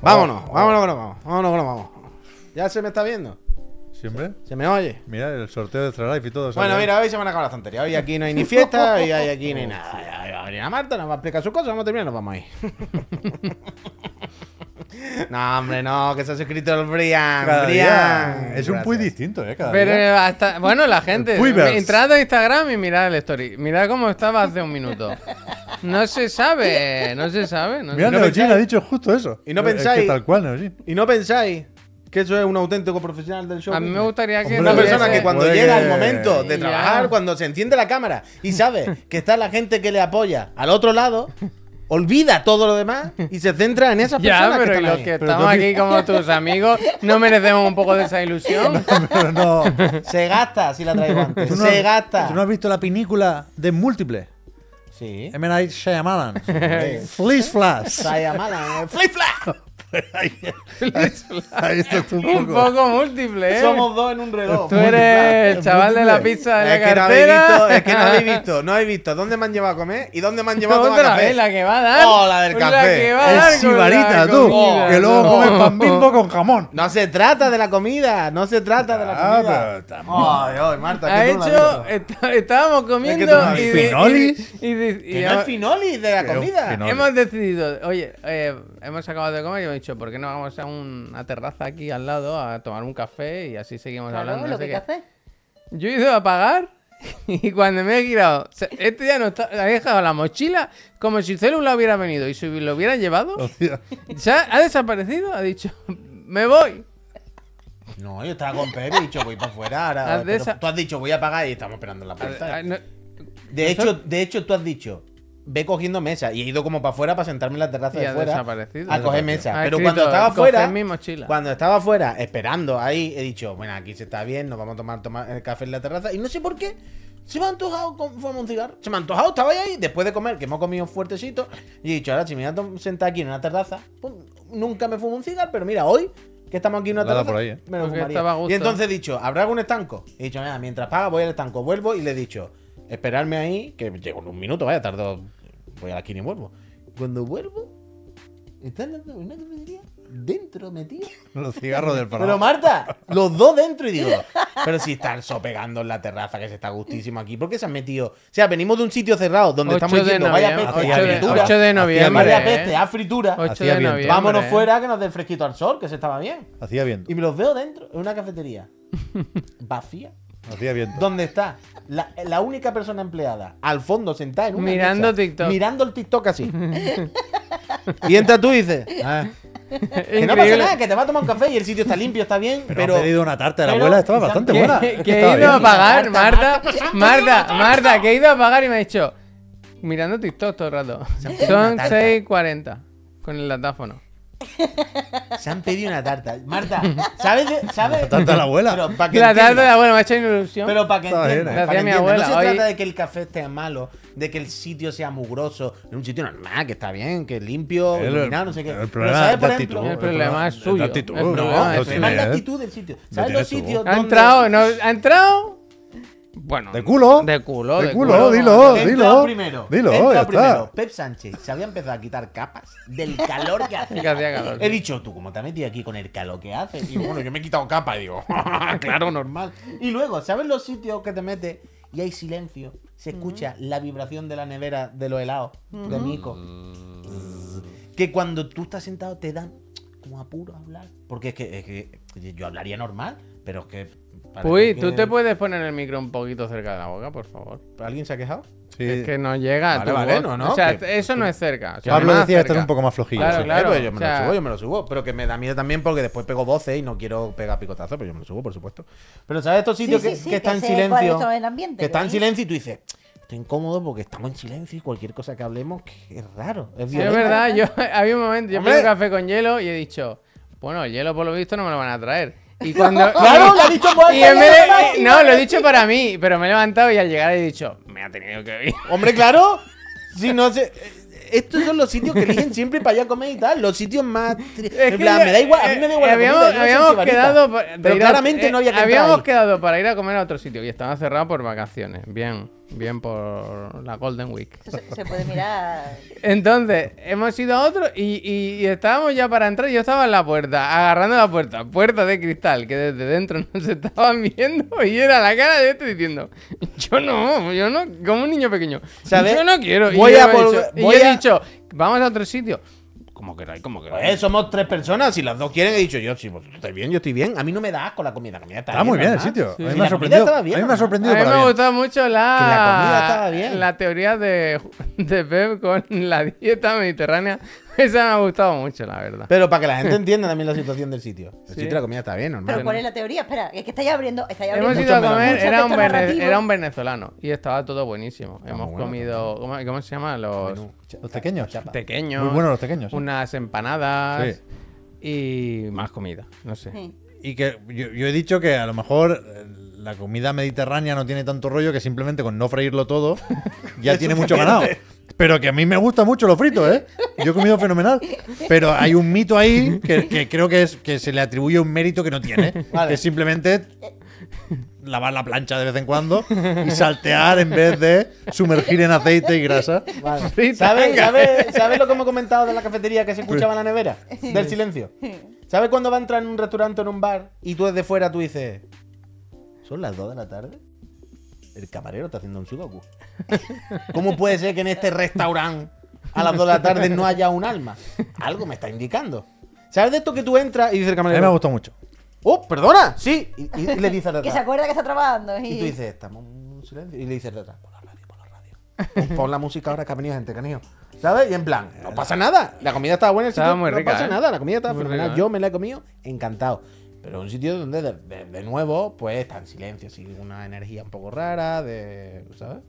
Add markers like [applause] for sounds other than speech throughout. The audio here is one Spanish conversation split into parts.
Vámonos, vámonos que nos vamos. Vámonos que nos vamos. ¿Ya se me está viendo? ¿Siempre? ¿Se me oye? Mira, el sorteo de Extra Life y todo. Bueno, mira, hoy se van a acabar las tonterías. Hoy aquí no hay ni fiesta y [laughs] hoy aquí no hay nada. Ya, va a venir a Marta, nos va a explicar sus cosas, vamos a terminar y nos vamos ahí. [laughs] no, hombre, no, que se ha suscrito el Brian. Cada Brian. día es un Gracias. muy distinto, ¿eh? Cada Pero día. eh, hasta, bueno, la gente, entrad a Instagram y mirad el story. Mirad cómo estaba hace un minuto. [laughs] No se sabe, no se sabe. No Mira, no Neojin ha dicho justo eso. y no Es que pensáis- tal cual, Neojin. ¿Y no pensáis que eso es un auténtico profesional del show? A mí me gustaría que... Una no persona que cuando llega que- el momento de Ya. trabajar, cuando se enciende la cámara y sabe que está la gente que le apoya al otro lado, olvida todo lo demás y se centra en esas Ya, personas que pero y están los ahí. que estamos aquí como tus amigos, ¿no merecemos un poco de esa ilusión? [laughs] Pero no. Se gasta si la traigo antes. ¿Tú no se has- gasta. ¿Tú no has visto la película de Múltiple? Sí. M. Night Shyamalan. [laughs] Fleece Flash. Sayamala, eh. [laughs] Ahí, está un un poco. poco múltiple, ¿eh? Somos dos en un reloj. Tú eres el chaval de la pizza de Es la que, no visto, es que no habéis [laughs] visto, no habéis visto dónde me han llevado a comer y dónde me han llevado a tomar café. vez, la que va a dar. Oh, la del La café. que va a dar Es la sibarita, tú. comida, que luego comes pan bimbo con jamón. No se trata de la comida, no se trata de la Ah, comida. pero estamos- Ay, ay, Marta, Ha que tú no la hecho, estábamos comiendo tú no has y, de- ¿Finolis? y, y de- y Que no ha- es finoli de la Que es comida. hemos decidido, oye, eh, hemos acabado de comer y hemos dicho, ¿por qué no vamos a una terraza aquí al lado a tomar un café y así seguimos Claro, hablando? no lo sé que hay que qué? hacer. Yo he ido a pagar [laughs] y cuando me he girado, este ya no está, ha dejado la mochila como si Célula hubiera venido y si lo hubieran llevado, Hostia. ya ha desaparecido, ha dicho, me voy. No, yo estaba con Pepe y he dicho, voy para afuera. Ahora, Haz de pero esa- Tú has dicho, voy a pagar y estamos esperando en la puerta. No- De hecho, de hecho, tú has dicho, ve cogiendo mesa. Y he ido como para afuera para sentarme en la terraza Y de ha fuera desaparecido. a coger Ha mesa. Pero escrito, cuando estaba "Coged fuera, mi mochila". cuando estaba fuera esperando ahí, he dicho, bueno, aquí se está bien, nos vamos a tomar, tomar el café en la terraza. Y no sé por qué. Se me ha antojado con- fumar un cigarro. Se me ha antojado, estaba ahí después de comer, que hemos comido fuertecito. Y he dicho, ahora si me voy a sentar aquí en una terraza, nunca me fumo un cigarro, pero mira, hoy que estamos aquí en una terraza, por ahí, ¿eh? me lo fumaría. Y entonces he dicho, ¿habrá algún estanco? He dicho, mira, mientras paga voy al estanco, vuelvo y le he dicho, esperarme ahí, que llego en un minuto, vaya, tardo, voy a la esquina y vuelvo. Cuando vuelvo, está en la- en una cafetería dentro metido. [laughs] Los cigarros del Pero programa. Marta, los dos dentro y digo, [laughs] pero si están sopegando en la terraza que se está gustísimo aquí, ¿por qué se han metido? O sea, venimos de un sitio cerrado donde 8 estamos diciendo, vaya peste, a 8 de, fritura. 8 de noviembre. Vaya peste, a fritura. 8 Hacía de noviembre. Vámonos fuera que nos dé fresquito al sol, que se estaba bien. Hacía viento. Y me los veo dentro, en una cafetería [laughs] vacía. Hacía viento. Donde está la, la única persona empleada al fondo sentada en una Mirando mesa, TikTok. Mirando el TikTok así. [laughs] y entra tú y dices, Ah, que no pasa nada, que te va a tomar un café y el sitio está limpio, está bien, pero, pero... ha pedido una tarta de la pero- abuela, estaba bastante que- buena. Que, he ido a pagar, Marta, Marta, Marta, Marta, que he ido a pagar y me ha dicho, mirando TikTok todo el rato. Son tarta. 6.40 con el datáfono. Se han pedido una tarta. Marta, ¿sabes? de- ¿sabes? La tarta de la abuela. Pero para que La tarde de la abuela me ha hecho ilusión. Pero para que entiendas, ¿eh? La para mi abuela, No se hoy- trata de que el café esté malo, de que el sitio sea mugroso, en un sitio normal, que está bien, que es limpio, El- iluminado, no sé qué. el Pero problema ¿sabes, es actitud. el problema es es suyo. actitud, no, es el problema es la actitud del sitio. ¿Sabes los sitios Ha entrado, no, ha entrado. Bueno, De culo. De culo, De de culo, culo. dilo, He dilo. primero. Dilo, ya primero. está. Pep Sánchez se había empezado a quitar capas del calor que [laughs] hacía calor. He dicho, tú, ¿cómo te has metido aquí con el calor que hace? Y digo, bueno, yo me he quitado capa. Y digo, [laughs] claro, normal. Y luego, ¿sabes los sitios que te metes y hay silencio? Se escucha la vibración de la nevera de los helados de Mico. Que cuando tú estás sentado te dan como apuro a hablar. Porque es que, es que yo hablaría normal, pero es que. Uy, ¿tú te puedes poner el micro un poquito cerca de la boca, por favor? ¿Alguien se ha quejado? Sí. Es que no llega. Vale, tu vale, voz. no, no, O sea, que- eso no es cerca. o sea, Pablo decía estar un poco más flojillo. Claro, sí. claro. Pues yo me o sea- lo subo, yo me lo subo. Pero que me da miedo también porque después pego voces y no quiero pegar picotazo, pero yo me lo subo, por supuesto. Pero ¿sabes estos sitios Sí, que, sí, sí, que están en silencio? es el ambiente, que están en silencio y tú dices, estoy incómodo porque estamos en silencio y cualquier cosa que hablemos que es raro. Es, Sí, es verdad, yo [laughs] había un momento, yo pedí un café con hielo y he dicho, bueno, el hielo por lo visto no me lo van a traer. Y cuando. [laughs] Claro, lo ha dicho [laughs] y en vez de- No, lo he dicho para mí, pero me he levantado y al llegar he dicho, me ha tenido que ir. [laughs] Hombre, claro. Si no sé. Estos son los sitios que eligen siempre para allá a comer y tal. Los sitios más. tri- en plan, me da igual. A mí me da igual. la habíamos, comida, yo no soy habíamos sibarita. quedado pa- de Pero ir a- claramente eh, no había que entrar Habíamos ahí. quedado para ir a comer a otro sitio y estaba cerrado por vacaciones. Bien. Bien por la Golden Week. Se, se puede mirar. [laughs] Entonces, hemos ido a otro y, y- y estábamos ya para entrar. Yo estaba en la puerta, agarrando la puerta, puerta de cristal, que desde dentro [laughs] nos estaban viendo y era la cara de este diciendo: Yo no, yo no, como un niño pequeño. ¿Sabes? Yo no quiero. Y Voy yo a he dicho- y voy yo he a- dicho: Vamos a otro sitio. Como queráis, como queráis. Pues somos tres personas. Si las dos quieren, he dicho yo, si vosotros estáis bien, yo estoy bien. A mí no me da asco la comida. La comida está, Está muy bien el sitio. Sí, a mí me ha sorprendido. A mí me ha sorprendido A mí me bien. gustó mucho la, Que la comida estaba bien. la teoría de, de Pep con la dieta mediterránea. [laughs] Esa me ha gustado mucho, la verdad. Pero para que la gente entienda también la situación del sitio. El Sí. sitio de la comida está bien, normal. Pero ¿cuál es la teoría? Espera, es que estáis abriendo. Estáis abriendo Hemos ido a mucho comer, mucho era un, era venezolano y estaba todo buenísimo. Hemos bueno, comido, ¿cómo, cómo se llama? Los Los pequeños. pequeños, Muy buenos los pequeños. sí. unas empanadas Sí. y más comida, no sé. Sí. Y que yo, yo he dicho que a lo mejor eh, la comida mediterránea no tiene tanto rollo que simplemente con no freírlo todo [laughs] ya tiene mucho ganado. Pero que a mí me gusta mucho lo frito, ¿eh? Yo he comido fenomenal. Pero hay un mito ahí que, que creo que es que se le atribuye un mérito que no tiene. Vale. Que es simplemente lavar la plancha de vez en cuando y saltear en vez de sumergir en aceite y grasa. Vale. ¿Sabes venga. sabe, sabe lo que hemos comentado de la cafetería que se escuchaba en la nevera? Del silencio. ¿Sabes cuando va a entrar en un restaurante o en un bar y tú desde fuera tú dices, ¿son las 2 de la tarde? El camarero está haciendo un sudoku. [laughs] ¿Cómo puede ser que en este restaurante a las 2 de la tarde no haya un alma? Algo me está indicando. ¿Sabes de esto que tú entras y dice el A mí me camarero, gustó mucho. ¡Oh, perdona! Sí. Y, y le dice al de [laughs] Que se atrás. acuerda que está trabajando. Y, Y tú dices, estamos en silencio. Y le dices de atrás, pon la radio, pon la radio. Pon, pon la música ahora que ha venido gente, canijo. ¿Sabes? Y en plan, no pasa nada. La comida estaba buena, el Estaba sitio, muy no pasa ¿eh? nada. La comida estaba Muy fenomenal. rica, ¿eh? Yo me la he comido encantado. Pero un sitio donde de, de- de nuevo, pues está en silencio, así, una energía un poco rara, de. ¿Sabes?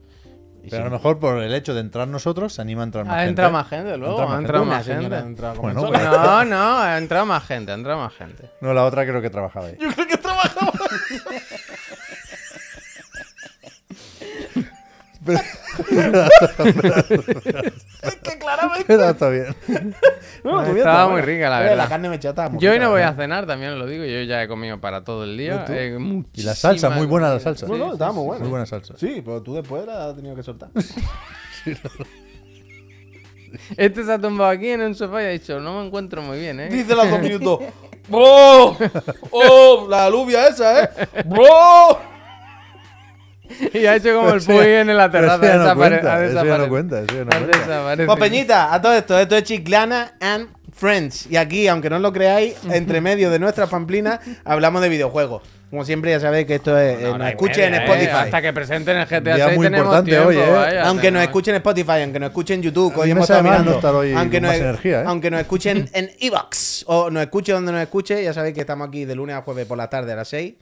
Y Pero a lo mejor por el hecho de entrar nosotros se anima a entrar más Ha gente. entrado más gente, luego. Entra Ha más más gente. ha entrado a comer Bueno, sola. No, no, ha entrado más gente, ha entrado más gente. No, la otra creo que trabajaba ahí. Yo creo que trabajaba. [laughs] es que claramente. Pero está bien. No, la comida Estaba muy rica, la Eh, verdad. La carne estaba muy Yo hoy no voy a cenar, también os lo digo. Yo ya he comido para todo el día. Eh, Y la salsa, muy buena la salsa. No, no, estaba muy buena. Muy buena salsa. Sí, pero tú después la has tenido que soltar. [laughs] Este se ha tumbado aquí en un sofá y ha dicho, no me encuentro muy bien, ¿eh? Dice los dos [laughs] minutos. ¡Bro! ¡Oh! La alubia esa, ¿eh? ¡Bro! Y ha hecho como el Puy en la pero terraza. eso ya no desapare- cuenta, ha eso ya no desaparecido. cuenta, eso ya no Ha cuenta. desaparecido. Pues Peñita, a todo esto, esto es Chiclana and Friends. Y aquí, aunque no lo creáis, entre medio de nuestras pamplinas hablamos de videojuegos. Como siempre, ya sabéis que esto es. eh, nos escuchen en ¿eh? Spotify. Hasta que presenten el GTA Día 6 muy tenemos importante tiempo, hoy, ¿eh? vaya, Aunque nos tenemos- escuchen en Spotify, aunque nos escuchen en YouTube, hoy hemos mirando, estar hoy aunque, con nos, más energía, ¿eh? aunque nos escuchen en Evox o nos escuchen donde nos escuche, ya sabéis que estamos aquí de lunes a jueves por la tarde a las 6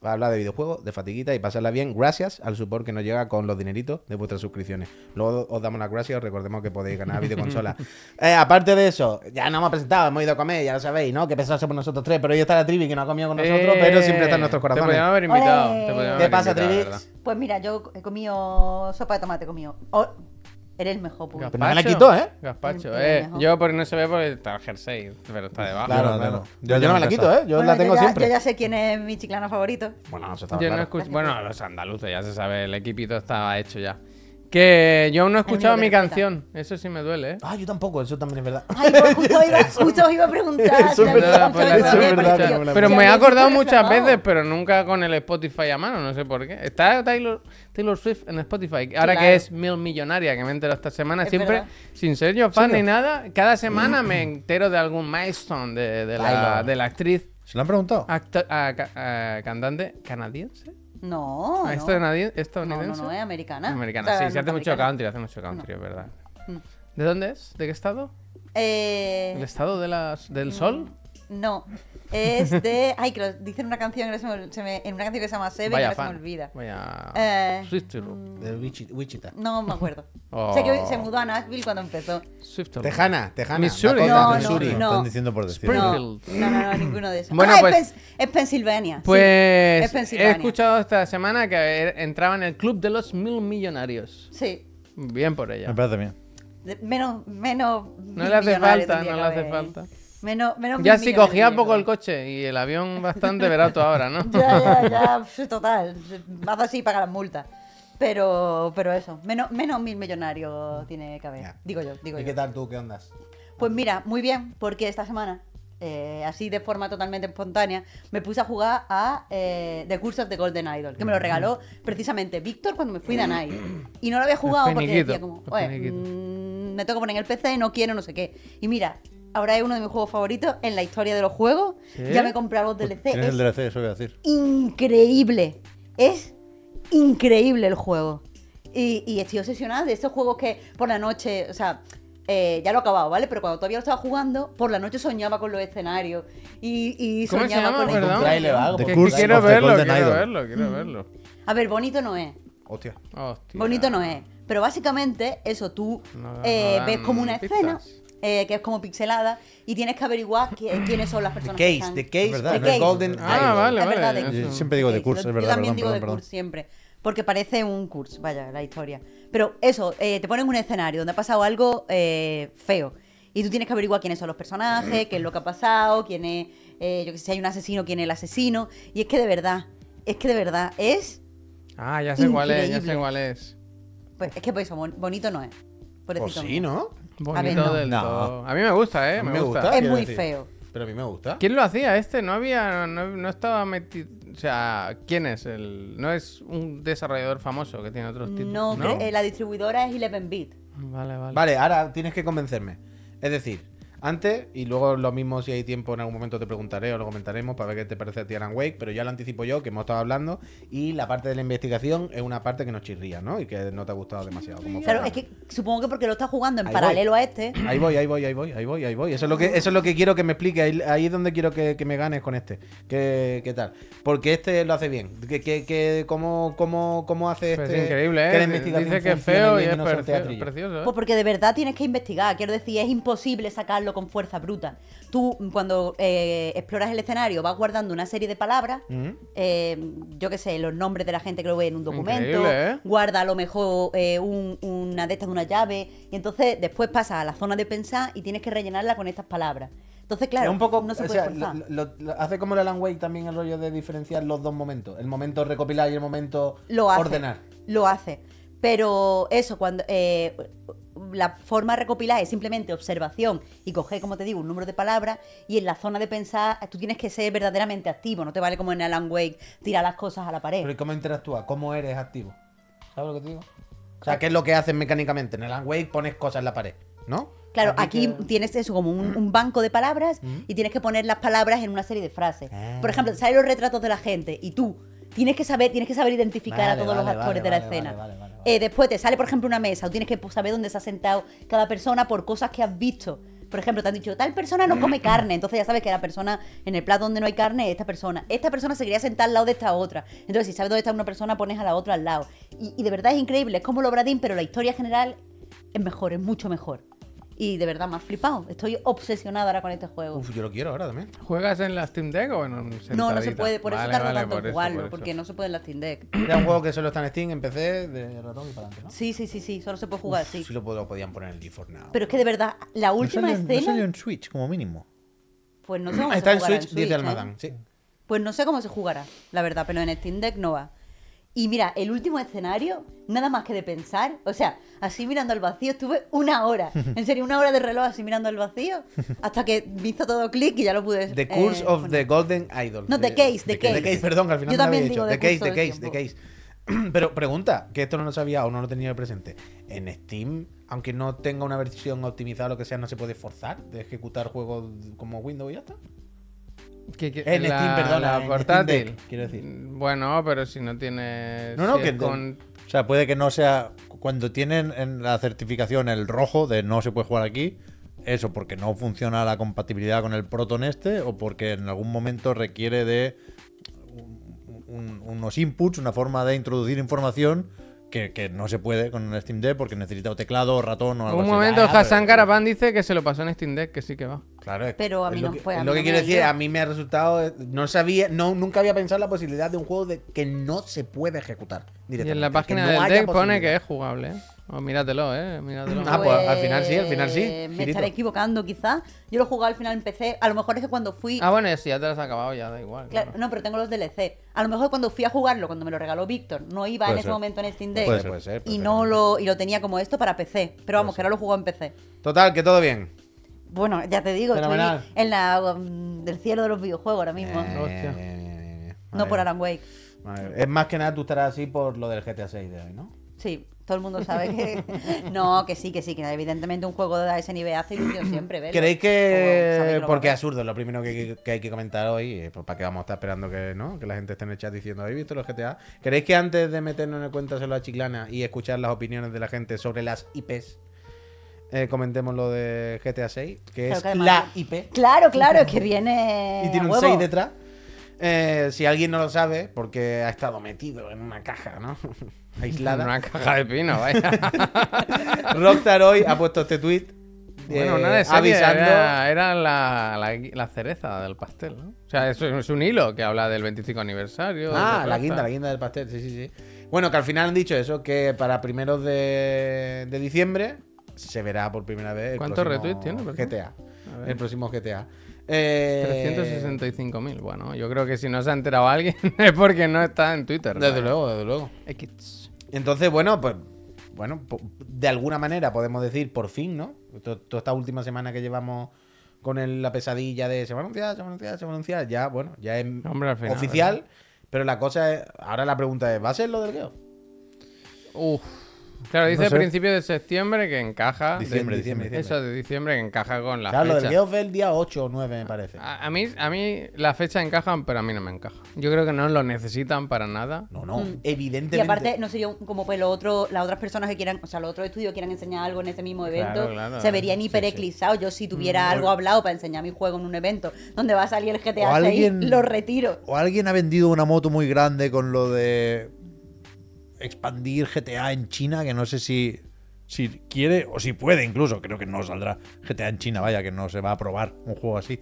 para hablar de videojuegos, de fatiguita y pasarla bien. Gracias al support que nos llega con los dineritos de vuestras suscripciones. Luego os damos las gracias, recordemos que podéis ganar videoconsolas. [laughs] eh, aparte de eso, ya nos hemos presentado, hemos ido a comer, ya lo sabéis, ¿no? Que pesados somos nosotros tres, pero hoy está la Trivi que no ha comido con nosotros, Eh, pero siempre está en nuestros Te corazones. podíamos haber invitado. Te podíamos ¿Qué haber pasa, Trivi? Pues mira, yo he comido sopa de tomate, he comido. Oh, eres el mejor, Puy. Pero no me la quitó, ¿eh? Gazpacho, eh. mejor. Yo porque no se ve porque está el jersey, pero está debajo. Claro, no claro. Yo, Yo la yo no me la quito. ¿eh? Yo Bueno, la tengo ya, siempre. Yo ya sé quién es mi chiclano favorito. Bueno, eso estaba Yo no claro. escucho. Bueno, los andaluces ya se sabe, el equipito estaba hecho ya. Que yo aún no he escuchado mi canción. Eso sí me duele, ¿eh? Ah, yo tampoco, eso también es verdad. Ay, pues justo, iba, [laughs] justo os iba a preguntar. [laughs] Eso es verdad, pues eso es verdad, no Pero me he acordado muchas veces, pero nunca con el Spotify a mano, no sé por qué. Está Taylor, Taylor Swift en Spotify. Ahora que es mil millonaria, que me entero esta semana, Es siempre, verdad. sin ser yo fan ni nada, cada semana me entero de algún milestone de, de, la, de la actriz ¿Se lo han preguntado? acto- ca- cantante canadiense. No. Ah, no. ¿Estadounidien- No, no, ¿Estadounidense? no, es americana. Americana, O sea, sí, se hace mucho country, hace mucho country, es verdad. ¿De dónde es? ¿De qué estado? Eh, ¿El estado de las, del sol? No, es de. [laughs] Ay, que lo dicen en una canción que se me, se me- en una canción que se llama Seven Vaya que no se fan. me olvida. Vaya. Eh, Swifter. De Wichi- Wichita. No me acuerdo. Oh. Sé que se mudó a Nashville cuando empezó. Swifter. Tejana, Tejana. Missouri. Dakota, No, no, Missouri. no. Están diciendo por decir. Spring- No, Springfield. no, no, no, ninguno de esos. Bueno, Ah, pues- es, Pens- es Pensilvania. sí. Pues Es he Pensilvania. escuchado esta semana que er- entraba en el club de los mil millonarios. Sí. Bien por ella. Me parece bien. De- menos, menos. No le hace millonario falta, tendría no que le hace haber. falta. Menos, menos Ya si cogía tendría poco el coche y el avión bastante, tú ahora, ¿no? [laughs] Ya, ya, ya. [laughs] Total. Vas así y pagas las multas. Pero, pero eso, menos, menos mil millonarios tiene que haber. Ya. Digo yo, digo ¿Y yo. qué tal tú? ¿Qué ondas? Pues mira, muy bien, porque esta semana, eh, así de forma totalmente espontánea, me puse a jugar a eh, The Curse of the Golden Idol, que me lo regaló precisamente Víctor cuando me fui de Night. Y no lo había jugado porque decía como, oye, mm, me tengo que poner en el PC, no quiero, no sé qué. Y mira, ahora es uno de mis juegos favoritos en la historia de los juegos. ¿Sí? Ya me he comprado los DLC. Tienes es el DLC, eso voy a decir. increíble. Es increíble el juego. Y, y estoy obsesionada de estos juegos que por la noche, o sea, eh, ya lo he acabado, ¿vale? Pero cuando todavía lo estaba jugando, por la noche soñaba con los escenarios. Y, y ¿Cómo se soñaba llama? con el Que- que quiero verlo, quiero verlo, quiero verlo. A ver, bonito no es. Hostia. Hostia. Bonito no es. Pero básicamente, eso, tú No eh, no ves como una pistas. Eh, que es como pixelada y tienes que averiguar qui- quiénes son las The personas que Case, están. The Case Es verdad, of ¿no? the The Golden Ah, vale, Es vale. verdad, de. Yo siempre digo de curso, yo- es verdad, Yo también perdón, digo de perdón, curso siempre. Porque parece un curso, vaya, la historia. Pero eso, eh, te ponen un escenario donde ha pasado algo eh, feo. Y tú tienes que averiguar quiénes son los personajes, qué es lo que ha pasado, quién es, eh, yo que sé, si hay un asesino, quién es el asesino. Y es que de verdad, es que de verdad, es. Ah, ya sé cuál es, ya sé Increíble. cuál es. Pues es que por eso, bon- bonito no es. Pues Pobrecito sí, mío. ¿no? Bonito ver, no. del No. todo. A mí me gusta, eh. A mí me, me gusta. gusta. Es quiero muy decir. feo. Pero a mí me gusta. ¿Quién lo hacía este? No había, no, no estaba metido, o sea, ¿quién es el? No es un desarrollador famoso que tiene otros títulos. No, eh, la distribuidora es 11-bit. Vale, vale. Vale, ahora tienes que convencerme. Es decir, antes, y luego lo mismo si hay tiempo en algún momento te preguntaré o lo comentaremos para ver qué te parece a ti Alan Wake, pero ya lo anticipo yo, que hemos estado hablando, y la parte de la investigación es una parte que nos chirría, ¿no? Y que no te ha gustado demasiado. como Claro, es que supongo que porque lo estás jugando en Ahí paralelo a este. Ahí voy, ahí voy, ahí voy, ahí voy, ahí voy. Eso es lo que, eso es lo que quiero que me explique. Ahí, ahí es donde quiero que, que me ganes con este. ¿Qué, qué tal? Porque este lo hace bien. ¿Qué, qué, qué- cómo, cómo, ¿Cómo hace Pues este? es increíble, que la ¿eh? investigación Dice que es feo y es no preci- precioso, ¿eh? Pues porque de verdad tienes que investigar. Quiero decir, es imposible sacarlo con fuerza bruta. Tú, cuando eh, exploras el escenario, vas guardando una serie de palabras. Ujú. eh, yo qué sé, los nombres de la gente que lo ve en un documento. ¿eh? Guarda a lo mejor eh, un- una de estas de una llave. Y entonces después pasas a la zona de pensar y tienes que rellenarla con estas palabras. Entonces, claro, un poco, no se o puede sea, forzar. lo- lo- lo- hace como el Alan Wake también el rollo de diferenciar los dos momentos. El momento recopilar y el momento lo hace. ordenar. Lo hace. Pero eso, cuando eh, la forma de recopilar es simplemente observación y coger, como te digo, un número de palabras y en la zona de pensar tú tienes que ser verdaderamente activo, no te vale como en Alan Wake tirar las cosas a la pared. Pero ¿y cómo interactúas? ¿Cómo eres activo? ¿Sabes lo que te digo? O sea, ¿qué es lo que haces mecánicamente? En el Alan Wake pones cosas en la pared, ¿no? Claro, aquí que- tienes eso como un, un [clears throat] banco de palabras y tienes que poner las palabras en una serie de frases. Ah. Por ejemplo, salen los retratos de la gente y tú tienes que saber, tienes que saber identificar Vale, a todos vale, los actores de la escena. Eh, después te sale, por ejemplo, una mesa o tienes que pues, saber dónde se ha sentado cada persona por cosas que has visto. Por ejemplo, te han dicho, tal persona no come carne. Entonces ya sabes que la persona en el plato donde no hay carne es esta persona. Esta persona se quería sentar al lado de esta otra. Entonces, si sabes dónde está una persona, pones a la otra al lado. Y, y de verdad es increíble. Es como lo Bradín, pero la historia general es mejor, es mucho mejor. Y de verdad me ha flipado. Estoy obsesionada ahora con este juego. Uf, yo lo quiero ahora también. ¿Juegas en la Steam Deck o en un no, no se puede, por eso Vale, tardo vale, tanto por en eso, jugarlo, por eso. porque no se puede en la Steam Deck. Era un juego que solo está en Steam, en PC, de ratón y para adelante, ¿no? Sí, sí, sí, sí, solo se puede jugar, sí. Sí lo, lo podían poner en el GeForce Now. Pero es que de verdad, la No última salió, no escena, salió en Switch, como mínimo. pues no sé cómo Está se en jugará Switch, dice ¿eh? Almadán, sí. Pues no sé cómo se jugará, la verdad, pero en Steam Deck no va. Y mira, el último escenario, nada más que de pensar, o sea, así mirando al vacío, estuve una hora, [laughs] en serio, una hora de reloj así mirando al vacío, hasta que me hizo todo clic y ya lo pude. The eh, Curse of poner. the Golden Idol. No, The Eh, Case, The The Case. perdón, que al final Yo no lo también había digo dicho. The Case, The Case, The Case. [clears throat] Pero pregunta, que esto no lo sabía o no lo tenía presente. En Steam, aunque no tenga una versión optimizada o lo que sea, no se puede forzar de ejecutar juegos como Windows y ya está. ¿Qué- qué- En Steam, perdona, la Steam portátil. Deck, quiero decir. Bueno, pero si no tienes. No, no, si que con- O sea, puede que no sea. Cuando tienen en la certificación el rojo de no se puede jugar aquí, eso porque no funciona la compatibilidad con el Proton este, o porque en algún momento requiere de un- un- unos inputs, una forma de introducir información que, que no se puede con el Steam Deck porque necesita o teclado o ratón o algo Un así. momento, Ah, Hassan pero- dice que se lo pasó en Steam Deck, que sí que va. Claro, es, Pero a mí no que, fue, a mí lo que no quiero decir, a mí me ha resultado, eh, no sabía, no nunca había pensado la posibilidad de un juego de que no se puede ejecutar Y directamente. en la página no del deck pone que es jugable. ¿eh? Oh, míratelo, eh. Míratelo. Ah, pues, al final sí, al final sí, Me Girito. estaré equivocando, quizás. Yo lo jugué al final en PC. A lo mejor es que cuando fui. Ah, bueno, si ya te lo has acabado, ya da igual. Claro, claro. no, pero tengo los DLC. A lo mejor cuando fui a jugarlo, cuando me lo regaló Víctor, no iba Puede en ese momento en Steam Deck. Puede ser, puede ser, y no lo y lo tenía como esto para PC. Pero vamos, que ahora lo juego en PC. Total, que todo bien. Bueno, ya te digo, Fenomenal. estoy en la um, del cielo de los videojuegos ahora mismo. Eh, Hostia. eh, no por. Alan Wake. Es más que nada tú estarás así por lo del GTA 6 de hoy, ¿no? Sí, todo el mundo sabe que. [laughs] no, que sí, que sí, que evidentemente un juego de ese nivel hace ilusión siempre, ¿ves? ¿Creéis Como que.? lo Porque es absurdo, lo primero que, que hay que comentar hoy, eh, pues para que vamos a estar esperando que, ¿no? que la gente esté en el chat diciendo, ¿habéis visto los GTA? ¿Creéis que antes de meternos en el cuéntaselo a Chiclana y escuchar las opiniones de la gente sobre las IPs, eh, comentemos lo de GTA 6, que Claro es que la IP. Claro, claro, es que [laughs] viene. y tiene a un huevo. 6 detrás? Eh, si alguien no lo sabe, porque ha estado metido en una caja, ¿no? [laughs] Aislada. Una caja de pino, vaya. [laughs] Rockstar hoy ha puesto este tweet bueno, no de serie, avisando. era, era la, la, la cereza del pastel, ¿no? O sea, es, es un hilo que habla del 25 aniversario. Ah, la guinda, la guinda del pastel, sí, sí, sí. Bueno, que al final han dicho eso, que para primeros de, de diciembre se verá por primera vez ¿Cuántos retweets tiene? GTA. El próximo GTA. Eh, 365.000. Bueno, yo creo que si no se ha enterado alguien [laughs] es porque no está en Twitter. Desde luego, desde luego. X. Entonces, bueno, pues bueno, de alguna manera podemos decir por fin, ¿no? To- Toda esta última semana que llevamos con el- la pesadilla de se va a anunciar, se va a anunciar, se va a anunciar, ya, bueno, ya es Hombre, al final, oficial. Pero la cosa es, ahora la pregunta es, ¿va a ser lo del Geo? Uf. Claro, dice No sé. principio de septiembre que encaja. Diciembre, de- diciembre, Eso de diciembre que encaja con la Claro, lo del fecha. Geo fue el día 8 o 9, me parece. A, a mí, a mí la fecha encajan, pero a mí no me encaja. Yo creo que no lo necesitan para nada. No, no, Mm. evidentemente. Y aparte, no sé yo, como pues lo otro, las otras personas que quieran, o sea, los otros estudios quieran enseñar algo en ese mismo evento, Claro, claro. se verían hiper eclipsados. Yo si tuviera algo hablado para enseñar mi juego en un evento donde va a salir el GTA O 6, alguien- lo retiro. O alguien ha vendido una moto muy grande con lo de expandir GTA en China, que no sé si, si quiere o si puede incluso. Creo que no saldrá GTA en China, vaya, que no se va a probar un juego así.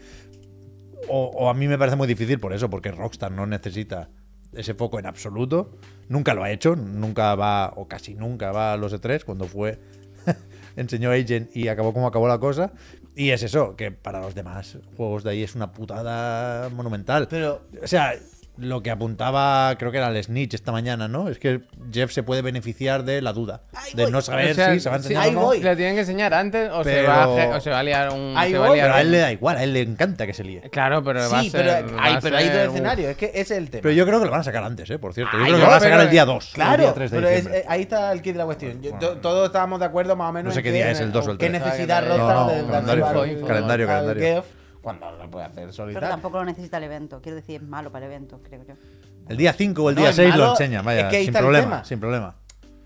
O, o a mí me parece muy difícil por eso, porque Rockstar no necesita ese foco en absoluto. Nunca lo ha hecho, nunca va, o casi nunca va a los E3, cuando fue, [laughs] enseñó Agent y acabó como acabó la cosa. Y es eso, que para los demás juegos de ahí es una putada monumental. Pero- o sea, lo que apuntaba, creo que era el Snitch esta mañana, ¿no? Es que Jeff se puede beneficiar de la duda, Ahí de voy. no saber O sea, si se va a sí, enseñar ahí o no. voy. Si lo tienen que enseñar antes o, se Pero- va a, o se va a liar un. Ahí se va a liar Pero a él le da igual, a él le encanta que se líe. Claro, pero va a Sí, ser. pero, hay, pero hay dos escenarios, es que ese es el tema. Pero yo creo que lo van a sacar antes, ¿eh? Por cierto. Yo Ay, creo que lo van a sacar el día 2. Claro, el día 3 de pero es- diciembre. ahí está el kit de la cuestión. Yo- to- todos estábamos de acuerdo más o menos No sé qué que- día es, el 2 o el ¿Qué 3. necesidad No, Rockstar no, de calendario, calendario, cuando lo puede hacer solo y Pero tampoco lo necesita el evento. Quiero decir, es malo para el evento, creo yo. El día 5 o el No, día es 6 malo, lo enseñan, vaya, es que sin problema, tema. sin problema.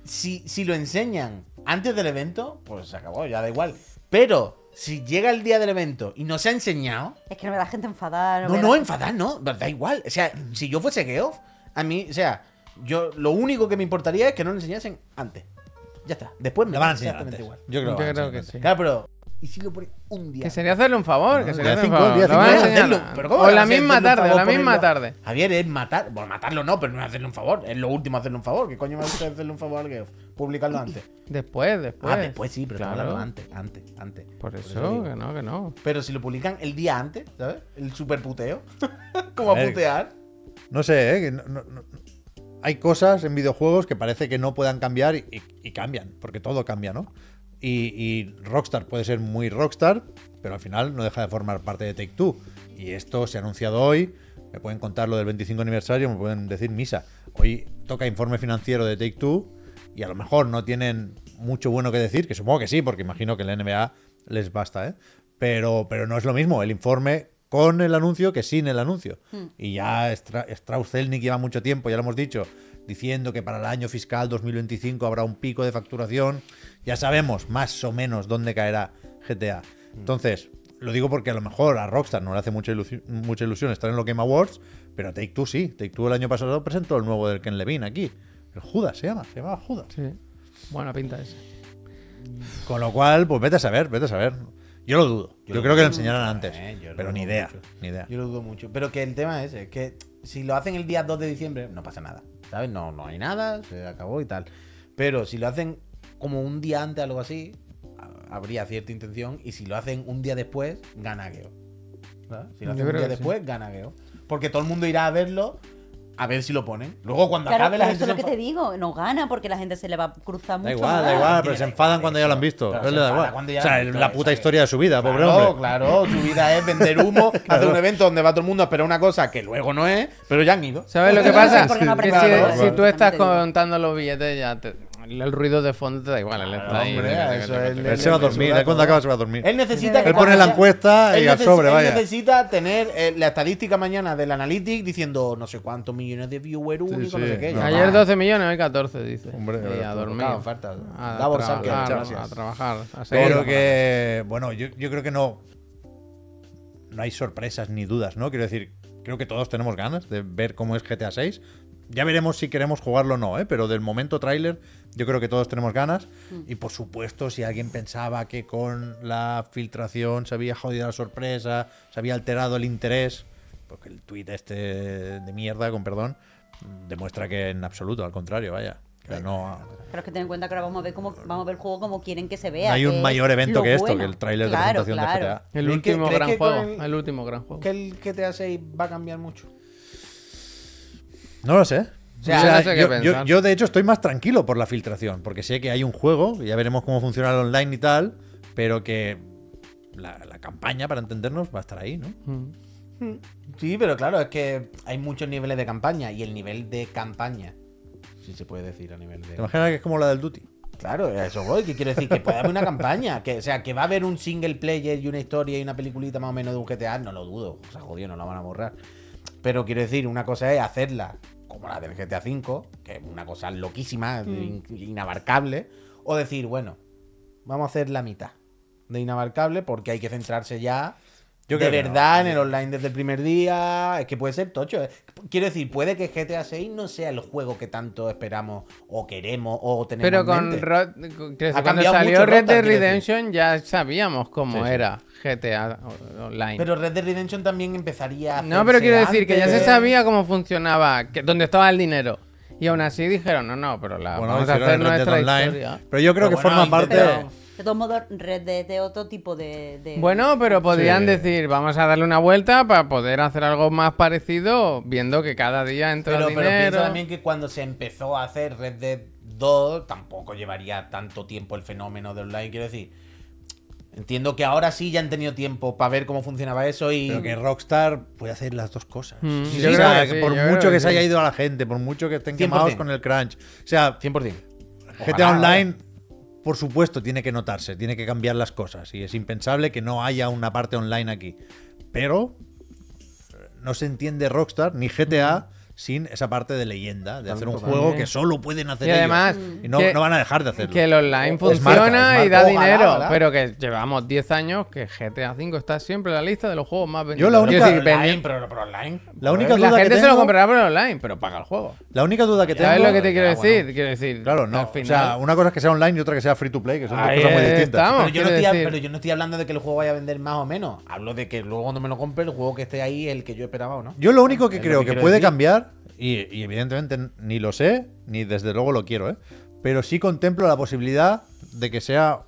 Si, si lo enseñan antes del evento, pues se acabó, ya da igual. Pero si llega el día del evento y no se ha enseñado, Es que no ve a la gente enfadar. no, no, enfadar, no, da igual. O sea, si yo fuese Geoff, a mí, o sea, yo lo único que me importaría es que no lo enseñasen antes. Ya está. Después me Lo van a da enseñar exactamente antes. igual. Yo creo, Yo creo que sí. Claro, pero. ¿Y si lo pone un día? Que sería hacerle un favor, que No, sería día hacerle un favor. cinco. Hacerlo- pero ¿cómo o la misma tarde, la misma tarde. Javier, es matar. Bueno, matarlo no, pero no es hacerle un favor. Es lo último hacerle un favor. ¿Qué coño va a hacer hacerle un favor al Geoff? Publicarlo antes. Después, después. ah, después sí, pero Claro. hablando antes, antes, antes. Por eso, que no, que no. Pero si lo publican el día antes, ¿sabes? El super puteo. [laughs] Como a putear. No sé, ¿eh? que no- no- no- Hay cosas en videojuegos que parece que no puedan cambiar y, y- y cambian, porque todo cambia, ¿no? Y, y Rockstar puede ser muy Rockstar, pero al final no deja de formar parte de Take Two. Y esto se ha anunciado hoy. Me pueden contar lo del 25 aniversario, me pueden decir misa. Hoy toca informe financiero de Take Two y a lo mejor no tienen mucho bueno que decir, que supongo que sí, porque imagino que la NBA les basta, ¿eh? Pero, pero no es lo mismo el informe con el anuncio que sin el anuncio. Y ya Stra- Strauss-Zelnick lleva mucho tiempo, ya lo hemos dicho, diciendo que para el año fiscal 2025 habrá un pico de facturación. Ya sabemos más o menos dónde caerá GTA. Entonces, lo digo porque a lo mejor a Rockstar no le hace mucha ilusión, mucha ilusión estar en los Game Awards, pero a Take Two sí. Take Two el año pasado presentó el nuevo del Ken Levine aquí. El Judas se llama, se llama Judas. Sí. Buena pinta ese. Con lo cual, pues vete a saber, vete a saber. Yo lo dudo. Yo, lo creo que lo dudo enseñarán mucho, antes. eh, lo pero ni idea, mucho. ni idea. Yo lo dudo mucho. Pero que el tema es ese, que si lo hacen el día 2 de diciembre, no pasa nada. ¿Sabes? No, no hay nada, se acabó y tal. Pero si lo hacen como un día antes, algo así, ha- habría cierta intención. Y si lo hacen un día después, gana Geo. ¿Sabes? Si lo Yo hacen un día que sí. después, gana Geo. Porque todo el mundo irá a verlo, a ver si lo ponen. Luego, cuando Claro, acabe la gente eso es lo que te digo, no gana porque la gente se le va a cruzar mucho. Da igual, da igual, pero se enfadan cuando ya lo han visto. Pero se le da igual. O sea, visto, la puta historia de su vida, pobre Claro, hombre. claro, su vida es vender humo, [laughs] hacer un evento donde va todo el mundo a esperar una cosa que luego no es, pero ya han ido. ¿Sabes lo que pasa? no que si, si claro. tú estás contando los billetes, ya te- el ruido de fondo te da igual. Él está ahí. hombre, eso es- Él se va a dormir, él cuando acaba se va a dormir. Él necesita que Él pone la encuesta y él al sobre, él vaya. necesita tener eh, la estadística mañana del Analytics diciendo no sé cuántos millones de viewers únicos, no sé qué. No, Ayer está. 12 millones, hoy 14, dice. Hombre, y a dormir. falta. A trabajar, a a. Pero que, bueno, yo, yo creo que no. No hay sorpresas ni dudas, ¿no? Quiero decir, creo que todos tenemos ganas de ver cómo es GTA 6. Ya veremos si queremos jugarlo o no, ¿eh? Pero del momento tráiler, yo creo que todos tenemos ganas. Y por supuesto, si alguien pensaba que con la filtración se había jodido la sorpresa, se había alterado el interés, porque el tweet este de mierda, con perdón, demuestra que en absoluto, al contrario, vaya. Que no, Pero es que ten en cuenta que ahora vamos a ver cómo vamos a ver el juego como quieren que se vea. no hay un mayor evento que esto, bueno. que el tráiler de Claro, presentación claro. de GTA. El ¿Crees que- último gran juego. el- El último gran juego. Que el GTA 6 va a cambiar mucho. No lo sé. O sea, no sé qué yo, pensar. yo- yo, de hecho estoy más tranquilo por la filtración, porque sé que hay un juego, ya veremos cómo funciona el online y tal, pero que la, la campaña, para entendernos, va a estar ahí, ¿no? Mm. Sí, pero claro, es que hay muchos niveles de campaña y el nivel de campaña, si se puede decir a nivel ¿Te de... imaginas que es como la del Duty? Claro, eso voy, que quiero decir que puede haber una campaña, que o sea, que va a haber un single player y una historia y una peliculita más o menos de un GTA, no lo dudo, o sea, jodido, no la van a borrar. Pero quiero decir, una cosa es hacerla como la del GTA V, que es una cosa loquísima, in- inabarcable, o decir, bueno, vamos a hacer la mitad de inabarcable porque hay que centrarse ya Yo de verdad en el online desde el primer día. Es que puede ser tocho. eh. Quiero decir, puede que GTA 6 no sea el juego que tanto esperamos o queremos o tenemos Pero en con, mente. Cuando salió Red Dead. Redemption ya sabíamos cómo Sí, sí. era GTA Online. Pero Red Dead Redemption también empezaría a no, pero quiero decir que ya se sabía cómo funcionaba, que, dónde estaba el dinero. Y aún así dijeron, no, no, pero la, Bueno, vamos a hacer nuestra Online, historia. Pero yo creo Pero que bueno, forma parte. De todos modos, Red Dead de otro tipo de. de- Bueno, pero podrían Sí. decir, vamos a darle una vuelta para poder hacer algo más parecido, viendo que cada día entra Pero, pero dinero. piensa también que cuando se empezó a hacer Red Dead 2, tampoco llevaría tanto tiempo el fenómeno de online. Quiero decir, entiendo que ahora sí ya han tenido tiempo para ver cómo funcionaba eso y. Pero que Rockstar puede hacer las dos cosas. Mm, Sí, yo o creo sea, que que sí, por yo creo mucho que, que se haya ido a la gente, por mucho que estén 100%. quemados con el crunch. O sea, 100%. GTA Ojalá, Online, por supuesto, tiene que notarse, tiene que cambiar las cosas. Y es impensable que no haya una parte online aquí. Pero eh, no se entiende Rockstar ni GTA sin esa parte de leyenda, de hacer un juego que solo pueden hacer Y ellos. además, Y no, que- no van a dejar de hacerlo. Que el online Es marca, funciona y da. Ojalá, dinero, ojalá. pero que llevamos 10 años que GTA V está siempre en la lista de los juegos más vendidos. Yo la única- decir, Online, pero, pero online. La única la que gente se lo comprará por online, pero paga el juego. La única duda que tengo. ¿Sabes lo que te quiero ya, decir? bueno. Quiero decir, Claro, no. O sea, una cosa es que sea online y otra que sea free to play, que son dos cosas muy distintas. estamos. Pero yo, no estoy, decir- pero yo no estoy hablando de que el juego vaya a vender más o menos. Hablo de que luego cuando me lo compre, el juego que esté ahí es el que yo esperaba o no. Yo lo único que creo que puede cambiar, y, y evidentemente ni lo sé, ni desde luego lo quiero, ¿eh? pero sí contemplo la posibilidad de que sea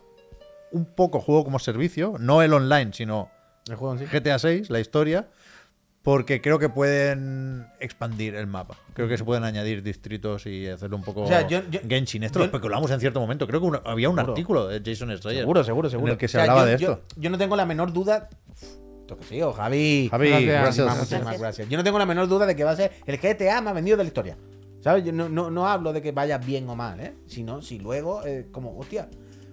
un poco juego como servicio, no el online, sino El juego en sí. GTA 6, la historia, porque creo que pueden expandir el mapa. Creo que se pueden añadir distritos y hacerlo un poco O sea, yo- yo- Genshin. Esto yo- lo especulamos en cierto momento. Creo que había un Seguro. artículo de Jason Schreier Seguro, seguro, seguro. en el que se O sea, hablaba de esto. Yo, no tengo la menor duda. Esto que sí, Javi. Javi, Gracias. gracias. Muchísimas, gracias. Yo no tengo la menor duda de que va a ser el GTA más vendido de la historia. ¿Sabes? Yo no, no, no hablo de que vaya bien o mal, ¿eh? Sino si luego, eh, como, hostia,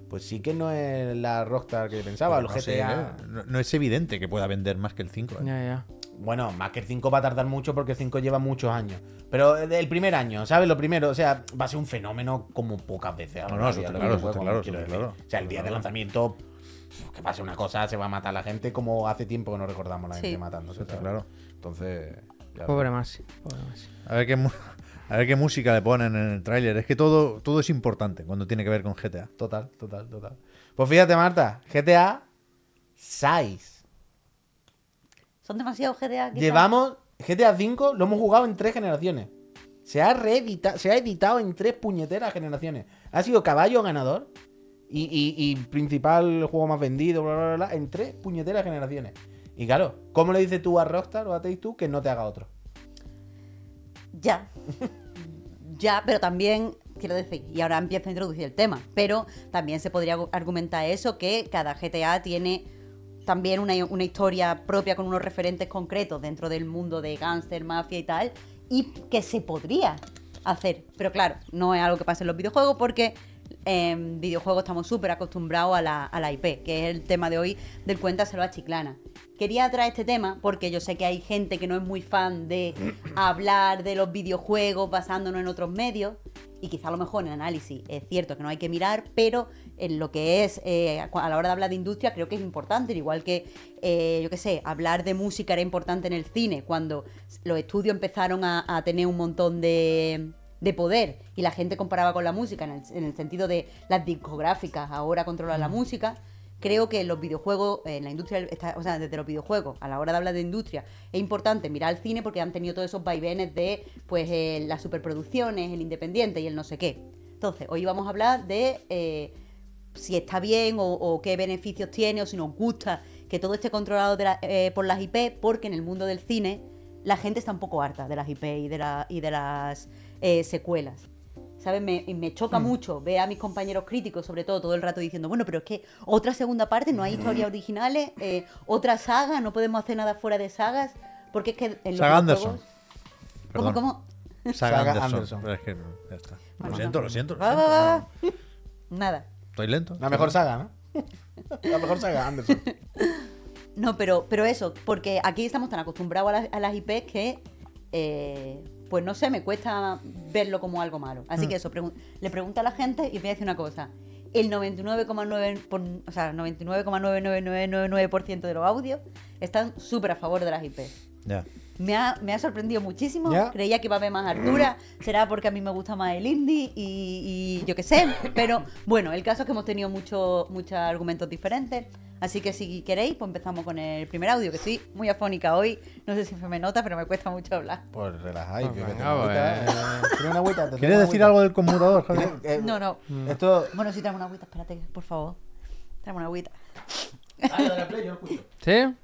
pues sí que no es la Rockstar que pensaba, Pero los no sé, GTA. ¿eh? no, no es evidente que pueda vender más que el 5. ¿eh? Bueno, más que el 5 va a tardar mucho porque el 5 lleva muchos años. Pero el primer año, ¿sabes? Lo primero, o sea, va a ser un fenómeno como pocas veces. ahora No, no, eso está claro, eso está claro. O sea, el día de lanzamiento, que pase una cosa, se va a matar la gente como hace tiempo que no recordamos la Sí. gente matándose. Está ¿sabes? claro. Entonces, ya Pobre Masi. Pobre Masi. A ver qué, mu- a ver qué música le ponen en el tráiler. Es que todo, todo es importante cuando tiene que ver con GTA. Total, total, total. Pues fíjate, Marta, GTA 6. Son demasiados GTA. quizás. Llevamos GTA 5, lo hemos jugado en tres generaciones. Se ha reeditado, se ha editado en tres puñeteras generaciones. Ha sido caballo ganador y, y- y principal juego más vendido, bla, bla, bla, bla, en tres puñeteras generaciones. Y claro, ¿cómo le dices tú a Rockstar o a Take Two que no te haga otro? Ya. [laughs] ya, pero también, quiero decir, y ahora empiezo a introducir el tema, pero también se podría argu- argumentar eso, que cada GTA tiene también una, una historia propia con unos referentes concretos dentro del mundo de gángster, mafia y tal, y que se podría hacer. Pero claro, no es algo que pase en los videojuegos porque en videojuegos estamos súper acostumbrados a la, a la IP, que es el tema de hoy del Cuéntaselo a Chiclana. Quería traer este tema porque yo sé que hay gente que no es muy fan de [clears throat] hablar de los videojuegos basándonos en otros medios. Y quizá a lo mejor en el análisis es cierto que no hay que mirar, pero en lo que es eh, a la hora de hablar de industria creo que es importante. Igual que, eh, yo qué sé, hablar de música era importante en el cine cuando los estudios empezaron a, a tener un montón de, de poder y la gente comparaba con la música en el, en el sentido de las discográficas ahora controlan la música. Creo que en los videojuegos, en la industria, está- o sea, desde los videojuegos, a la hora de hablar de industria, es importante mirar al cine porque han tenido todos esos vaivenes de pues eh, las superproducciones, el independiente y el no sé qué. Entonces, hoy vamos a hablar de eh, si está bien o, o qué beneficios tiene o si nos gusta que todo esté controlado de la- eh, por las IP, porque en el mundo del cine la gente está un poco harta de las IP y de, la- y de las eh, secuelas. ¿Sabes? Me, y me choca mucho ver a mis compañeros críticos, sobre todo, todo el rato diciendo, bueno, pero es que otra segunda parte, no hay historias originales, eh, otra saga, no podemos hacer nada fuera de sagas, porque es que en los Saga Anderson. ¿Cómo, cómo? Saga, Saga Anderson. Anderson. Pero es que no, ya está. Lo siento, no. lo siento. lo. Nada. Estoy lento. La mejor saga, ¿no? [laughs] La mejor saga, Anderson. No, pero, pero eso, porque aquí estamos tan acostumbrados a las, a las IPs que, eh, pues no sé, me cuesta verlo como algo malo. Así que eso, pregun- le pregunto a la gente y voy a decir una cosa. El 99,9%, por- o sea, 99,99999% de los audios están súper a favor de las IPs. Ya. Me ha, me ha sorprendido muchísimo. Ya. Creía que iba a haber más altura. [clears throat] Será porque a mí me gusta más el indie y, y yo qué sé. Pero bueno, el caso es que hemos tenido mucho- muchos argumentos diferentes. Así que si queréis, pues empezamos con el primer audio, que estoy muy afónica hoy. No sé si me nota, pero me cuesta mucho hablar. Pues relajáis, Pues bébete venga, una agüita, pues. eh. ¿Quieres una agüita? ¿Quieres una decir agüita. algo del conmutador, Javier? Eh, No, no. Esto. Bueno, si traemos una agüita, espérate, por favor. Traemos una agüita. [laughs] ¿Sí?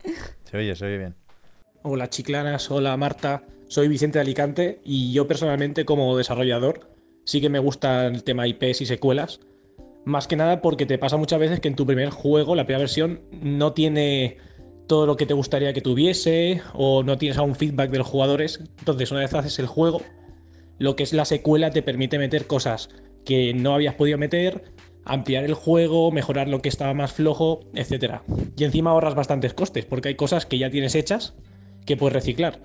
Se oye, se oye bien. Hola chiclanas, hola Marta, soy Vicente de Alicante y yo personalmente como desarrollador sí que me gusta el tema IPs y secuelas, más que nada porque te pasa muchas veces que en tu primer juego, la primera versión, no tiene todo lo que te gustaría que tuviese o no tienes aún feedback de los jugadores, entonces una vez haces el juego, lo que es la secuela te permite meter cosas que no habías podido meter, ampliar el juego, mejorar lo que estaba más flojo, etc. Y encima ahorras bastantes costes, porque hay cosas que ya tienes hechas que puedes reciclar.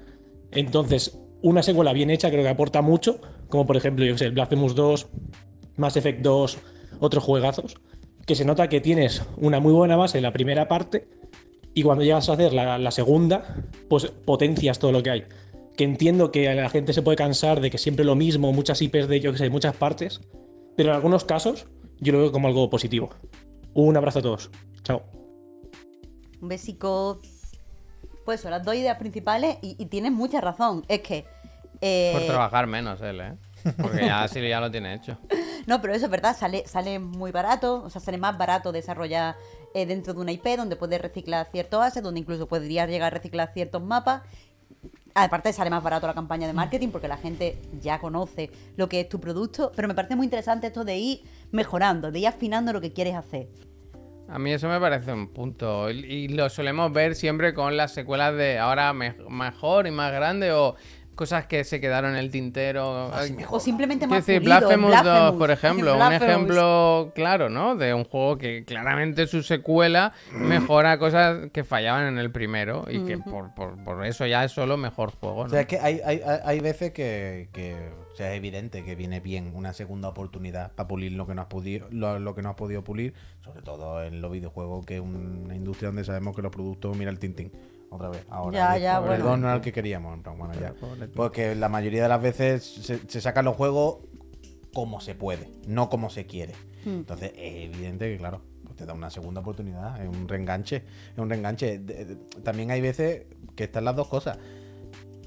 Entonces, una secuela bien hecha creo que aporta mucho, como por ejemplo, yo sé, el Blasphemous 2, Mass Effect 2, otros juegazos, que se nota que tienes una muy buena base en la primera parte y cuando llegas a hacer la, la segunda, pues potencias todo lo que hay. Que entiendo que la gente se puede cansar de que siempre lo mismo, muchas IPs de yo que sé, muchas partes, pero en algunos casos yo lo veo como algo positivo. Un abrazo a todos. Chao. Un besico. Pues son las dos ideas principales y, y tienes mucha razón. Es que. eh, Por trabajar menos él, ¿eh? Porque ya sí ya lo tiene hecho. [laughs] No, pero eso es verdad, sale, sale muy barato, o sea, sale más barato desarrollar eh, dentro de una IP donde puedes reciclar ciertos assets, donde incluso podrías llegar a reciclar ciertos mapas. Aparte sale más barato la campaña de marketing porque la gente ya conoce lo que es tu producto, pero me parece muy interesante esto de ir mejorando, de ir afinando lo que quieres hacer. A mí eso me parece un punto. Y, lo solemos ver siempre con las secuelas de ahora me- mejor y más grande o cosas que se quedaron en el tintero. Ay, O simplemente más decir, pulido, Blasphemous 2, Blasphemous. por ejemplo, un ejemplo claro, ¿no? De un juego que claramente su secuela mejora cosas que fallaban en el primero y que por, por- por eso ya es solo mejor juego, O ¿no? sea, es que hay, hay, hay- veces que, que, o sea, es evidente que viene bien una segunda oportunidad para pulir lo que no has podido, lo, lo que no has podido pulir, sobre todo en los videojuegos, que es una industria donde sabemos que los productos, mira el tintín. Otra vez, ahora. Ya, el- ya, el bueno. no era el que queríamos, en plan, bueno, ya. Porque la mayoría de las veces se, se sacan los juegos como se puede, no como se quiere. Entonces, es evidente que, claro, pues te da una segunda oportunidad, es un reenganche. Es un reenganche. De- de- también hay veces que están las dos cosas.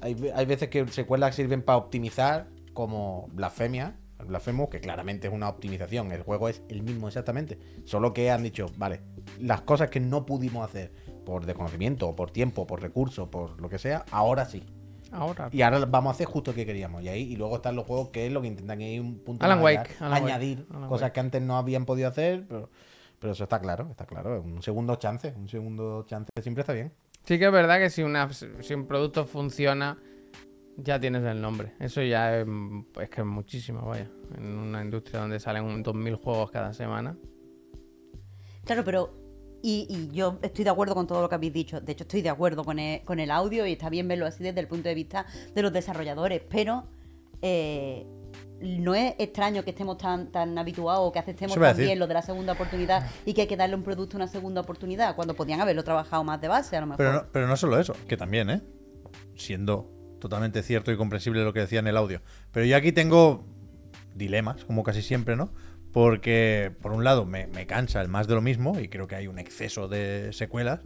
Hay, hay veces que secuelas sirven para optimizar, como Blasfemia, Blasphemous, que claramente es una optimización. El juego es el mismo exactamente. Solo que han dicho, vale, las cosas que no pudimos hacer por desconocimiento, por tiempo, por recursos, por lo que sea, ahora sí. Ahora. Y ahora vamos a hacer justo lo que queríamos. Y ahí, y luego están los juegos que es lo que intentan hay un punto Alan allá, Wake, Alan Wake, añadir Alan cosas Wake. que antes no habían podido hacer, pero, pero eso está claro, está claro. Un segundo chance, un segundo chance siempre está bien. Sí que es verdad que si, una, si un producto funciona, ya tienes el nombre. Eso ya es, es que es muchísimo, vaya. En una industria donde salen un 2.000 juegos cada semana. Claro, pero. Y, y yo estoy de acuerdo con todo lo que habéis dicho. De hecho, estoy de acuerdo con el, con el audio y está bien verlo así desde el punto de vista de los desarrolladores. Pero eh, no es extraño que estemos tan, tan habituados o que aceptemos tan bien lo de la segunda oportunidad y que hay que darle a un producto una segunda oportunidad cuando podían haberlo trabajado más de base, a lo mejor. Pero no, pero no solo eso, que también, ¿eh? Siendo totalmente cierto y comprensible lo que decía en el audio. Pero yo aquí tengo dilemas, como casi siempre, ¿no? Porque, por un lado, me, me cansa el más de lo mismo y creo que hay un exceso de secuelas,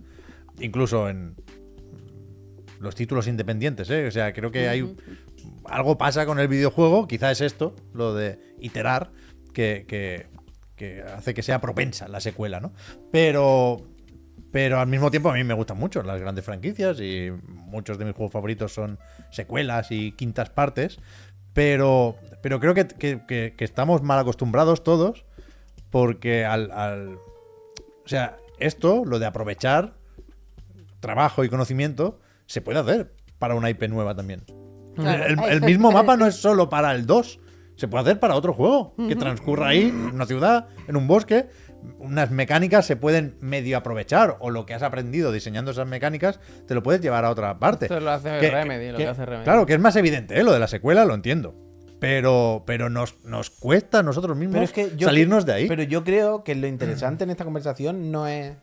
incluso en los títulos independientes, ¿eh? O sea, creo que hay algo pasa con el videojuego, quizá es esto, lo de iterar, que, que- que hace que sea propensa la secuela, ¿no? Pero, pero al mismo tiempo a mí me gustan mucho las grandes franquicias y muchos de mis juegos favoritos son secuelas y quintas partes. Pero, pero creo que, que- que- que estamos mal acostumbrados todos porque al, al- O sea, esto, lo de aprovechar trabajo y conocimiento, se puede hacer para una IP nueva también. Claro. El, el mismo [laughs] mapa no es solo para el 2. Se puede hacer para otro juego que transcurra ahí, en una ciudad, en un bosque. Unas mecánicas se pueden medio aprovechar o lo que has aprendido diseñando esas mecánicas te lo puedes llevar a otra parte. Esto lo hace Remedy, lo que hace Remedy. Claro, que es más evidente, ¿eh? lo de la secuela lo entiendo. Pero, pero nos, nos cuesta a nosotros mismos Pero es que yo salirnos de ahí. Pero yo creo que lo [clears throat] interesante en esta conversación no es,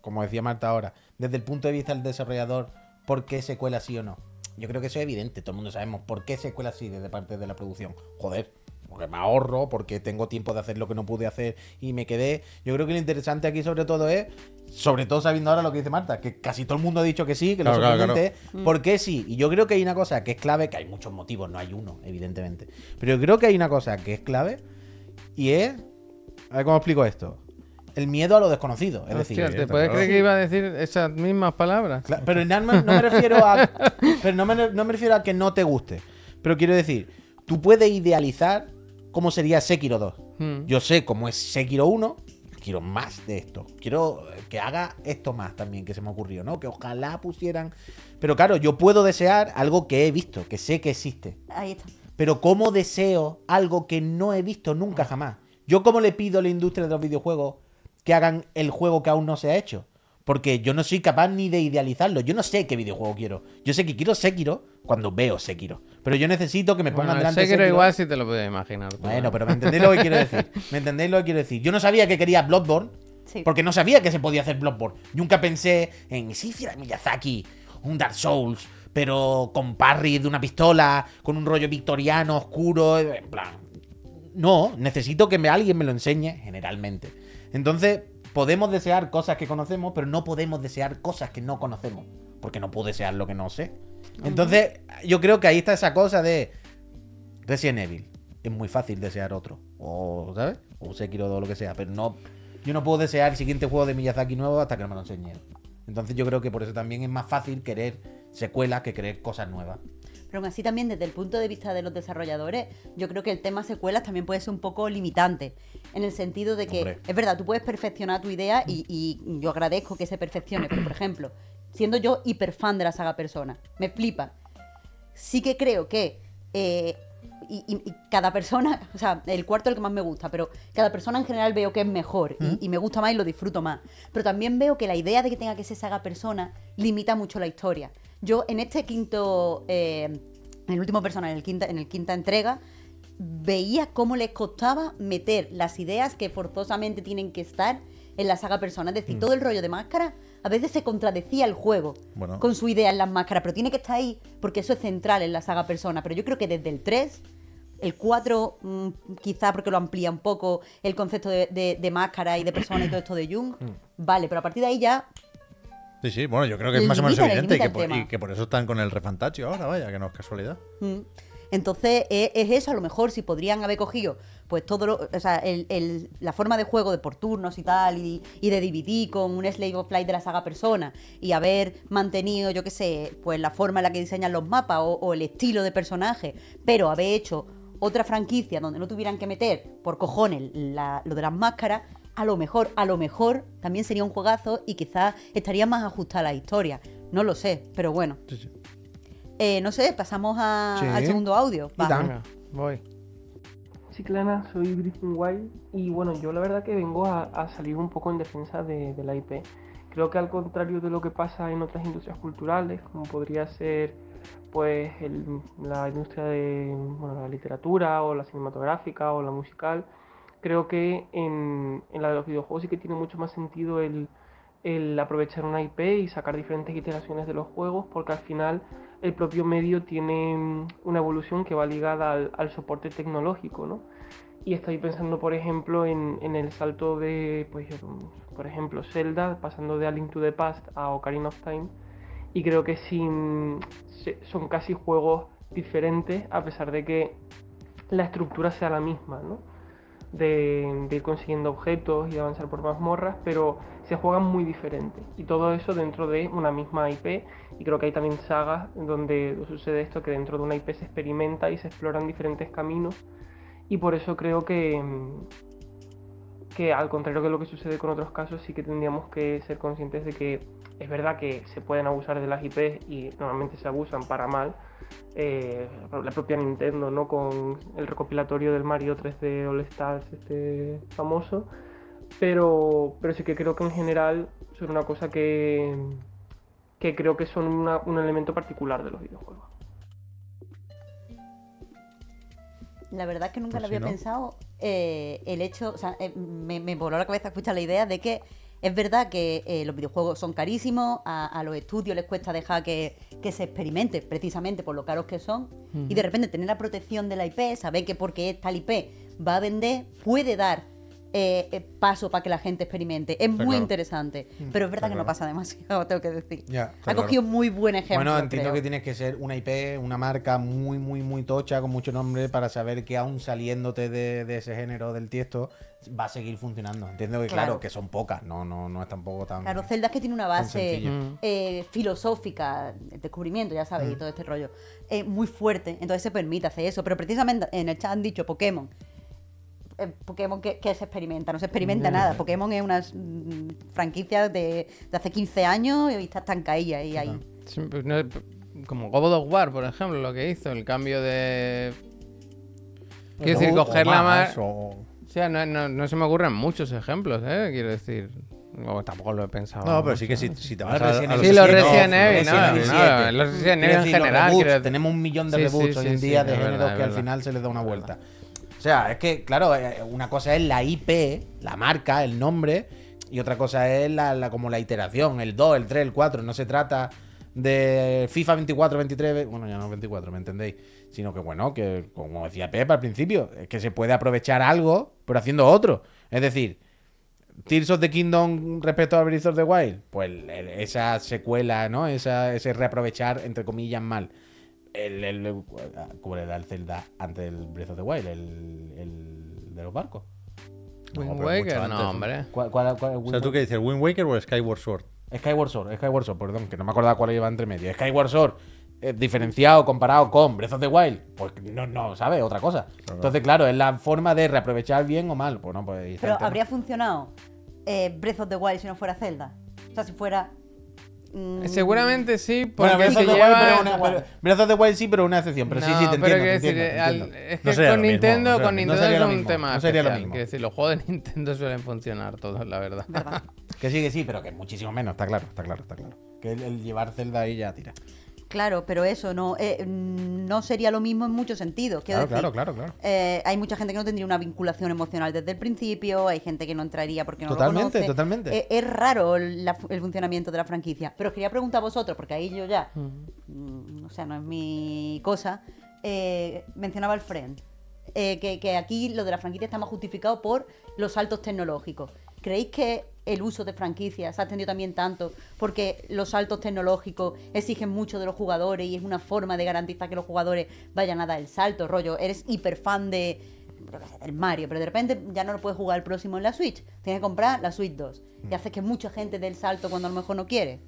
como decía Marta ahora, desde el punto de vista del desarrollador, por qué secuela sí o no. Yo creo que eso es evidente, todo el mundo sabemos por qué secuela sí desde parte de la producción. Joder, porque me ahorro, porque tengo tiempo de hacer lo que no pude hacer y me quedé. Yo creo que lo interesante aquí sobre todo es, sobre todo sabiendo ahora lo que dice Marta, que casi todo el mundo ha dicho que sí, que lo Claro, claro, sorprendente es por qué sí. Y yo creo que hay una cosa que es clave, que hay muchos motivos, no hay uno, evidentemente. Pero yo creo que hay una cosa que es clave y es. A ver cómo explico esto. El miedo a lo desconocido. Es decir, Hostia, sí, ¿te puedes claro. creer que iba a decir esas mismas palabras? Cla- pero no me, no me refiero a. [laughs] Pero no me, no me refiero a que no te guste. Pero quiero decir, tú puedes idealizar cómo sería Sekiro 2. Hmm. Yo sé cómo es Sekiro 1. Quiero más de esto. Quiero eh, que haga esto más también que se me ocurrió, ¿no? Que ojalá pusieran. Pero claro, yo puedo desear algo que he visto, que sé que existe. Ahí está. Pero ¿cómo deseo algo que no he visto nunca jamás? Yo cómo le pido a la industria de los videojuegos que hagan el juego que aún no se ha hecho. Porque yo no soy capaz ni de idealizarlo. Yo no sé qué videojuego quiero. Yo sé que quiero Sekiro cuando veo Sekiro. Pero yo necesito que me pongan Bueno, el delante Sekiro Sekiro. igual sí te lo puedes imaginar. tú, Bueno, ¿no? pero me entendéis lo que quiero decir. [laughs] ¿Me entendéis lo que quiero decir? Yo no sabía que quería Bloodborne. Sí. Porque no sabía que se podía hacer Bloodborne. Nunca pensé en si hiciera Miyazaki un Dark Souls, pero con parry de una pistola, con un rollo victoriano, oscuro, en plan. No, necesito que me, alguien me lo enseñe, generalmente. Entonces, podemos desear cosas que conocemos, pero no podemos desear cosas que no conocemos. Porque no puedo desear lo que no sé. Entonces, yo creo que ahí está esa cosa de Resident Evil. Es muy fácil desear otro. O, ¿sabes? O Sekiro o lo que sea. Pero no. Yo no puedo desear el siguiente juego de Miyazaki nuevo hasta que no me lo enseñe. Entonces yo creo que por eso también es más fácil querer secuelas que querer cosas nuevas. Pero aún así también desde el punto de vista de los desarrolladores, yo creo que el tema secuelas también puede ser un poco limitante. En el sentido de que, Hombre. es verdad, tú puedes perfeccionar tu idea y, y yo agradezco que se perfeccione. Pero, por ejemplo, siendo yo hiper fan de la saga Persona, me flipa. Sí que creo que eh, y, y- y cada persona, [laughs] o sea, el cuarto es el que más me gusta, pero cada persona en general veo que es mejor y, y me gusta más y lo disfruto más. Pero también veo que la idea de que tenga que ser saga persona limita mucho la historia. Yo en este quinto, eh, en el último persona, en el quinta, en el quinta entrega, veía cómo les costaba meter las ideas que forzosamente tienen que estar en la saga persona. Es decir, todo el rollo de máscara a veces se contradecía el juego Bueno. con su idea en las máscaras, pero tiene que estar ahí porque eso es central en la saga persona. Pero yo creo que desde el 3, el 4, mm, quizá porque lo amplía un poco el concepto de, de- de máscara y de persona y todo esto de Jung, [clears throat] vale, pero a partir de ahí ya Sí, sí, bueno, yo creo que es más o menos evidente y que, por, y que por eso están con el refantaccio ahora, vaya, que no es casualidad. Mm. Entonces, e- es, eso, a lo mejor si podrían haber cogido, pues todo lo, o sea, el- el- la forma de juego de por turnos y tal, y, y de dividir con un Slave of Light de la saga Persona, y haber mantenido, yo qué sé, pues la forma en la que diseñan los mapas o, o el estilo de personaje, pero haber hecho otra franquicia donde no tuvieran que meter por cojones la- lo de las máscaras, a lo mejor, a lo mejor también sería un juegazo y quizás estaría más ajustada la historia. No lo sé, pero bueno. Eh, no sé, pasamos a- Sí. al segundo audio. Y Va. tan- Venga, voy. Soy Griffin Wild y bueno, yo la verdad que vengo a, salir un poco en defensa de, la IP. Creo que al contrario de lo que pasa en otras industrias culturales, como podría ser pues la industria de bueno, la literatura o la cinematográfica o la musical, creo que en, en la de los videojuegos sí que tiene mucho más sentido el, el aprovechar una IP y sacar diferentes iteraciones de los juegos, porque al final el propio medio tiene mm, una evolución que va ligada al, soporte tecnológico, ¿no? Y estoy pensando, por ejemplo, en, el salto de, pues, mm, por ejemplo, Zelda, pasando de A Link to the Past a Ocarina of Time, y creo que mm, son casi juegos diferentes, a pesar de que la estructura sea la misma, ¿no? de, ir consiguiendo objetos y avanzar por mazmorras, pero se juegan muy diferente. Y todo eso dentro de una misma IP. Y creo que hay también sagas donde sucede esto, que dentro de una IP se experimenta y se exploran diferentes caminos. Y por eso creo que, mm, que al contrario que lo que sucede con otros casos, sí que tendríamos que ser conscientes de que es verdad que se pueden abusar de las IPs y normalmente se abusan para mal, eh, la propia Nintendo, ¿no? Con el recopilatorio del Mario 3D All Stars, este famoso. Pero, pero sí que creo que en general son una cosa que, que creo que son una- un elemento particular de los videojuegos. La verdad es que nunca Pues lo había ¿no? pensado. eh, el hecho, o sea, eh, me, me voló la cabeza escuchar la idea de que es verdad que eh, los videojuegos son carísimos, a, a los estudios les cuesta dejar que, que se experimente, precisamente por lo caros que son, y de repente tener la protección de la IP, saber que porque es tal IP va a vender, puede dar eh, eh, paso para que la gente experimente. Es muy claro. interesante, pero es verdad Está que no claro. pasa demasiado, [laughs] tengo que decir. Ya, ha cogido muy buen ejemplo. Bueno, entiendo creo. que tienes que ser una IP, una marca muy, muy, muy tocha, con mucho nombre, para saber que aún saliéndote de, de ese género del tiesto, va a seguir funcionando. Entiendo que, claro, Claro. que son pocas, no, no, no es tampoco tan. Claro, Zelda es que tiene una base. Mm. eh, filosófica, el descubrimiento, ya sabéis, y todo este rollo, eh, muy fuerte. Entonces se permite hacer eso. Pero precisamente en el chat han dicho Pokémon. Eh, Pokémon que, que se experimenta, no se experimenta nada. Pokémon es una mm, franquicia de, de hace 15 años y está estancadilla y ahí. Pues no- como God of War, por ejemplo, lo que hizo, el cambio de. Quiero decir, coger la mar. más, o- O sea, no, no- no se me ocurren muchos ejemplos, ¿eh? Quiero decir. O tampoco lo he pensado. No, pero mucho. sí que si, si te vas a, a Resident los Sí, los Evil, Resident no, Evil, no, Resident Evil no, 7. los Resident Evil en general, reboots, quiero- tenemos un millón de Sí, reboots sí, hoy en sí, día de verdad, géneros que al final se les da una vuelta. O sea, es que, claro, eh, una cosa es la IP, la marca, el nombre, y otra cosa es la, la- como la iteración, el 2, el 3, el 4. No se trata de FIFA 24, 23, bueno, ya no 24, ¿me entendéis? Sino que, bueno, que como decía Pepa al principio, es que se puede aprovechar algo, pero haciendo otro. Es decir, Tears of the Kingdom respecto a Breath of the Wild, pues esa secuela, ¿no? Esa, ese reaprovechar, entre comillas, mal. El, el, ¿Cómo era el Zelda antes del Breath of the Wild? El, el de los barcos. Wind No, Waker, no, hombre. ¿Cuál, cuál, cuál- O sea, ¿tú qué dices? ¿Wind Waker o Skyward Sword? Skyward Sword, Skyward Sword, perdón, que no me acordaba cuál iba entre medio. Skyward Sword, eh, diferenciado, comparado con Breath of the Wild, pues no, no, ¿sabes? Otra cosa. Entonces, claro, es la forma de reaprovechar bien o mal. Pues no, pues Pero habría funcionado eh, Breath of the Wild si no fuera Zelda. O sea, si fuera. Mm, Seguramente sí, porque Bueno, se lleva... Wild, pero una- pero- Breath of the Wild sí, pero una excepción. Pero sí, sí, te pero entiendo. quiero te decir, entiendo, te al- entiendo. es No que sería con mismo, Nintendo, con lo Nintendo es un mismo, tema no sería lo mismo. Quiero decir, los juegos de Nintendo suelen funcionar todos, la verdad. ¿verdad? Que sí, que sí, pero que muchísimo menos, está claro, está claro, está claro. Que el, el llevar Zelda ahí ya tira. Claro, pero eso no, eh, no sería lo mismo en muchos sentidos. Quiero Claro, decir, claro, claro, claro. eh, hay mucha gente que no tendría una vinculación emocional desde el principio, hay gente que no entraría porque no Totalmente, lo conoce. totalmente. Eh, es raro la el funcionamiento de la franquicia. Pero os quería preguntar a vosotros, porque ahí yo ya, mm, o sea, no es mi cosa, mencionaba el Friend. eh, que, que aquí lo de la franquicia está más justificado por los saltos tecnológicos. ¿Creéis que el uso de franquicias se ha extendido también tanto, porque los saltos tecnológicos exigen mucho de los jugadores y es una forma de garantizar que los jugadores vayan a dar el salto, rollo, eres hiper fan de del Mario, pero de repente ya no lo puedes jugar el próximo en la Switch, tienes que comprar la Switch 2 y haces que mucha gente dé el salto cuando a lo mejor no quiere.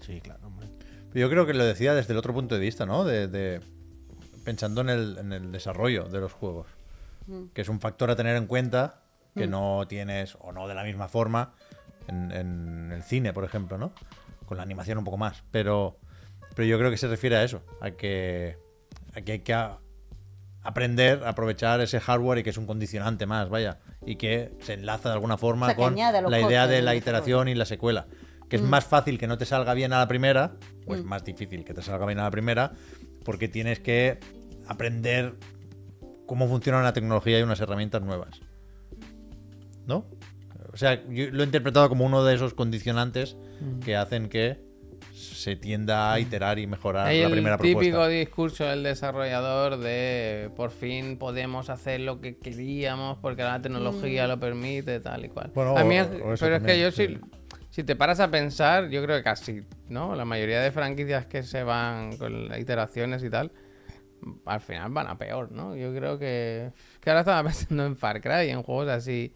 Sí, claro, hombre. Yo creo que lo decía desde el otro punto de vista, ¿no? De, de- pensando en el, en el desarrollo de los juegos. Que es un factor a tener en cuenta que no tienes, o no de la misma forma, en, en el cine, por ejemplo, ¿no? Con la animación un poco más. Pero, pero yo creo que se refiere a eso, a que, a que hay que a- aprender a aprovechar ese hardware y que es un condicionante más, vaya, y que se enlaza de alguna forma O sea, que con la idea de la iteración y la secuela. Que es más fácil que no te salga bien a la primera, o es más difícil que te salga bien a la primera, porque tienes que aprender cómo funciona la tecnología y unas herramientas nuevas. ¿No? O sea, yo lo he interpretado como uno de esos condicionantes que hacen que se tienda a iterar y mejorar Hay la el primera típico propuesta. discurso del desarrollador de por fin podemos hacer lo que queríamos porque la tecnología lo permite, tal y cual. Bueno, A mí es- pero es que yo sí. sí, si te paras a pensar, yo creo que casi, ¿no? La mayoría de franquicias que se van con iteraciones y tal, al final van a peor, ¿no? Yo creo que... Que ahora estaba [laughs] pensando en Far Cry, en juegos así...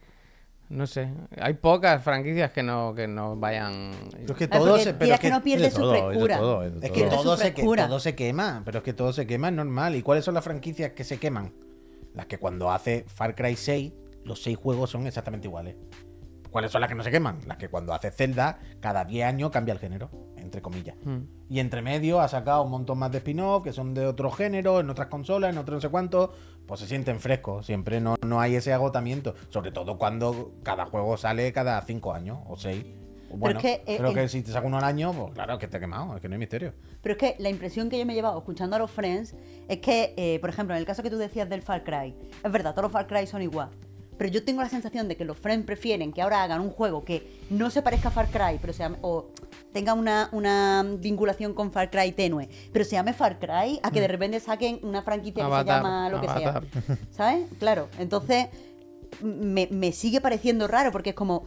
No sé, hay pocas franquicias que no, que no vayan... Pero es que Ah, todo se, pero es que no pierde de su frescura. Es que todo se, todo se quema, pero es que todo se quema, es normal. ¿Y cuáles son las franquicias que se queman? Las que cuando hace Far Cry 6, los seis juegos son exactamente iguales. ¿Cuáles son las que no se queman? Las que cuando hace Zelda, cada 10 años cambia el género, entre comillas. Hmm. Y entre medio ha sacado un montón más de spin-off que son de otro género, en otras consolas, en otro no sé cuánto. Pues se sienten frescos, siempre no, no hay ese agotamiento. Sobre todo cuando cada juego sale cada 5 años o 6. Bueno, es que, eh, en- que si te saca uno al año, pues claro, es que te ha quemado, es que no hay misterio. Pero es que la impresión que yo me he llevado escuchando a los Friends es que, eh, por ejemplo, en el caso que tú decías del Far Cry, es verdad, todos los Far Cry son igual. Pero yo tengo la sensación de que los Friends prefieren que ahora hagan un juego que no se parezca a Far Cry, pero se llame- o tenga una, una vinculación con Far Cry tenue, pero se llame Far Cry a que de repente saquen una franquicia Avatar, que se llama lo que Avatar. sea. [laughs] ¿Sabes? Claro. Entonces, me, me sigue pareciendo raro porque es como,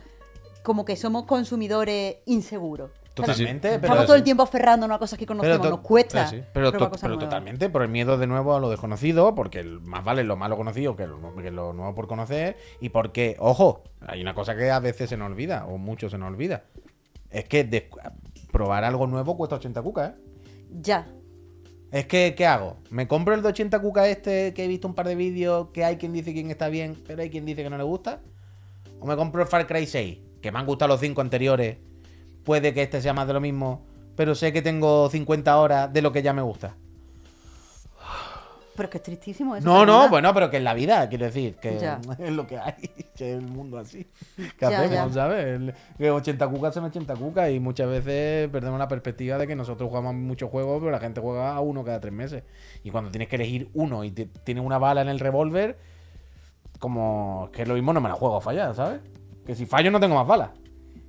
como que somos consumidores inseguros. Totalmente, pero, Estamos todo el tiempo aferrándonos a cosas que conocemos, nos cuesta. sí. pero, to- totalmente, por el miedo de nuevo a lo desconocido, porque el- más vale lo malo conocido que lo, que lo nuevo por conocer, y porque, ojo, hay una cosa que a veces se nos olvida, o mucho se nos olvida, es que de- probar algo nuevo cuesta 80 cucas, ¿eh? Ya. Es que, ¿qué hago? ¿Me compro el de 80 cucas este que he visto un par de vídeos que hay quien dice que está bien, pero hay quien dice que no le gusta? ¿O me compro el Far Cry 6, que me han gustado los 5 anteriores? Puede que este sea más de lo mismo, pero sé que tengo 50 horas de lo que ya me gusta. Pero es que es tristísimo eso. No, no, bueno, pero que es la vida, quiero decir, que Ya. [laughs] es lo que hay, que es el mundo así. ¿Qué Ya, hacemos, ya. sabes? Que 80 cucas son 80 cucas y muchas veces perdemos la perspectiva de que nosotros jugamos muchos juegos, pero la gente juega a uno cada tres meses. Y cuando tienes que elegir uno y te- tienes una bala en el revólver, como que lo mismo no me la juego a fallar, ¿sabes? Que si fallo no tengo más balas.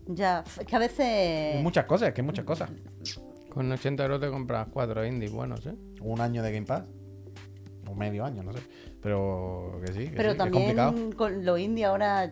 Ya, es que a veces. Hay muchas cosas, es que hay muchas cosas. Con 80 euros te compras cuatro indies buenos, ¿eh? Un año de Game Pass. O medio año, no sé. Pero que sí, que Pero sí, que es complicado. también con lo indie ahora.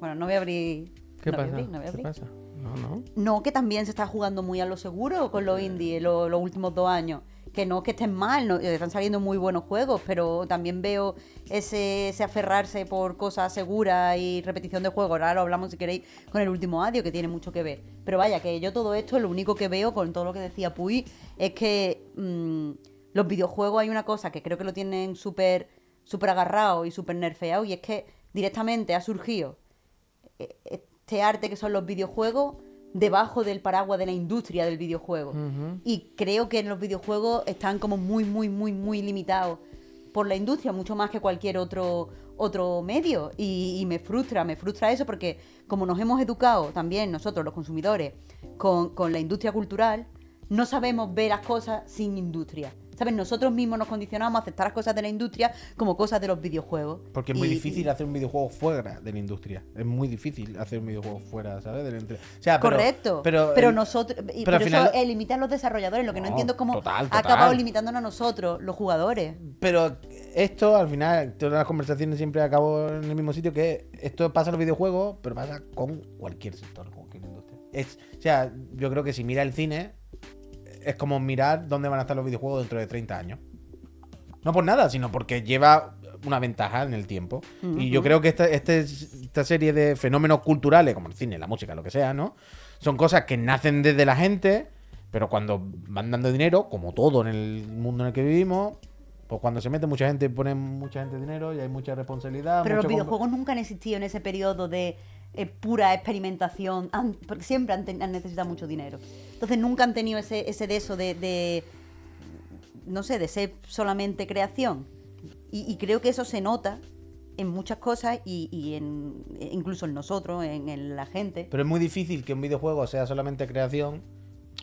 Bueno, no voy a abrir. ¿Qué no voy a pasa? abrir, no voy a ¿Qué abrir. pasa? No, no. No, que también se está jugando muy a lo seguro con los indie lo- los últimos dos años. Que no es que estén mal, no, están saliendo muy buenos juegos, pero también veo ese, ese aferrarse por cosas seguras y repetición de juegos. Ahora lo hablamos si queréis con el último audio, que tiene mucho que ver. Pero vaya, que yo todo esto, lo único que veo con todo lo que decía Puy, es que mm, los videojuegos hay una cosa que creo que lo tienen súper súper agarrado y súper nerfeado, y es que directamente ha surgido eh, este arte que son los videojuegos debajo del paraguas de la industria del videojuego. Y creo que en los videojuegos están como muy, muy, muy, muy limitados por la industria, mucho más que cualquier otro, otro medio. Y, y me frustra, me frustra eso porque como nos hemos educado también nosotros, los consumidores, con, con la industria cultural, no sabemos ver las cosas sin industria. ¿Sabes? Nosotros mismos nos condicionamos a aceptar las cosas de la industria como cosas de los videojuegos. Porque es muy Y- difícil hacer un videojuego fuera de la industria. Es muy difícil hacer un videojuego fuera, ¿sabes? De la industria. O sea, pero- Correcto. Pero, Pero, el- nosotros. pero Pero, al final- eso a los desarrolladores. Lo que no, No, entiendo es cómo total, ha acabado limitándonos a nosotros, los jugadores. pero esto, al final, todas las conversaciones siempre acabo en el mismo sitio, que esto pasa en los videojuegos, pero pasa con cualquier sector, con cualquier industria. Es, o sea, yo creo que si mira el cine, es como mirar dónde van a estar los videojuegos dentro de 30 años. No por nada, sino porque lleva una ventaja en el tiempo. Y yo creo que esta, este- esta serie de fenómenos culturales, como el cine, la música, lo que sea, ¿no? Son cosas que nacen desde la gente, pero cuando van dando dinero, como todo en el mundo en el que vivimos, pues cuando se mete mucha gente, pone mucha gente dinero y hay mucha responsabilidad. Pero los mucho videojuegos nunca han existido en ese periodo de eh, pura experimentación, han- porque siempre han, ten- han necesitado mucho dinero. Entonces nunca han tenido ese, ese de eso de, de, no sé, de ser solamente creación. Y, y creo que eso se nota en muchas cosas y, y en, incluso en nosotros, en, en la gente. Pero es muy difícil que un videojuego sea solamente creación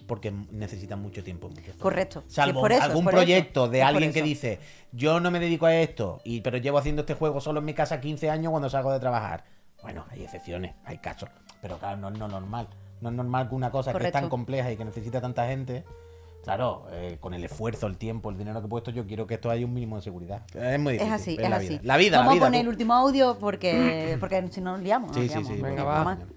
porque necesita mucho tiempo. Correcto. Salvo por eso, algún por proyecto eso, de alguien que dice, yo no me dedico a esto, y, pero llevo haciendo este juego solo en mi casa 15 años cuando salgo de trabajar. Bueno, hay excepciones, hay casos. Pero claro, no es no normal. No es normal que una cosa que es tan compleja y que necesita tanta gente, claro, eh, con el esfuerzo, el tiempo, el dinero que he puesto, yo quiero que esto haya un mínimo de seguridad. Es muy Es difícil. así, es es la así. vida. La vida, Vamos la vida. a poner tú. el último audio porque, porque si no nos liamos. nos Sí, sí, liamos. sí. Venga, porque- va.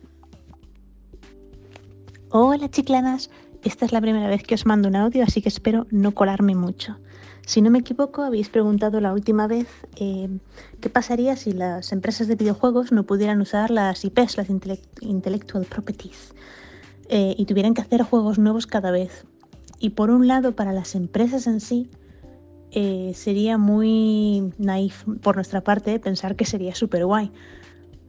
Hola chiclanas, esta es la primera vez que os mando un audio, así que espero no colarme mucho. Si no me equivoco, habéis preguntado la última vez eh, qué pasaría si las empresas de videojuegos no pudieran usar las IPs, las intellect- Intellectual Properties, eh, y tuvieran que hacer juegos nuevos cada vez. Y por un lado, para las empresas en sí, eh, sería muy naif por nuestra parte pensar que sería súper guay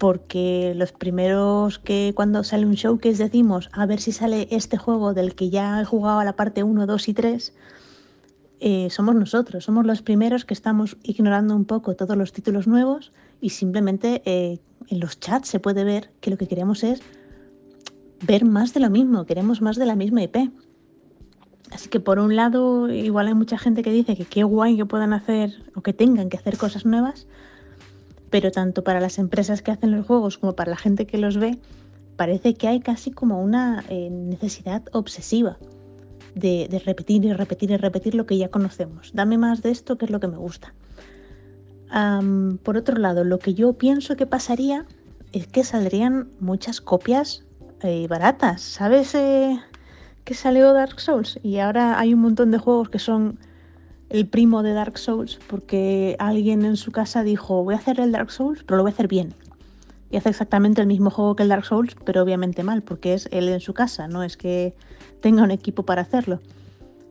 porque los primeros que cuando sale un showcase decimos a ver si sale este juego del que ya he jugado a la parte 1, 2 y 3, eh, somos nosotros, somos los primeros que estamos ignorando un poco todos los títulos nuevos y simplemente eh, en los chats se puede ver que lo que queremos es ver más de lo mismo, queremos más de la misma IP. Así que por un lado, igual hay mucha gente que dice que qué guay que puedan hacer o que tengan que hacer cosas nuevas, pero tanto para las empresas que hacen los juegos como para la gente que los ve, parece que hay casi como una eh, necesidad obsesiva de, repetir y repetir y repetir lo que ya conocemos. Dame más de esto, que es lo que me gusta. Por otro lado, lo que yo pienso que pasaría es que saldrían muchas copias eh, baratas. ¿Sabes eh, que salió Dark Souls? Y ahora hay un montón de juegos que son el primo de Dark Souls porque alguien en su casa dijo voy a hacer el Dark Souls pero lo voy a hacer bien y hace exactamente el mismo juego que el Dark Souls pero obviamente mal porque es él en su casa no es que tenga un equipo para hacerlo.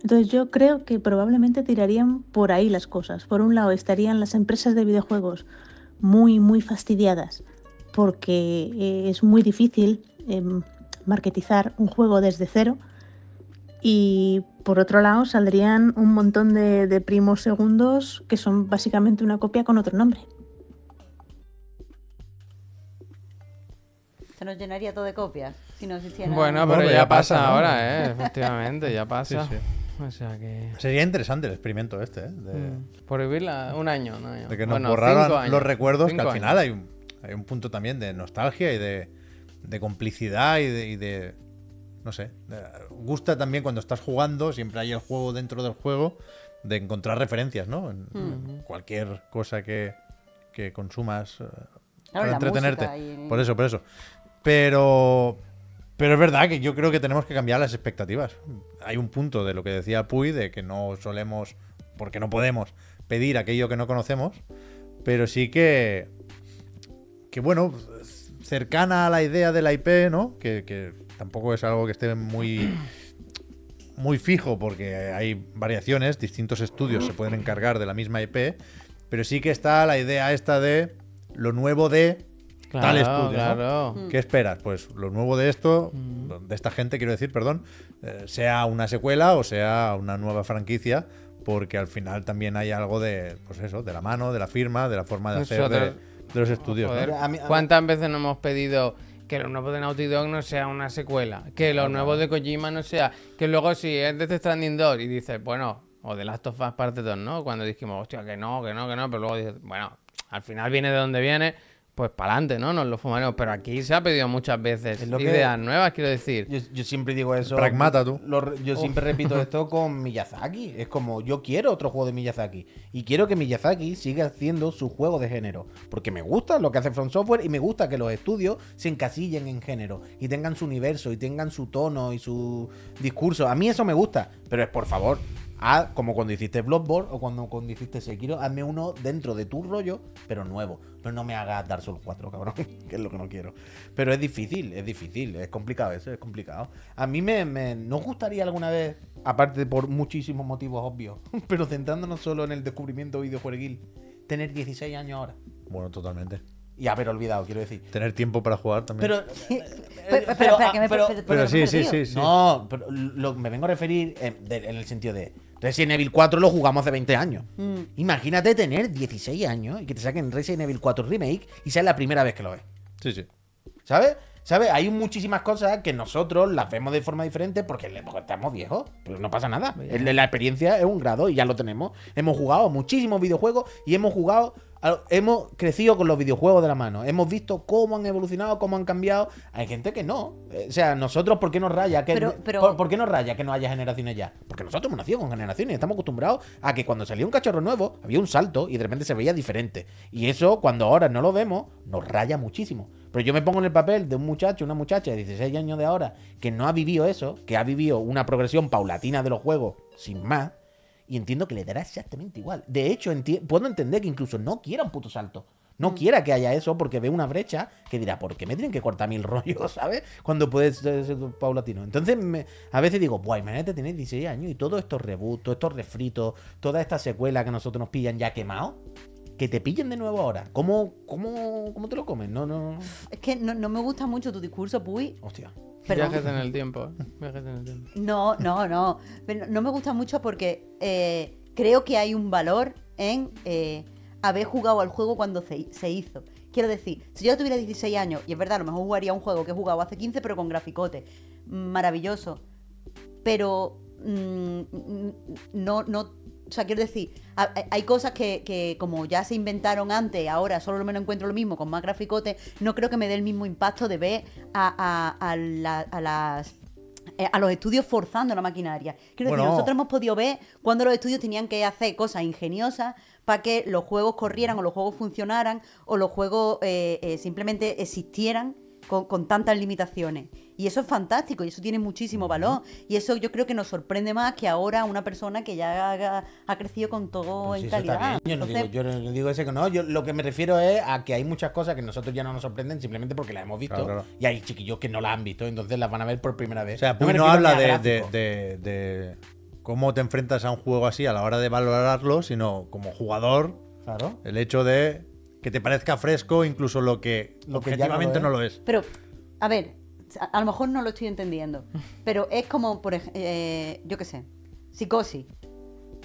Entonces yo creo que probablemente tirarían por ahí las cosas. Por un lado estarían las empresas de videojuegos muy muy fastidiadas porque eh, es muy difícil em, marketizar un juego desde cero. Y por otro lado saldrían un montón de, de primos segundos que son básicamente una copia con otro nombre. Se nos llenaría todo de copias si no existiera. Bueno, pero pero ya ya pasa, pasa, ¿no? ahora, ¿eh? Efectivamente, ya pasa. Sí, O sea que... Sería interesante el experimento este, ¿eh? De, Mm. Por vivirla un año, un año. de que nos Bueno, borraran los recuerdos, que al final hay un, hay un punto también de nostalgia y de, de complicidad y de, y de- No sé. gusta también cuando estás jugando, siempre hay el juego dentro del juego, de encontrar referencias, ¿no? En, en cualquier cosa que, que consumas eh, para entretenerte. y- Por eso, por eso. Pero. Pero es verdad que yo creo que tenemos que cambiar las expectativas. Hay un punto de lo que decía Puy, de que no solemos, porque no podemos, pedir aquello que no conocemos, pero sí que, que bueno, cercana a la idea de la IP, ¿no? Que, que tampoco es algo que esté muy, [clears throat] muy fijo, porque hay variaciones, distintos estudios se pueden encargar de la misma IP, pero sí que está la idea esta de lo nuevo de tal Claro, estudio. ¿no? claro. ¿Qué esperas? Pues lo nuevo de esto, de esta gente, quiero decir, perdón, eh, sea una secuela o sea una nueva franquicia, porque al final también hay algo de, pues eso, de la mano, de la firma, de la forma de hacer de, de los estudios. ¿no? Joder, A mí- a ¿Cuántas veces nos hemos pedido que lo nuevo de Naughty Dog no sea una secuela? Que lo nuevo de Kojima no sea. Que luego si es de Stranding 2 y dices, bueno, o de Last of Us parte 2, ¿no? Cuando dijimos, hostia, que no, que no, que no, pero luego dices, bueno, al final viene de donde viene. Pues para adelante, ¿no? Nos lo fumaremos. Pero aquí se ha pedido muchas veces Es lo que- ideas nuevas, quiero decir. Yo, yo siempre digo eso. Pragmata, tú. Lo yo siempre repito [laughs] esto con Miyazaki. Es como, yo quiero otro juego de Miyazaki. Y quiero que Miyazaki siga haciendo su juego de género. Porque me gusta lo que hace From Software y me gusta que los estudios se encasillen en género. Y tengan su universo y tengan su tono y su discurso. A mí eso me gusta. Pero es por favor. haz como cuando hiciste Bloodborne o cuando, cuando hiciste Sekiro, hazme uno dentro de tu rollo, pero nuevo. Pero no me hagas Dark Souls 4, cabrón, [laughs] que es lo que no quiero. Pero es difícil, es difícil, es complicado eso, es complicado. A mí me, me nos gustaría alguna vez, aparte por muchísimos motivos obvios, [laughs] pero centrándonos solo en el descubrimiento videojueguil, tener 16 años ahora. Bueno, totalmente. Y haber olvidado, quiero decir. Tener tiempo para jugar también. Pero, Pero, pero, espera, que me, pero- pero- pero sí, sí, sí, sí. No, pero lo- me vengo a referir en, de- en el sentido de Resident Evil 4 lo jugamos hace 20 años. Mm. Imagínate tener 16 años y que te saquen Resident Evil 4 Remake y sea la primera vez que lo ves. Sí, sí. ¿Sabes? ¿Sabes? Hay muchísimas cosas que nosotros las vemos de forma diferente porque, estamos viejos. Pero no pasa nada. La experiencia es un grado y ya lo tenemos. Hemos jugado muchísimos videojuegos y hemos jugado. Hemos crecido con los videojuegos de la mano. Hemos visto cómo han evolucionado, cómo han cambiado. Hay gente que no. Eh, O sea, nosotros, ¿por qué nos raya? Que, Pero- pero- ¿por, por qué nos raya que no haya generaciones ya? Porque nosotros hemos nacido con generaciones. Estamos acostumbrados a que cuando salía un cachorro nuevo, había un salto y de repente se veía diferente. Y eso, cuando ahora no lo vemos, nos raya muchísimo. Pero yo me pongo en el papel de un muchacho, una muchacha de 16 años de ahora, que no ha vivido eso, que ha vivido una progresión paulatina de los juegos sin más, y entiendo que le dará exactamente igual. De hecho, puedo entender que incluso no quiera un puto salto. No quiera que haya eso porque ve una brecha que dirá, ¿por qué me tienen que cortar mil [laughs] rollos, ¿sabes? Cuando puede ser, paulatino. Entonces, me- a veces digo, buah, imagínate tener 16 años y todos estos reboots, todos estos refritos, toda esta secuela que nosotros nos pillan ya quemados, que te pillen de nuevo ahora. ¿Cómo, cómo, cómo te lo comes? No, no. Es que no, no me gusta mucho tu discurso, Puy. Hostia. Viajes en el tiempo. Viajes en el tiempo. No, no, no. Pero no me gusta mucho porque eh, creo que hay un valor en eh, haber jugado al juego cuando se, se hizo. Quiero decir, si yo tuviera 16 años, y es verdad, a lo mejor jugaría un juego que he jugado hace 15, pero con graficote. Maravilloso. Pero mm, mm, no, no. O sea, quiero decir, ha- hay- cosas que, que como ya se inventaron antes, ahora solo me lo encuentro lo mismo con más graficote, no creo que me dé el mismo impacto de ver a, a- a la- a las eh, a los estudios forzando la maquinaria. Quiero Bueno. decir, nosotros hemos podido ver cuando los estudios tenían que hacer cosas ingeniosas para que los juegos corrieran o los juegos funcionaran o los juegos eh, eh, simplemente existieran con, con tantas limitaciones. Y eso es fantástico y eso tiene muchísimo valor. Y eso yo creo que nos sorprende más que ahora una persona que ya ha, ha crecido con todo Pues en eso calidad. bien. Yo no, Entonces, digo, yo no digo ese que no. Yo lo que me refiero es a que hay muchas cosas que nosotros ya no nos sorprenden simplemente porque las hemos visto. Claro, claro. Y hay chiquillos que no las han visto, entonces las van a ver por primera vez. O sea, Puy no, refiero habla de, de- de- de cómo te enfrentas a un juego así a la hora de valorarlo, sino como jugador, Claro. el hecho de que te parezca fresco incluso lo que Lo que ya no lo objetivamente es. no lo es. Pero, a ver, a, a lo mejor no lo estoy entendiendo, [laughs] pero es como, por ejemplo, yo qué sé, Psicosis.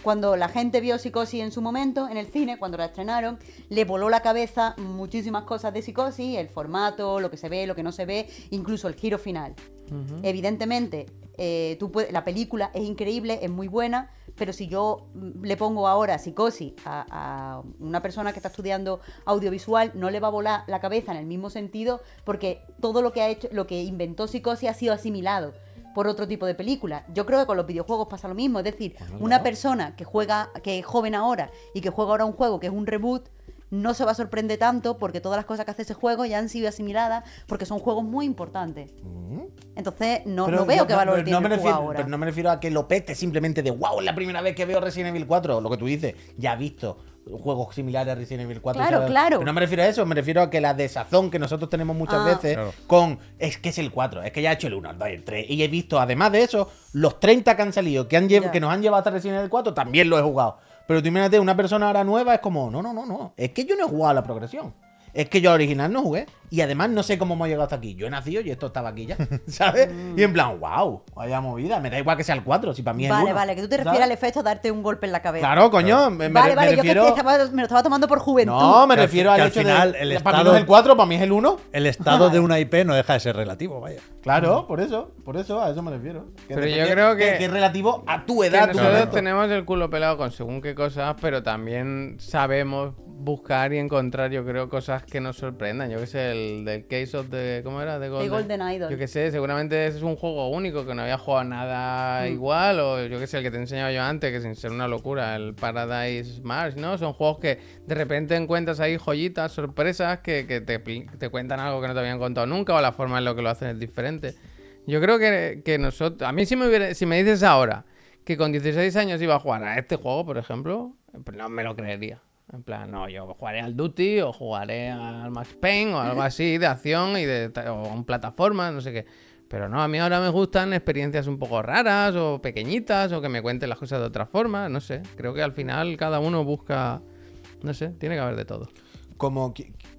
Cuando la gente vio Psicosis en su momento, en el cine, cuando la estrenaron, le voló la cabeza muchísimas cosas de Psicosis, el formato, lo que se ve, lo que no se ve, incluso el giro final. Evidentemente, eh, tú puedes- la película es increíble, es muy buena, pero si yo mm, le pongo ahora psicosis a, a una persona que está estudiando audiovisual, no le va a volar la cabeza en el mismo sentido, porque todo lo que ha hecho, lo que inventó psicosis ha sido asimilado por otro tipo de película. Yo creo que con los videojuegos pasa lo mismo, es decir, una persona que juega, que es joven ahora y que juega ahora un juego que es un reboot, no se va a sorprender tanto porque todas las cosas que hace ese juego ya han sido asimiladas porque son juegos muy importantes. Entonces, no, Pero no veo yo- qué valor pero tiene no me el juego refiero, ahora. Pero no me refiero a que lo pete simplemente de wow, es la primera vez que veo Resident Evil 4. Lo que tú dices, ya he visto juegos similares a Resident Evil 4. Claro, ¿sabes? claro. Pero no me refiero a eso, me refiero a que la desazón que nosotros tenemos muchas Ah. veces Claro. con es que es el 4, es que ya he hecho el 1, el 2 y el 3. Y he visto, además de eso, los 30 que han salido, que, han Ya. que nos han llevado hasta Resident Evil 4, también lo he jugado. Pero tú imagínate, una persona ahora nueva es como, no, no, no, no. Es que yo no he jugado a la progresión. Es que yo al original no jugué. Y además no sé cómo hemos llegado hasta aquí. Yo he nacido y esto estaba aquí ya. [laughs] ¿Sabes? Y en plan, wow, vaya movida. Me da igual que sea el 4, si para mí es el Vale, 1, vale, que tú te refieres al efecto de darte un golpe en la cabeza. Claro, coño. Me, me- vale, me vale, yo que refiero. estaba- me lo estaba tomando por juventud. No, me Que al refiero fi- al que al hecho final de. el para mí estado- no es el 4, para mí es el 1. El estado de una IP no deja de ser relativo, vaya. Claro, por eso, por eso, a eso me refiero. Que Pero yo depende- creo que- que es relativo a tu Que edad, tu nosotros momento. tenemos el culo pelado con según qué cosas, pero también sabemos buscar y encontrar, yo creo, cosas que nos sorprendan. Yo que sé, el del Case of the... ¿Cómo era? De De Golden Idol. Yo que sé, seguramente ese es un juego único, que no había jugado nada Mm. igual, o yo que sé, el que te enseñaba yo antes, que sin ser una locura, el Paradise Mars, ¿no? Son juegos que de repente encuentras ahí joyitas, sorpresas, que, que te, pli- te cuentan algo que no te habían contado nunca, o la forma en la que lo hacen es diferente. Yo creo que, que nosotros... A mí si me, hubiera- si me dices ahora que con 16 años iba a jugar a este juego, por ejemplo, pues no me lo creería. En plan, no, yo jugaré al Duty o jugaré al Max Payne o algo así de acción y de o en plataformas, no sé qué. Pero no, a mí ahora me gustan experiencias un poco raras o pequeñitas o que me cuenten las cosas de otra forma, no sé. Creo que al final cada uno busca, no sé, tiene que haber de todo. Como.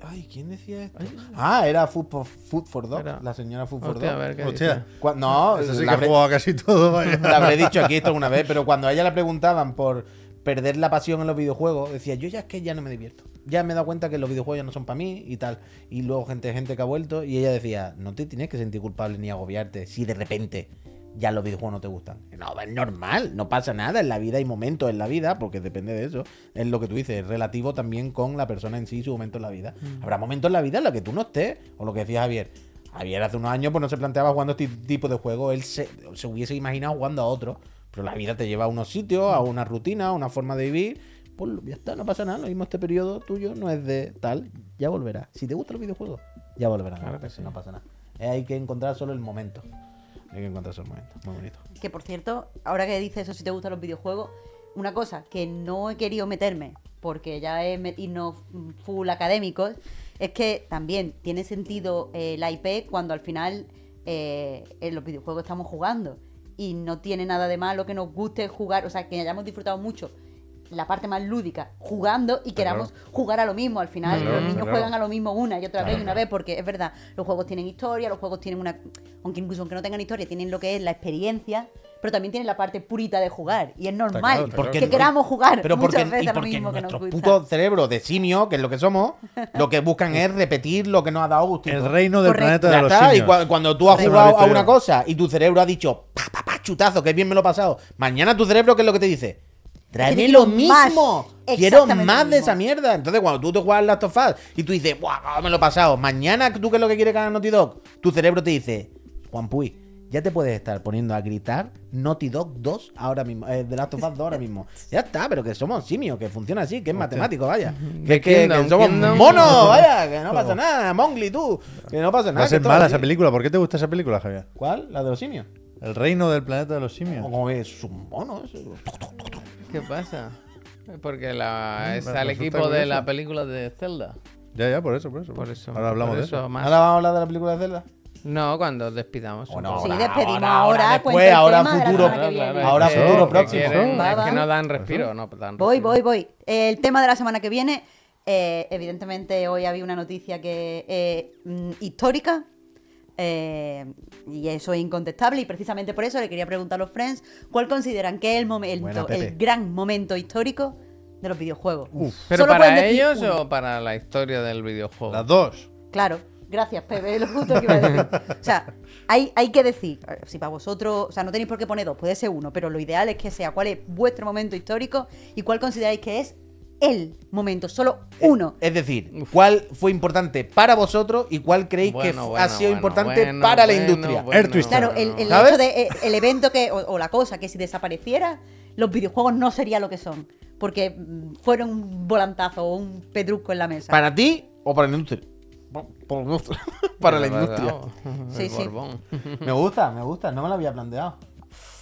Ay, ¿quién decía esto? Ah, era Food for, Food for Dog. Era- La señora Food for Hostia, a Dog. ver qué Hostia. No, Eso sí la que habré- jugado casi todo, vaya. [laughs] La habré dicho aquí esto alguna vez, pero cuando a ella le preguntaban por perder la pasión en los videojuegos, decía, yo ya es que ya no me divierto. Ya me he dado cuenta que los videojuegos ya no son para mí y tal. Y luego gente, gente que ha vuelto y ella decía, no te tienes que sentir culpable ni agobiarte si de repente ya los videojuegos no te gustan. No, es normal, no pasa nada. En la vida hay momentos en la vida, porque depende de eso. Es lo que tú dices, es relativo también con la persona en sí y su momento en la vida. Habrá momentos en la vida en los que tú no estés, o lo que decía Javier. Javier hace unos años pues no se planteaba jugando este tipo de juego, él se, se hubiese imaginado jugando a otro. Pero la vida te lleva a unos sitios, a una rutina, a una forma de vivir. Pues ya está, no pasa nada. Lo mismo este periodo tuyo no es de tal, ya volverá. Si te gustan los videojuegos, ya volverá. Claro que sí. No pasa nada. Eh, hay que encontrar solo el momento. Hay que encontrar solo el momento. Muy bonito. Que por cierto, ahora que dices eso, si te gustan los videojuegos, una cosa que no he querido meterme, porque ya es met- irnos full académicos, es que también tiene sentido eh, la IP cuando al final eh, en los videojuegos estamos jugando. Y no tiene nada de malo que nos guste jugar, o sea, que hayamos disfrutado mucho la parte más lúdica jugando y queramos jugar a lo mismo. Al final, Claro, los niños claro. juegan a lo mismo una y otra Claro, vez y una claro. vez, porque es verdad, los juegos tienen historia, los juegos tienen una. Aunque incluso aunque no tengan historia, tienen lo que es la experiencia, pero también tienen la parte purita de jugar. Y es normal claro, Porque- que queramos jugar Pero muchas porque, veces y a lo mismo que nos gusta. puto cerebro de simio, que es lo que somos, lo que buscan [laughs] es repetir lo que nos ha dado gusto. El reino del Correcto. planeta de los está, y simios. cua- cuando tú has jugado a una cosa y tu cerebro ha dicho, pa, pa, chutazo, que bien me lo he pasado. Mañana tu cerebro, ¿qué es lo que te dice? Tráeme lo más. mismo. Quiero más de esa mierda. Entonces, cuando tú te juegas Last of Us y tú dices, ¡buah, me lo he pasado! Mañana, ¿tú qué es lo que quiere ganar Naughty Dog? Tu cerebro te dice, Juan Puy, ya te puedes estar poniendo a gritar Naughty Dog 2 ahora mismo, eh, The Last of Us 2 ahora mismo. [laughs] Ya está, pero que somos simios, que funciona así, que es matemático, vaya. [laughs] Que, que- somos Kingdom. monos, vaya, que no pasa nada. Mongli, tú, que no pasa Va nada. a ser mala así. esa película. ¿Por qué te gusta esa película, Javier? ¿Cuál? ¿La de los simios? El reino del planeta de los simios. Como es un mono, eso. ¿Qué pasa? Porque la, Mm, es al equipo de la película de Zelda. Ya, ya, por eso, por eso. Por eso. Ahora hablamos por de eso más- ¿Ahora vamos a hablar de la película de Zelda? No, cuando despidamos. un O no. Sí, ahora, despedimos ahora, ahora, después, ahora futuro. Ahora futuro que próximo. es que no dan respiro, no dan Voy, respiro. voy, voy. El tema de la semana que viene, eh, evidentemente hoy había una noticia que eh, mm, histórica. Eh, y eso es incontestable y precisamente por eso le quería preguntar a los friends cuál consideran que es el momento, Buena, el gran momento histórico de los videojuegos. ¿Pero Solo para ellos uno. o para la historia del videojuego? Las dos. Claro, gracias, Pepe, lo justo que iba a decir. O sea, hay, hay que decir, si para vosotros, o sea, no tenéis por qué poner dos, puede ser uno, pero lo ideal es que sea cuál es vuestro momento histórico y cuál consideráis que es el momento, solo uno. Es decir, ¿cuál fue importante para vosotros y cuál creéis que Bueno, fu- bueno, ha sido bueno, importante bueno, para la industria? bueno, Air Twister. Claro, el, hecho de eh, el evento que, o, o la cosa, que si desapareciera, los videojuegos no sería lo que son. Porque mm, fueron un volantazo o un pedrusco en la mesa. ¿Para ti o para la industria? Pa- Para la industria. para la Pero, industria. vamos, Sí, sí. Me gusta, me gusta, no me lo había planteado.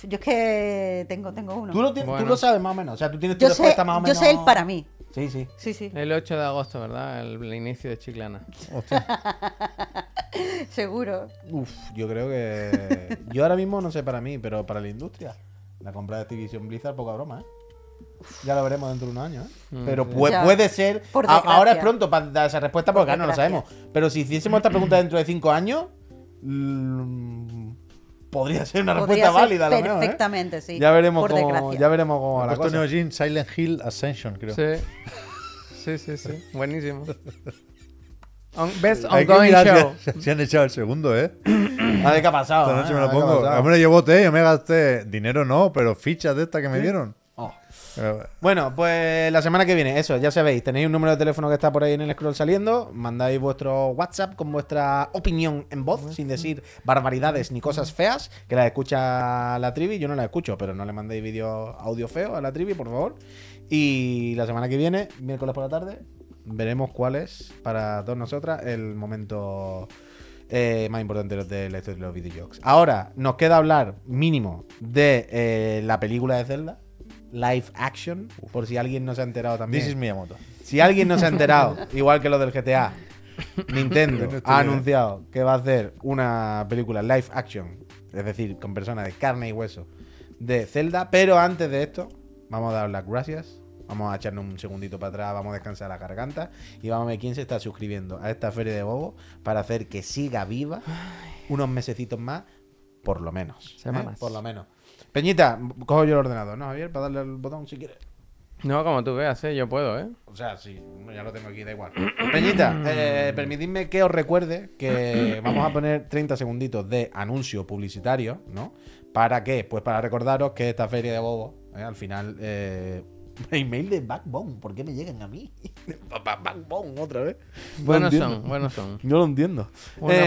Yo es que tengo, tengo uno. Tú lo, tú lo sabes más o menos, o sea, tú tienes tu yo sé, respuesta más o yo menos. sé el para mí. Sí, sí. Sí, sí, El 8 de agosto, ¿verdad? El, el inicio de Chiclana. [laughs] seguro. Uf, yo creo que. Yo ahora mismo no sé para mí, pero para la industria. La compra de Activision Blizzard, poca broma, ¿eh? Ya lo veremos dentro de unos años, ¿eh? Pero pu- Ya. puede ser. Ahora es pronto para dar esa respuesta porque Por no lo sabemos. Pero si hiciésemos esta pregunta dentro de cinco años, mm, podría ser una Podría respuesta ser válida, a lo mejor, ¿eh? perfectamente, sí. Ya veremos por cómo, desgracia. ya veremos cómo va la puesto cosa. Neo Geo Silent Hill Ascension, creo. Sí. Sí, sí, sí. Buenísimo. On- best ongoing show. si han echado el segundo, ¿eh? A ver qué ha pasado. Esta noche ¿eh? me A lo pongo. yo voté, yo me gasté dinero, no, pero fichas de estas que me dieron. Bueno, pues la semana que viene, eso, ya sabéis, tenéis un número de teléfono que está por ahí en el scroll saliendo, mandáis vuestro WhatsApp con vuestra opinión en voz, sin decir barbaridades ni cosas feas, que las escucha la trivi, yo no la escucho, pero no le mandéis vídeo audio feo a la trivi, por favor. Y la semana que viene, miércoles por la tarde, veremos cuál es para todas nosotras el momento eh, más importante de la historia de los videojuegos. Ahora, nos queda hablar mínimo de eh, la película de Zelda, live action, por si alguien no se ha enterado también. This is Miyamoto. Si alguien no se ha enterado, [laughs] igual que lo del GTA, Nintendo [laughs] ha anunciado que va a hacer una película live action, es decir, con personas de carne y hueso, de Zelda. Pero antes de esto, vamos a dar las gracias. Vamos a echarnos un segundito para atrás, vamos a descansar la garganta y vamos a ver quién se está suscribiendo a esta feria de bobo para hacer que siga viva unos mesecitos más, por lo menos. ¿eh? Semanas. Por lo menos. Peñita, cojo yo el ordenador, ¿no, Javier? Para darle al botón si quieres. No, como tú veas, ¿eh? yo puedo, ¿eh? O sea, sí, ya lo tengo aquí, da igual. [clears throat] Peñita, eh, permitidme que os recuerde que [clears throat] vamos a poner 30 segunditos de anuncio publicitario, ¿no? ¿Para qué? Pues para recordaros que esta feria de bobo, eh, al final... Eh, [laughs] email de Backbone, ¿por qué me llegan a mí? [laughs] Backbone otra vez. No Buenos son, buenos son. No lo entiendo. Otros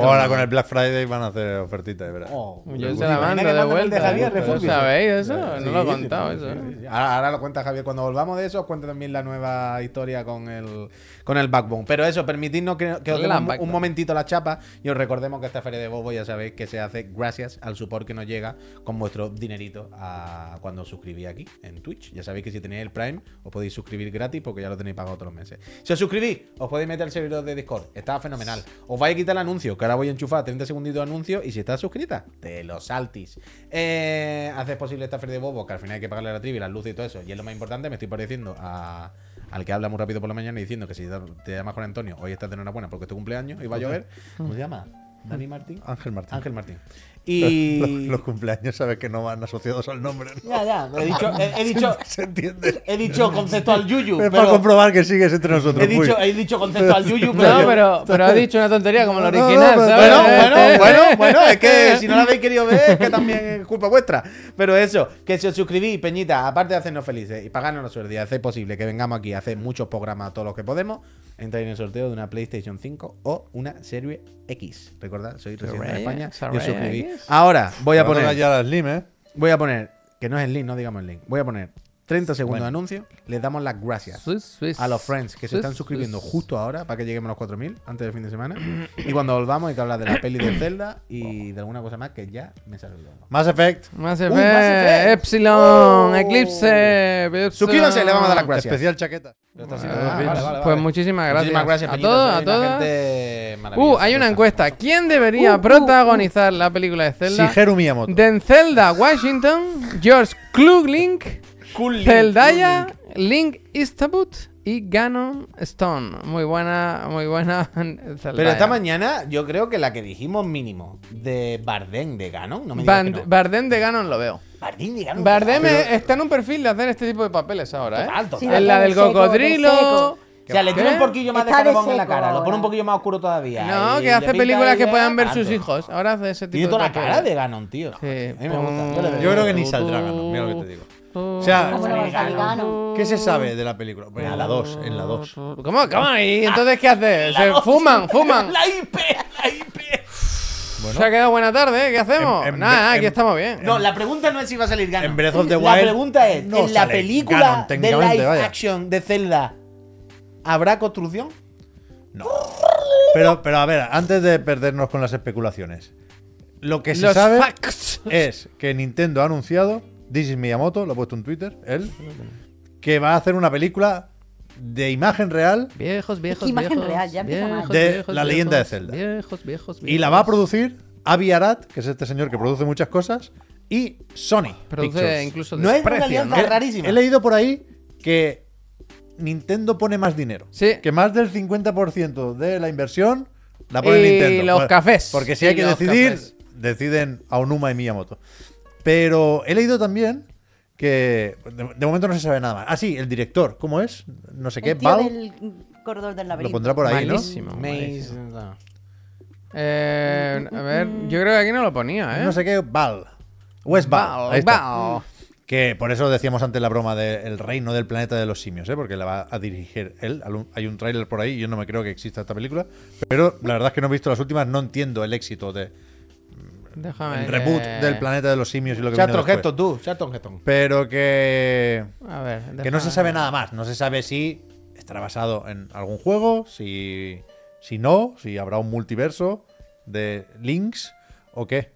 Ahora con el Black Friday van a hacer ofertitas, de verdad. Oh, Yo pues se la mando de vuelta. Javier, ¿Lo refúgio. sabéis eso? Sí, no lo he contado sí, eso, sí, ¿eh? sí. Ahora, ahora lo cuenta Javier. Cuando volvamos de eso, os cuenta también la nueva historia con el, con el Backbone. Pero eso, permitidnos que, que os demos un momentito la chapa y os recordemos que esta feria de Bobo ya sabéis que se hace gracias al support que nos llega con vuestro dinerito a cuando os suscribís aquí en Twitch. Ya sabéis que si tenéis el Prime os podéis suscribir gratis porque ya lo tenéis pagado todos los meses. Si os suscribís, os podéis meter al servidor de Discord. Está fenomenal. Os vais a quitar el anuncio, que ahora voy a enchufar 30 segunditos de anuncio y si estás suscrita, te lo saltis. Eh, haces posible esta feria de bobo, que al final hay que pagarle la trivia, las luces y todo eso. Y es lo más importante, me estoy pareciendo a, al que habla muy rápido por la mañana y diciendo que si te llamas Juan Antonio, hoy estás de enhorabuena porque es tu cumpleaños y va a llover. ¿Cómo se llama? ¿Dani Martín? Ángel Martín. Ángel Martín. [laughs] Los, Y. los cumpleaños sabes que no van asociados al nombre. ¿no? Ya, ya. He dicho, he, he [laughs] dicho, Se entiende. he dicho conceptual yuyu. Es para Pero comprobar que sigues entre nosotros. he, dicho, he dicho conceptual [laughs] yuyu, pero. No, pero, pero ha dicho una tontería como no, original, ¿sabes? Bueno, bueno, bueno, bueno, es que si no la habéis querido ver, es que también es culpa vuestra. Pero eso, que si os suscribís, Peñita, aparte de hacernos felices y pagarnos la suerte y hacer posible que vengamos aquí a hacer muchos programas todos los que podemos, entráis en el sorteo de una PlayStation 5 o una Serie X. Recordad, soy residente de España X, y os Serie suscribís. X. Ahora, voy a poner, ¿eh? voy a poner, que no es el link, no digamos el link, voy a poner 30 segundos de anuncio, les damos las gracias Swiss, Swiss. a los friends que se están suscribiendo Swiss. justo ahora para que lleguemos a los 4000 antes del fin de semana. Y cuando volvamos hay que hablar de la peli de [coughs] Zelda y de alguna cosa más que ya me sale olvidando. Mass Effect. Mass Uy, Effect, Mass Effect. Epsilon, Oh. Eclipse, Epsilon. Suscríbanse, le vamos a dar las gracias. Especial chaqueta. Ah, vale, vale, vale, Pues muchísimas gracias. Muchísimas gracias, a todos, a gente Uh, hay una encuesta. ¿Quién debería protagonizar la película de Zelda? Shigeru Miyamoto. Denzelda Washington, George Kluglink, Zeldaya, Link Eastwood y Ganon Stone. Muy buena, muy buena. [laughs] Zeldaya. Pero esta mañana yo creo que la que dijimos mínimo de Bardem de Ganon, no me que no. Bardem de Ganon lo veo. Bardem de Ganon. Bardem Pero- está en un perfil de hacer este tipo de papeles ahora, ¿eh? Total, total. Sí, en la de del seco, cocodrilo. O sea, le tiene un poquillo más de Está de carbón en la cara, lo pone un poquillo más oscuro todavía. No, y que hace películas que puedan ver sus hijos. Ahora hace ese tipo Tiene de toda la cara de Ganon, tío. Sí. A mí me gusta. Yo veo. Yo creo que ni saldrá Ganon, mira lo que te digo. O sea, ¿Cómo no? ¿qué se sabe de la película? Bueno, en la 2, en la 2. ¿Cómo? ¿Cómo? ¿Y entonces qué hace? Se fuman, [laughs] fuman. La IP, la IP. Se ha quedado buena tarde, ¿eh? ¿Qué hacemos? En- en- nada, nada, aquí estamos bien. No, la pregunta no es si va a salir Ganon. En Breath of the La pregunta es, no ¿en la película Ganon, de live vaya. action de Zelda habrá construcción? Pero, pero a ver, antes de perdernos con las especulaciones, lo que se Los sabe facts. es que Nintendo ha anunciado, This is Miyamoto, lo ha puesto en Twitter, él, que va a hacer una película de imagen real Viejos, viejos, imagen viejos. real, ya empieza mal. De la leyenda de Zelda. Viejos, viejos, y la va a viejos. producir Avi Arad, que es este señor que produce muchas cosas, y Sony. Produce Pictures. incluso No es una desprecio, alianza ¿no? Rarísima. He leído por ahí que Nintendo pone más dinero. Sí. Que más del 50% de la inversión la pone Y Nintendo. los cafés. Porque si Y hay que los decidir, cafés. deciden Aonuma y Miyamoto. Pero he leído también que de, de momento no se sabe nada más. Ah, sí, el director, ¿cómo es? No sé qué, El tío Val. del corredor del Lo laberinto. pondrá por ahí, ¿no? Malísimo. Maze, malísimo. no. Eh, a ver, yo creo que aquí no lo ponía, ¿eh? No sé qué, Val. West Val. Val. Que por eso decíamos antes la broma del reino del planeta de los simios, ¿eh? porque la va a dirigir él. Hay un tráiler por ahí, yo no me creo que exista esta película. Pero la verdad es que no he visto las últimas, no entiendo el éxito de Déjame. el que- reboot del planeta de los simios y lo que viene después. Tú. Charlton Heston. Pero que A ver. que no se sabe nada más. No se sabe si estará basado en algún juego, si, si no, si habrá un multiverso de links o qué.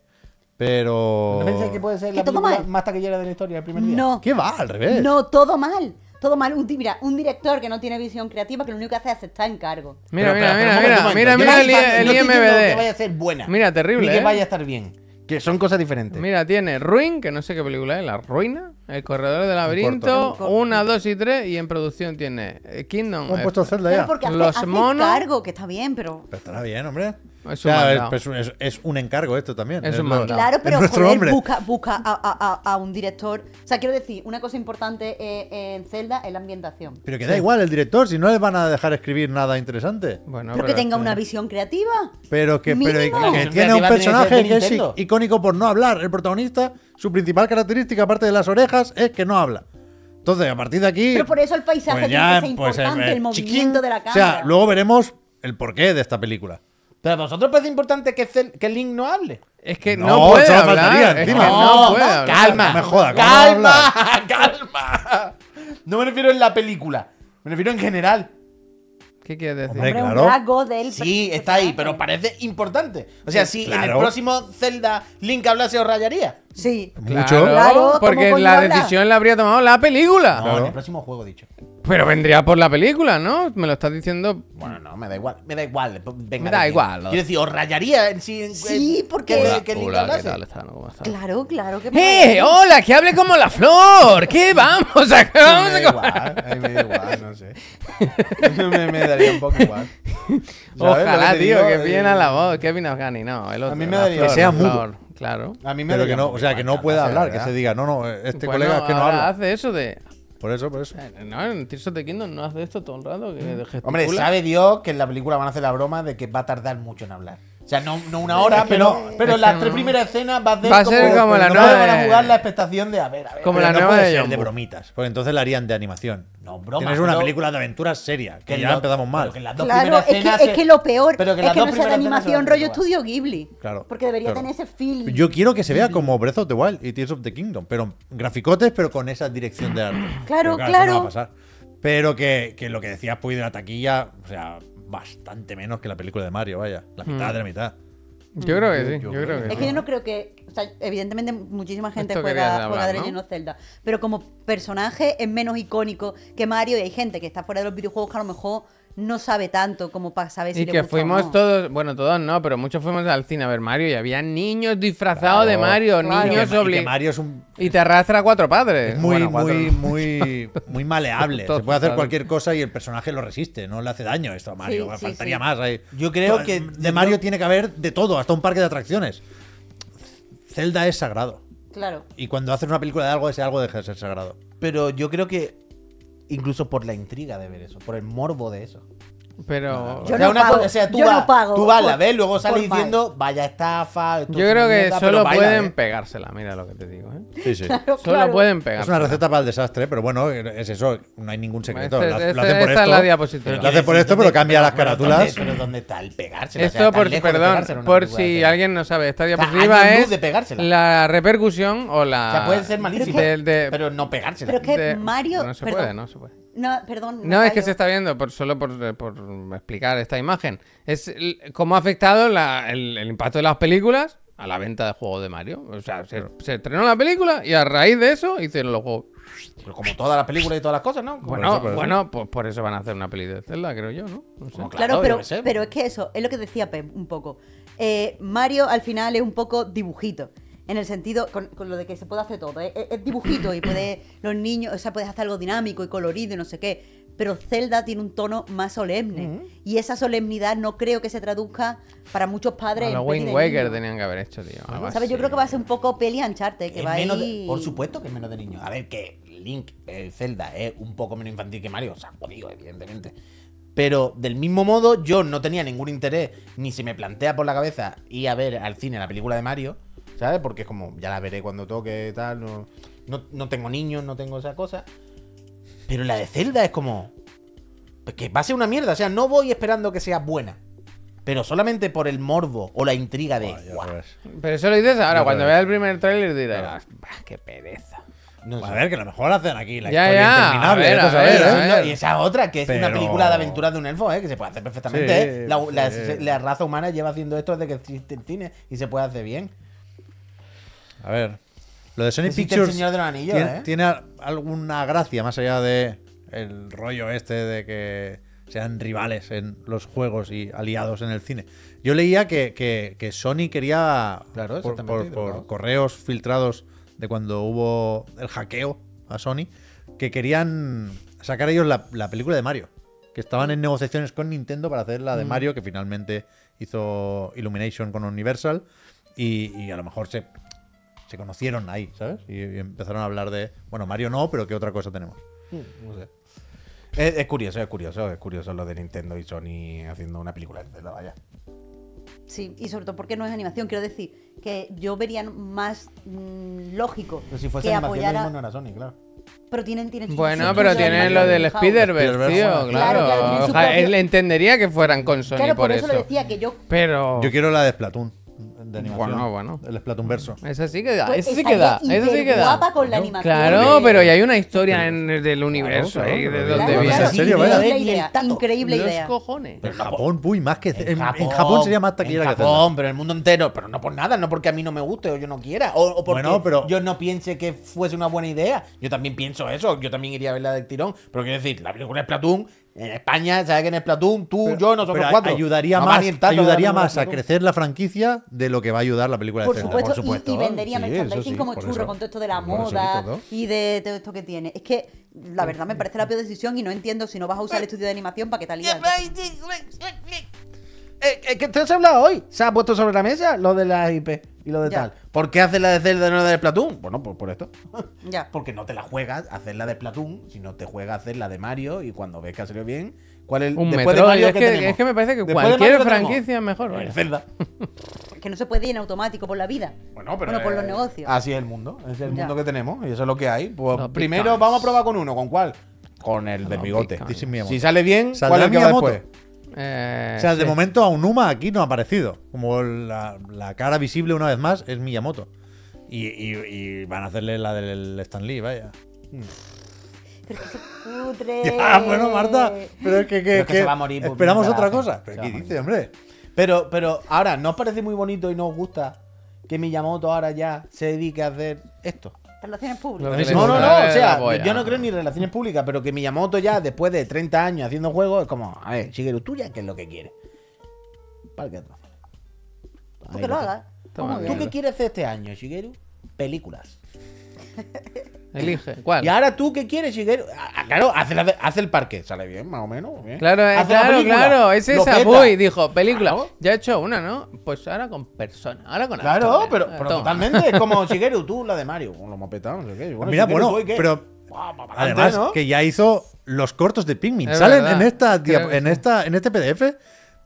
Pero. ¿No pensáis que puede ser Que la todo película mal. más taquillera de la historia el primer día? No. ¿Qué va? Al revés. No, todo mal. Todo mal. Un, mira, un director que no tiene visión creativa, que lo único que hace es aceptar encargo. Mira, Pero, mira, pero, pero, mira, mira, mira, momento. mira Yo el, no IMBD. que vaya a ser buena. Mira, terrible, Ni que ¿eh? vaya a estar bien. Que son cosas diferentes. Mira, tiene Ruin, que no sé qué película es, La Ruina, El Corredor del Laberinto, corto. una, dos y tres, y en producción tiene eh, Kingdom. Eh, puesto Zelda ya. porque hace, Los hace monos- encargo, que está bien, pero... Pero estará bien, hombre. Es O un es, es- es un encargo esto también. Es un lo-. Claro, pero joder, busca, busca a, a- a- a un director. O sea, quiero decir, una cosa importante eh, en Zelda es la ambientación. Pero que da igual el director, si no les van a dejar escribir nada interesante. Bueno, pero que tenga una visión creativa. Pero que, pero tiene un personaje que es icónico por no hablar. El protagonista, su principal característica, aparte de las orejas, es que no habla. Entonces, a partir de aquí. Pero por eso el paisaje pues tiene ya, que ser pues, importante, eh, el chiquín. movimiento de la O cámara. sea, luego veremos el porqué de esta película. Pero a vosotros parece importante que, Zel- que Link no hable. Es que No, no, puede hablar. faltaría, es que encima. no, puede hablar. calma. No me joda, ¿cómo va a calma, [laughs] calma. No me refiero en la película. Me refiero en general. ¿Qué quieres decir? Hombre, claro. un rasgo del Sí, está ahí, pero parece importante. O sea, si en el claro. próximo Zelda Link hablase, os rayaría. Sí. Mucho. Claro, porque ¿cómo la habla? decisión la habría tomado la película. No, en el próximo juego, dicho. Pero vendría por la película, ¿no? Me lo estás diciendo. Bueno, no, me da igual. Me da igual. Venga, Me da de- igual. Quiero decir, os rayaría en sí. en- Sí, porque- Que, Hola, que Hola. Claro, claro que ¡Eh! ¡Hola! ¡Que hable como la flor! ¿Qué vamos a qué vamos me a da igual, a mí me da igual, no sé. [laughs] me, me daría un poco igual. ¿Sabes lo Ojalá, que tío, digo? que Eh, bien a la voz. Kevin Afghani, no. El otro, mí me daría- flor, Que sea mudo. Claro. A mí me Pero que no, o sea, que no pueda hablar, que se diga, no, no, este Bueno, colega es que no ahora habla. hace eso de. Por eso, por eso. Eh, No, en Tears of the Kingdom no hace esto todo el rato. Que gesticula. Hombre, sabe Dios que en la película van a hacer la broma de que va a tardar mucho en hablar. O sea, no, no una hora, pero, pero es las tres no. primeras escenas va a ser Va a ser como la no nueva van a jugar la expectación de a ver, a ver. Como la no nueva puede de ser de bromitas, porque entonces la harían de animación. No, broma. Tienes una pero- película de aventuras seria, que que ya lo- empezamos mal. pero que las dos Claro, primeras es que, es que lo peor pero que es que no sea de animación rollo estudio Ghibli. Claro, Porque debería claro. tener ese feeling. Yo quiero que se vea como Breath of the Wild y Tears of the Kingdom, pero graficotes, pero con esa dirección de arte. Claro, Pero eso claro. no va a pasar. Pero que, que lo que decías, pues, de la taquilla, o sea, bastante menos que la película de Mario, vaya. La mitad Mm. de la mitad. Yo creo que sí. yo Yo, creo que Es sí. que yo no creo que. O sea, evidentemente, muchísima gente Esto juega, hablar, juega de ¿no? Legend of Zelda. Pero como personaje es menos icónico que Mario y hay gente que está fuera de los videojuegos que a lo mejor no sabe tanto como para saber si Y le que gusta o fuimos no. todos, bueno, todos no, pero muchos fuimos al cine a ver Mario y había niños disfrazados de. Mario, Claro. Y niños que, y que obligados. Mario es un. Y te arrastra a cuatro padres. Es muy, Bueno, cuatro muy, no. muy, [laughs] muy maleable. Se puede hacer cualquier cosa y el personaje lo resiste, no le hace daño esto a Mario. Sí, sí, Faltaría sí. más. ahí. Yo creo To- que- De Mario tiene que haber de todo, hasta un parque de atracciones. Zelda es sagrado. Claro. Y cuando haces una película de algo, ese algo deja de ser sagrado. Pero yo creo que incluso por la intriga de ver eso, por el morbo de eso. Pero. Yo o sea, no una pago, cosa- o sea, tú yo vas, no pago tú vas, la por- ves, luego sales por mal. diciendo, vaya estafa. esto Yo es creo que mierda", solo pueden ¿eh? pegársela, mira lo que te digo. ¿eh? Sí, sí. [laughs] Claro, Solo claro. pueden Es pegársela. una receta para el desastre, pero bueno, es eso, no hay ningún secreto. Este- lo, este- lo hacen por esta es la esto. diapositiva. Lo hacen por esto, pero cambia las pero carátulas. ¿dónde- Pero ¿dónde está el pegársela? O sea, Esto, por, perdón, por si Zelda. alguien no sabe, esta diapositiva es la repercusión o la. O sea, puede ser malísimo, pero no pegársela. Pero es que Mario. No se puede, no se puede. No, perdón. No, es que se está viendo, por, solo por, por explicar esta imagen. Es el- cómo ha afectado la- el, el impacto de las películas a la venta de juegos de Mario. O sea, se, se estrenó la película y a raíz de eso hicieron los juegos. Pero como todas las películas y todas las cosas, ¿no? Como- Bueno, eso, eso. bueno, pues por eso van a hacer una peli de Zelda, creo yo, ¿no? No sé. Como Claro, pero, pero es que eso, es lo que decía Pep un poco. Eh, Mario al final es un poco dibujito. En el sentido, con, con lo de que se puede hacer todo. Es, es- es dibujito y puede, [clears throat] los niños, o sea, puedes hacer algo dinámico y colorido y no sé qué. Pero Zelda tiene un tono más solemne. Y esa solemnidad no creo que se traduzca para muchos padres Wind de Waker tenían que haber hecho, tío. ¿Sabes? Yo creo que va a ser un poco peli Uncharted, que Es va menos de- ahí... por supuesto que es menos de niños. A ver, que Link, eh, Zelda, es un poco menos infantil que Mario. O sea, jodido, evidentemente. Pero del mismo modo, yo no tenía ningún interés, ni se me plantea por la cabeza ir a ver al cine la película de Mario, ¿sabes? Porque es como, ya la veré cuando toque, tal. No... No, no tengo niños, no tengo esa cosa. Pero la de Zelda es como. pues Que va a ser una mierda. O sea, no voy esperando que sea buena. Pero solamente por el morbo o la intriga de. "Guau". ves. Pero eso lo dices ahora, No, cuando veas el primer tráiler dirás, "Bah, qué pereza. No A sé. ver, que a lo mejor hacen aquí la Ya, historia ya, interminable. a ver, a a ver. Y esa otra, que es una película de aventuras de un elfo, ¿eh? que se puede hacer perfectamente. Sí, ¿eh? La, la- la raza humana lleva haciendo esto desde que existe el cine y se puede hacer bien. A ver. Lo de Sony Existe el Pictures Señor de los Anillos, tiene, ¿eh? tiene al- alguna gracia más allá de el rollo este de que sean rivales en los juegos y aliados en el cine. Yo leía que, que- que Sony quería, Claro, por, por- correos filtrados de cuando hubo el hackeo a Sony, que querían sacar ellos la, la película de Mario. Que estaban en negociaciones con Nintendo para hacer la Mm. de Mario, que finalmente hizo Illumination con Universal. Y, y a lo mejor se, se conocieron ahí, ¿sabes? Y, y empezaron a hablar de, bueno, Mario no, pero ¿qué otra cosa tenemos? No sé. Es, es curioso, es curioso, es curioso lo de Nintendo y Sony haciendo una película de Zelda, vaya. Sí, y sobre todo porque no es animación. Quiero decir que yo vería más mm, lógico Pero si fuese que animación, apoyara. mismo no era Sony, claro. Pero tienen, tienen Bueno, pero tienen lo del. Spider-Verse, tío, claro. claro, propio- Él entendería que fueran con Sony Claro, por, por eso, eso. lo decía que yo. Pero. Yo quiero la de Splatoon, de animación. Bueno, bueno. El Splatoon verso. Esa sí que da, pues, esa sí que da, esa sí que da. hiperguapa con la animación. Claro, de- pero y hay una historia en el del universo claro, ahí, de Claro, viene. ¿En serio, increíble idea, increíble Los idea. cojones. En Japón, uy, más que. En, en Japón sería más taquillera en que Zelda. Japón, pero en el mundo entero. Pero no por nada, no porque a mí no me guste o yo no quiera. O, o porque Bueno, pero- yo no piense que fuese una buena idea. Yo también pienso eso. Yo también iría a verla del tirón. Pero quiero decir, la película de Splatoon, en España, ¿sabes que en Splatoon tú, Pero- yo, nosotros pero cuatro? ayudaría No más, la ayudaría a crecer la franquicia de lo que va a ayudar la película de Zelda. supuesto, por y- supuesto. y, vendería Sí, merchandising sí, como churro eso. con todo esto de la Por y moda y de todo esto que tiene. Es que la verdad me parece la peor decisión y no entiendo si no vas a usar el estudio de animación para que tal Eh, eh, ¿Qué te has hablado hoy? ¿Se ha puesto sobre la mesa lo de las IP y lo de Ya. tal? ¿Por qué haces la de Zelda y no la de Splatoon? Bueno, pues por esto. [laughs] Ya. Porque no te la juegas a hacer la de Splatoon, sino te juegas a hacer la de Mario y cuando ves que ha salido bien, ¿cuál es el Un después de Mario es que tenemos? es que me parece que Después cualquier franquicia es mejor. El vaya. Zelda. [laughs] Que no se puede ir en automático por la vida. Bueno, pero Bueno, por los eh, negocios. Así es el mundo, es el Ya. mundo que tenemos y eso es lo que hay. Pues Los primero vamos a probar con uno, ¿con cuál? Con el del Los bigote. Si sale bien, ¿Saldrá ¿cuál es el que va después? Eh, O sea, de momento Aonuma aquí no ha aparecido. Como la, la cara visible una vez más es Miyamoto. Y, y- y van a hacerle la del Stan Lee, vaya. Pero que se [laughs] putre. Ya, bueno, Marta, pero es que, que- Pero es que que se va a morir esperamos otra cosa. ¿Pero qué dice, hombre? Pero, pero ahora, ¿no os parece muy bonito y no os gusta que Miyamoto ahora ya se dedique a hacer esto? Relaciones públicas. que No, no, no, o sea, yo no creo ni relaciones públicas, pero que Miyamoto ya, después de 30 años haciendo juegos, es como, a ver, Shigeru, tú ya qué es lo que quieres. ¿Para qué atrás? Tú que lo hagas. ¿Tú qué quieres hacer este año, Shigeru? Películas. [laughs] Elige. ¿Cuál? Y ahora tú qué quieres, Shigeru? Ah, ah, claro, hace, la- hace el parque. Sale bien, más o menos. bien. Claro, eh, Hace la claro, claro. Es esa. Uy, dijo, película. Claro. Ya he hecho una, ¿no? Pues ahora con personas. Ahora con Claro, actores. pero, Eh, pero totalmente. Es como [laughs] Shigeru, tú, la de Mario. Lo hemos petado, no sé qué. Bueno, Mira, Shigeru, bueno, pero además ¿no? que ya hizo los cortos de Pikmin. Es Salen verdad, en esta, en sí. esta, en este PDF.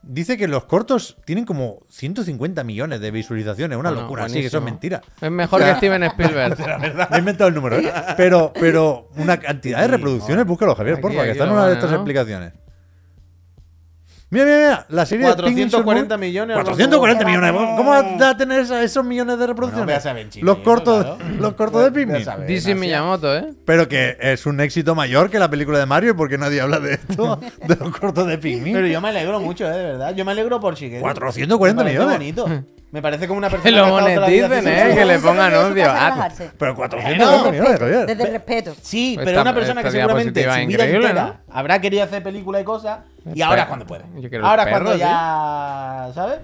Dice que los cortos tienen como 150 millones de visualizaciones. Una Bueno, locura, sí, que eso es buenísimo. mentira. Es mejor que Steven Spielberg. [laughs] Me he inventado el número, ¿eh? Pero, pero una cantidad de reproducciones, búscalo, Javier, porfa, que está en una de estas explicaciones. Mira, mira, mira, la serie de Pikmin 440 Soul Moon- millones. 440 Vamos. millones. ¿Cómo va a tener esos millones de Bueno, reproducciones? saber, chico, los cortos, claro. los cortos de Pikmin. Asia. Miyamoto, ¿eh? Pero que es un éxito mayor que la película de Mario porque nadie habla de esto, [laughs] de los cortos de Pikmin. Pero yo me alegro mucho, eh, de verdad. Yo me alegro por Shigeru. 440 Me parece millones. bonito. [laughs] Me parece como una persona [laughs] Que lo vida moneticen, ¿eh? Que le Eso ponga podría ser anuncio. Ah. Pero Bueno. 440 millones, Javier. Desde el respeto. Sí, Pues pero esta- una persona que esta seguramente su vida increíble, entera ¿no? habrá querido hacer película y cosas. Y ahora es cuando puede. Yo quiero el Ahora es cuando ya. ¿Sabes?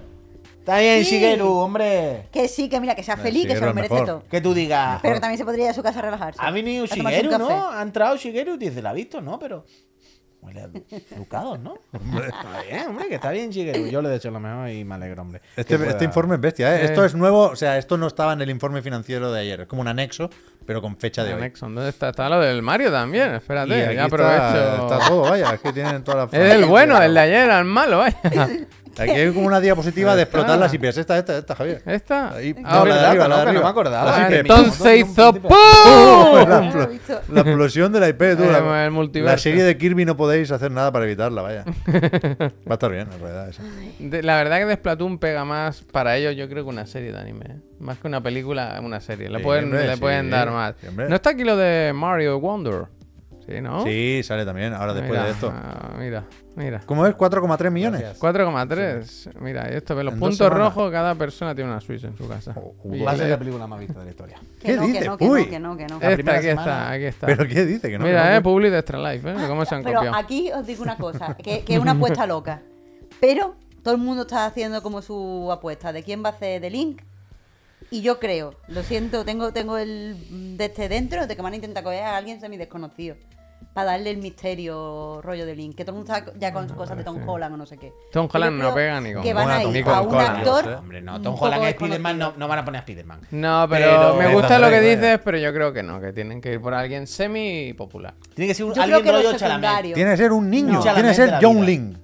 Está bien, Sí. Shigeru, hombre. Que sí, que mira, que sea feliz, que se lo merece mejor. todo. Que tú digas. Pero que también se podría ir a su casa a relajarse. Ha venido A tomarse un Shigeru, café. ¿no? Ha entrado Shigeru y dice, la ha visto, ¿no? Pero. Huele a educados, ¿no? [laughs] Está bien, hombre, que está bien Shigeru. Yo le deseo lo mejor y me alegro, hombre. Este, pueda- este informe es bestia, ¿eh? Eh. Esto es nuevo, o sea, esto no estaba en el informe financiero de ayer. Es como un anexo, pero con fecha de hoy. Nexon, ¿dónde está? Está lo del Mario también. Y Espérate, aquí ya está, aprovecho. está todo, vaya, es que tienen toda la Es el bueno, el de ayer el malo, vaya. [laughs] Aquí hay como una diapositiva de explotar las IPs. Esta, esta, esta, Javier. ¿Esta? Ahí, Ah, no, la de arriba, la de que no arriba. me acordaba. Entonces hizo ¡Pum! La, explosión de la IP, tú. La, serie de Kirby no podéis hacer nada para evitarla, vaya. [laughs] Va a estar bien, en realidad. esa. La verdad que de Splatoon pega más para ellos, yo creo que una serie de anime. ¿eh? Más que una película, una serie. Le Sí, pueden, hombre, le sí, pueden dar más. sí, no está aquí lo de Mario Wonder. Sí, ¿no? Sí, sale también, ahora después Mira, de esto. ah, mira, mira. ¿Cómo es? 4,3 millones. Gracias. 4,3. Mira, esto ve los En puntos rojos. Cada persona tiene una Switch en su casa. Oh, Va a ser la película más vista de la historia. Que ¿Qué no, dice? que no, que Uy. no, que no, que no. La primera aquí semana- está, aquí está. ¿Pero qué dice? Que no, Mira, que no, eh, que- Public de Extra Life, ¿eh? ¿Cómo se han Pero copiado? aquí os digo una cosa, [laughs] que, que es una apuesta loca. Pero todo el mundo está haciendo como su apuesta de quién va a hacer de Link. Y yo creo, lo siento, tengo, tengo el de este dentro, de que van a intentar coger a alguien semi desconocido. Para darle el misterio rollo de Link. Que todo el mundo está ya con cosas de Tom Holland o no sé qué. Tom Holland no pega ni con Que van Tom a Holland, ir a un Holland, actor. no sé. Hombre, no, Tom Holland y Spiderman no, no van a poner a Spiderman. No, pero, Pero- me gusta lo que dices, pero yo creo que no, que tienen que ir por alguien semi popular. Tiene que ser un, Yo alguien rollo. Tiene que ser un niño. No. Tiene que ser John vida. Link.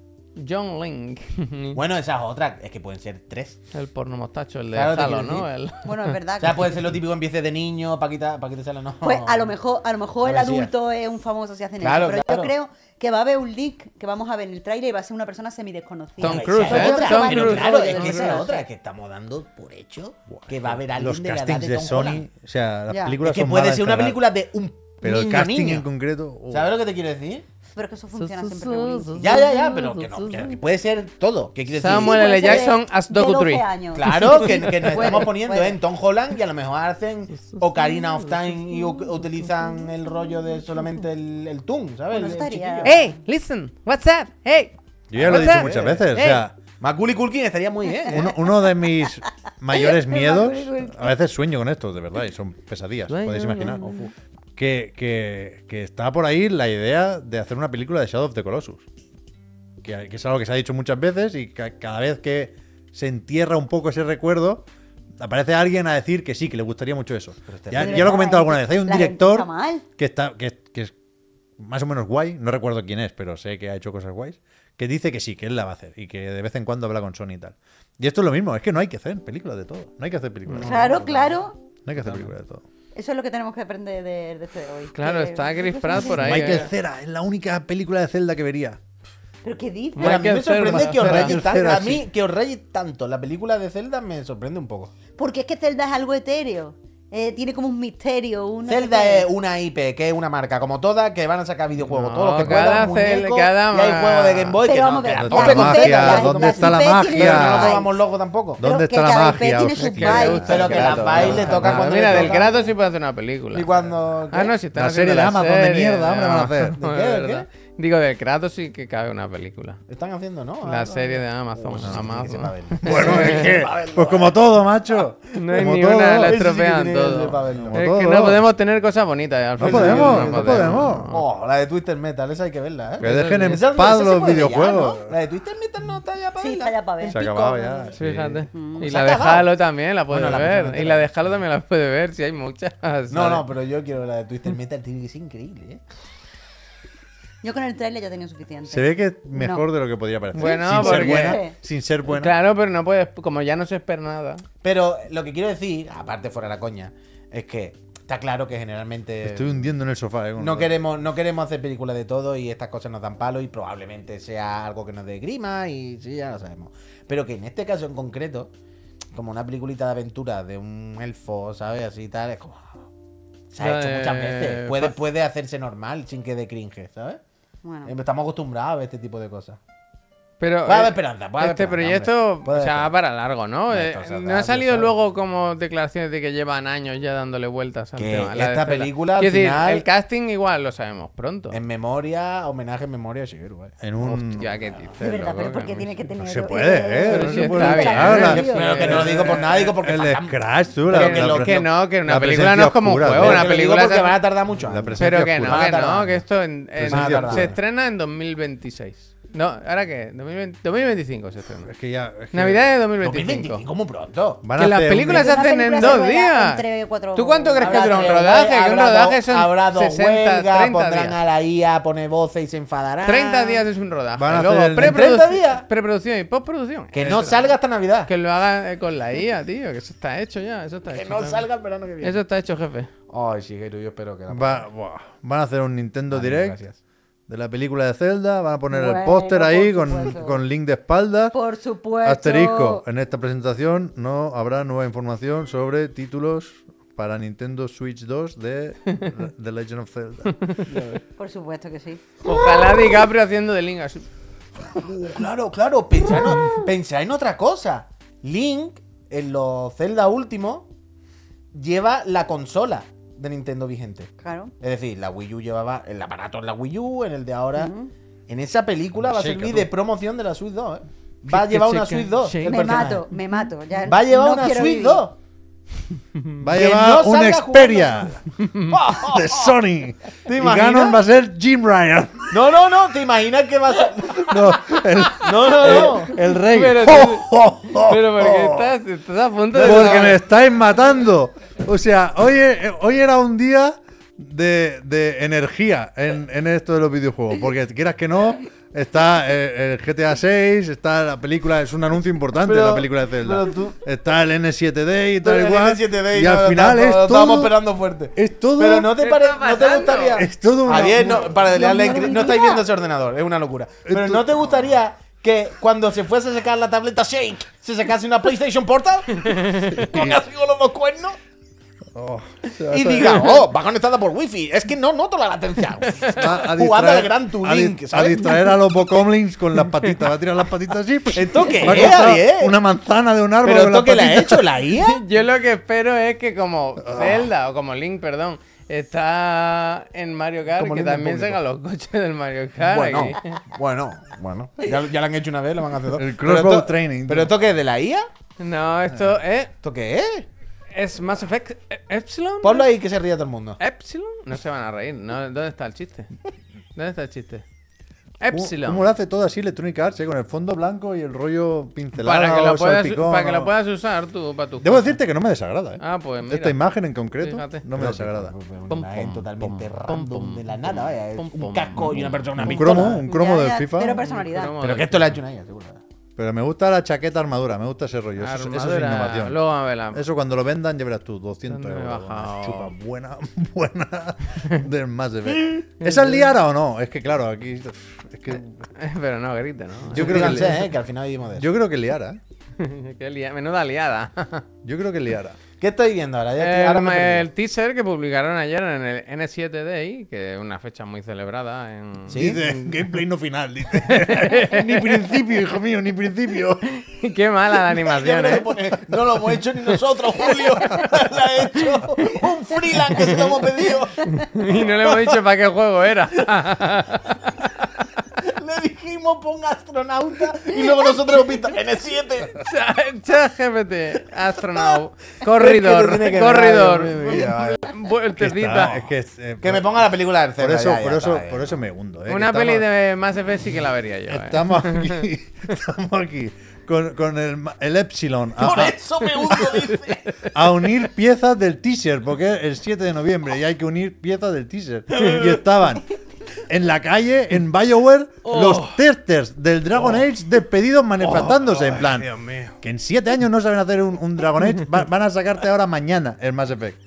John Link. [laughs] Bueno, esa es otra. Es que pueden ser tres. el porno mostacho, el de Claro, te Halo, quiero ¿no? El- Bueno, es verdad. O sea, que- puede ser lo típico empiece de niño, Paquita, Paquita Sala, no. Pues a lo mejor, a lo mejor el A ver si es. adulto es un famoso si hacen Claro, eso. Pero claro. yo creo que va a haber un leak que vamos a ver en el trailer y va a ser una persona semi desconocida. Tom Esa Cruise, es ¿eh? otra. Tom Pero Cruise. claro, es que esa es Tom otra, Cruise. que estamos dando por hecho que va a haber alguien Los de la edad castings de de Tom Sony. Holland. O sea, las Ya. películas Es que son puede malas ser una película de un Pero el niño casting niño. en concreto. oh. ¿Sabes lo que te quiero decir? Pero que eso funciona siempre regulín. Ya, ya, ya, pero que no, que que puede ser todo. ¿Qué quieres decir? Samuel L. Jackson as Doku 12 Tree. años. Claro, que, que [laughs] nos estamos poniendo en Tom Holland y a lo mejor hacen Ocarina of Time y utilizan el rollo de solamente el, el Toon, ¿sabes? Bueno, estaría-. Hey, listen, what's up? Hey. Yo ya lo he What's dicho up? muchas veces. O Eh, sea, Macaulay Culkin estaría muy bien. ¿eh? uno, uno de mis [laughs] mayores miedos. A veces sueño con esto, de verdad, y son pesadillas, podéis imaginar. Que, que, que está por ahí la idea de hacer una película de Shadow of the Colossus. Que, que es algo que se ha dicho muchas veces y ca- cada vez que se entierra un poco ese recuerdo, aparece alguien a decir que sí, que le gustaría mucho eso. este Ya, lo he comentado alguna vez. Hay un director está mal. que está que, que es más o menos guay, no recuerdo quién es, pero sé que ha hecho cosas guays, que dice que sí, que él la va a hacer y que de vez en cuando habla con Sony y tal. Y esto es lo mismo, es que no hay que hacer películas de todo, no hay que hacer películas. de todo. Claro, claro. No hay que hacer películas de todo. Eso es lo que tenemos que aprender de, de este de hoy. Claro, Que- está Chris Pratt por ahí. Michael eh. Cera es la única película de Zelda que vería. ¿Pero qué dices? Pero a mí me sorprende Cera. que os Michael tanto. Cera, A mí sí. que os rayes tanto la película de Zelda me sorprende un poco. Porque es que Zelda es algo etéreo. Eh, tiene como un misterio. Un no sé Zelda es una IP, que es una marca como todas, que van a sacar videojuegos. No, todo lo que cada puedan, muñecos, cada y hay juegos de Game Boy Pero que vamos no, a que la magia, ¿dónde las está la magia? no nos vamos locos tampoco. Pero ¿Dónde que está la cada IP magia? Pero que la Kratos, Fai ¿no? le toca cuando Mira, del. Kratos sí puede hacer una película. Y cuando... Ah, no, si haciendo serie de Amazon de serie mierda, hombre, van a hacer. Amazon, ¿De qué? [laughs] ¿De. Digo, del Kratos sí que cabe una película. Están haciendo, ¿no? La Ah, serie de Amazon. Sí, sí, sí, Amazon. sí. [laughs] Bueno, es que, pues como todo, macho. [laughs] No hay Como ni todo. una, la sí estropean todo. Como Es que no podemos tener cosas bonitas. eh, Alfredo. No podemos, no podemos. Oh, la de Twister Metal, esa hay que verla, ¿eh? Que dejen en Esa- paz los ya, videojuegos. ¿no? La de Twister Metal no está ya para Sí, verla. está ya para ver. Se ha El acabado pico, ya. sí. Fíjate. Mm. Y la de. Halo también la puede Bueno, la ver. Y la de Halo también la puede ver, si hay muchas. No, no, pero yo quiero la de Twister Metal, tiene que ser increíble, ¿eh? Yo con el trailer ya tenía suficiente. Se ve que es mejor de lo que podría parecer. Bueno, sin ser porque- buena. Sin ser buena. Claro, pero no puedes, como ya no se espera nada. Pero lo que quiero decir, aparte fuera la coña, es que está claro que generalmente Me Estoy hundiendo en el sofá, eh. no queremos, no queremos hacer películas de todo y estas cosas nos dan palo y probablemente sea algo que nos dé grima y sí, ya lo sabemos. Pero que en este caso en concreto, como una peliculita de aventura de un elfo, ¿sabes? Así y tal, es como... Se ha hecho de- muchas veces. Puede, puede hacerse normal sin que dé cringe, ¿sabes? Bueno. Eh, Estamos acostumbrados a ver este tipo de cosas. Pero Puede haber eh, esperanza, puede haber este esperanza, proyecto. Puede o sea, va para largo, ¿no? Eh, no ha salido luego como declaraciones de que llevan años ya dándole vueltas al Que tema. esta película, al Quiero decir, final- el casting igual lo sabemos pronto. En memoria, homenaje en memoria a Shigeru, ¿eh? En un. Hostia, qué dices, De verdad, loco, pero ¿por que tiene que tener. No se puede, ¿eh? Pero No si se está puede bien. hablar. tío. Pero que no lo digo por nada, digo porque El faltan- Scratch, tú. Pero que la lo que no, que una la película no es como un juego, ¿no? una película porque van a tardar mucho. Pero que no, que no, que esto en- en- Presencia se estrena en 2026. No, ¿ahora qué? 2020 2025 se estrena. Es que ya. es que Navidad de 2025, 2025. muy pronto. van a Que las hacer un- películas se hacen en película dos días. en tres, cuatro- ¿Tú cuánto crees que Habrá dura un rodaje? Que un habrá rodaje dos- son habrá dos 60, huelgas, 30 pondrán días. a la IA a poner voces y se enfadarán. 30 días es un rodaje. Van a Luego, hacer el- preproduc- 30 días. preproducción y postproducción. Que no salga hasta Navidad. Que lo hagan eh, con la IA, tío. Que eso está hecho ya. Eso está Que hecho. no jefe. salga el verano que viene. Eso está hecho, jefe. Ay, Shigeru, yo espero que la Va- buah, van a hacer un Nintendo Vale, Direct gracias. De la película de Zelda. Van a poner el póster ahí con, con link de espaldas. Por supuesto. Asterisco. En esta presentación no habrá nueva información sobre títulos para Nintendo Switch 2 de [laughs] The Legend of Zelda. Por supuesto que sí. Ojalá DiCaprio haciendo de Link así. Uh, claro, claro. Pensá en, pensá en otra cosa. Link, en los Zelda últimos, lleva la consola de Nintendo vigente. Claro. Es decir, la Wii U llevaba el aparato en la Wii U, en el de ahora. En esa película va a servir tú. de promoción de la Switch 2, ¿eh? Va a llevar una Switch 2. Sheikah. el Me personaje. mato, me mato. Ya Va a llevar no una Switch vivir. 2. Va a llevar no un salga Xperia [laughs] de Sony. ¿Te y? Ganon va a ser Jim Ryan. No, no, no. ¿Te imaginas que va a ser.? No, el, [laughs] No, no, el rey. Pero, ¡Oh, oh, oh, pero porque estás, estás a punto de. Porque me estáis matando. O sea, hoy, hoy era un día de, de energía en, en esto de los videojuegos. Porque quieras que no, está eh, el GTA 6, está la película, es un anuncio importante Pero- la película de Zelda. tú- Está el N7D y tal El y cual. N7D y no, al final no, es todo. Esperando fuerte. Es todo. Pero no te, ¿Qué pare- está no te gustaría. Es todo una- Javier, no, para una darle maravilla. no estáis viendo ese ordenador, es una locura. Pero no te gustaría que cuando se fuese a sacar la tableta Shake se sacase una PlayStation Portal [laughs] [laughs] con así con los dos cuernos Oh, y [laughs] diga, [laughs] oh, va conectada por wifi. Es que no noto la latencia. [laughs] a Jugando al Gran Tour a A distraer a los Bocomlings con las patitas. Va a tirar las patitas así. ¿Esto qué Va a es, cortar Javier? Una manzana de un árbol Pero esto que le ha hecho la IA. Yo lo que espero es que como Zelda o como Link, perdón, está en Mario Kart, Como que también sacan los coches del Mario Kart. Bueno, aquí. bueno, bueno. Ya, ya lo han hecho una vez, lo van a hacer dos. El crossbow training, ¿Pero esto qué es de la IA? No, esto es, ¿Esto qué es? Es Mass Effect E- Epsilon. Ponlo ahí que se ría todo el mundo. ¿Epsilon? No se van a reír. No, ¿Dónde está el chiste? ¿Dónde está el chiste? [laughs] ¿Cómo, Epsilon. cómo lo hace todo así Electronic Arts, eh? con el fondo blanco y el rollo pincelado? Para que, lo puedas, salpicón, para que lo puedas usar tú, para tu Debo decirte que no me desagrada. ¿eh? Ah, pues mira. Esta imagen en concreto Fíjate. no me desagrada. Una Pum, imagen totalmente pum, random pum, de la nada, vaya. pum, Un pum, casco y una persona, Un cromo, un cromo Ya, del FIFA. Cero personalidad. Pero que esto lo ha hecho una IA, seguro. Pero me gusta la chaqueta armadura, me gusta ese rollo. Eso, es- eso es Armadura. innovación. Luego a ver la... Eso cuando lo vendan, ya verás tú, 200 ¿Dónde me he euros. chupa buena, [laughs] buena [laughs] del más de ¿Esa es liara o no? Es que claro, aquí. Es que, [laughs] Pero no grita, ¿no? yo, creo que, Fíjense, li- eh, que al final vivimos de eso. yo creo que liara. Menuda liada. Yo creo que liara. ¿Qué estoy viendo ahora? Ya el, ahora el teaser que publicaron ayer en el N7 Day, que es una fecha muy celebrada en... ¿Sí? Dice, gameplay no final, dice. [laughs] ni principio, hijo mío, ni principio. [laughs] Qué mala la animación, ¿eh? no lo hemos hecho ni nosotros, Julio. [laughs] lo ha hecho un freelance que se lo hemos pedido. y no le hemos dicho para qué juego era. Le dijimos ponga astronauta y luego [laughs] nosotros hemos visto N7. ChatGPT, astronaut, [laughs] corredor, tiene que corredor, ver, vale. Está- vueltecita. es que, es, eh, Que me ponga la película del por eso, ya, ya por, eso, por eso me hundo. eh, que Una estamos- peli de Mass Effect sí que la vería yo. ¿eh? Estamos [laughs] aquí, estamos aquí con, con el, ma- el Epsilon Por a, eso me hundo, dice. a unir piezas del teaser, porque es el 7 de noviembre y hay que unir piezas del teaser. Y estaban en la calle, en Bioware, Oh. los testers del Dragon Age despedidos manifestándose. en plan, que en 7 años no saben hacer un, un Dragon Age, va- van a sacarte ahora mañana el Mass Effect.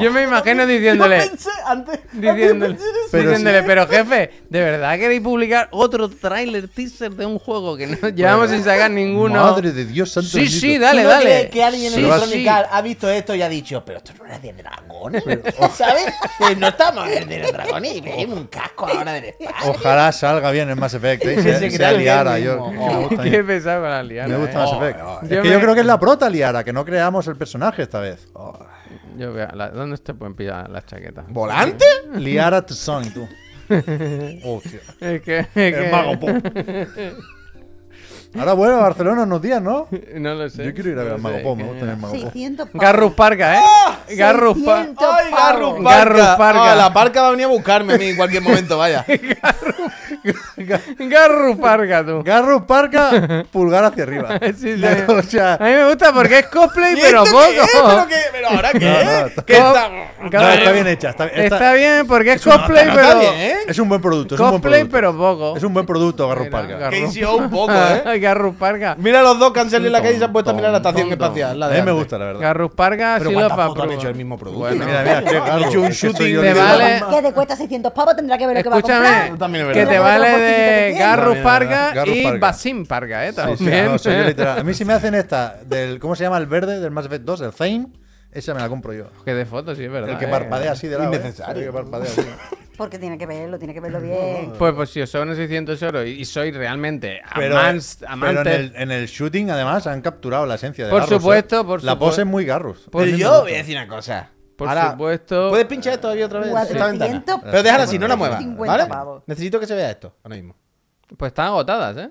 Yo me imagino Yo diciéndole, pensé antes. diciéndole, antes pensé en. Pero diciéndole, pero jefe, ¿de verdad queréis publicar otro tráiler teaser de un juego que no llevamos sin sacar ninguno? Madre de Dios santo. Sí, bendito. sí, dale, ¿Tú no dale. que alguien en Sí, Electronic sí. Ha visto esto y ha dicho, pero esto no era de dragones? [laughs] ¿Sabes? Eh, no estamos en el de dragones y veis un casco ahora del espacio. Ojalá salga bien el Mass Effect. eh, [laughs] se, se liara. es Yo, que me gusta, [laughs] Qué pesado con la liana. me gusta eh. Mass Oh, Effect. oh, Es yo que me- yo creo que es la prota liara, que no creamos el personaje esta vez. Yo veo, la- ¿Dónde te pueden pillar las chaquetas? ¿Volante? Liara to Sonic, tú. [laughs] Hostia. Es que, es que- El mago Pop. [laughs] Ahora vuelve a Barcelona unos días, ¿no? [laughs] No lo sé. Yo quiero ir a ver no al mago me que- gusta el mago Pop. 600 [laughs] pavos. Garrus Parca, ¿eh? Garrus Parca. 600 ¡Ay, Garrus Garrus Parca. Parca. Ah, la [laughs] parca va a venir a buscarme a mí en cualquier momento, vaya. Garru Parga, tú. Garrus Parca, pulgar hacia arriba. Sí, sí. La- o sea, A mí me gusta porque es cosplay, ¿Y pero esto qué es? ¿Pero poco. qué? ¿Pero ahora qué? No, no, está- ¿Qué está? no, está bien hecha. Está, está- Está bien porque es cosplay, no pero. está bien, ¿eh? Es un buen producto. Es un buen Cosplay, producto. pero poco. Es un buen producto, Garrus. Garrus. KCO un poco, ¿eh? Garrus Parga. Mira los dos salido en la calle y se han puesto a mirar la estación espacial. la A de mí me gusta, la verdad. Garrus Parga, Pero sí lo ¿cuántas pa' fotos han hecho del mismo producto? Bueno, Mira, mira, qué Garrus. hecho un shooting Te el que- vale- Que te cuesta 600 pavos, tendrá que ver lo que va a Escúchame, comprar. También es que te vale de. Garrus Parga y. Basim Parga, eh, también. literal. A mí si me [laughs] hacen esta del ¿cómo se llama el verde del Mass Effect 2, el Zane, esa me la compro yo. Que de fotos, sí, es verdad. El que eh. parpadea así de lado. ¿eh? Innecesario. El que parpadea así. [laughs] Porque tiene que verlo, tiene que verlo bien. Pues, pues si os sobran 600 euros y y soy realmente Pero, amans- pero en, el, en el shooting, además, han capturado la esencia de Por Garrus, ¿eh? supuesto, por La supuesto. pose es muy Garrus. Por Pero yo voy a decir una cosa. Por Ahora, supuesto. ¿Puedes pinchar esto todavía otra vez? Esta 400 ventana. Pero déjala así, no la muevas. 50 ¿Vale? pavos. Necesito que se vea esto ahora mismo. Pues están agotadas, ¿eh?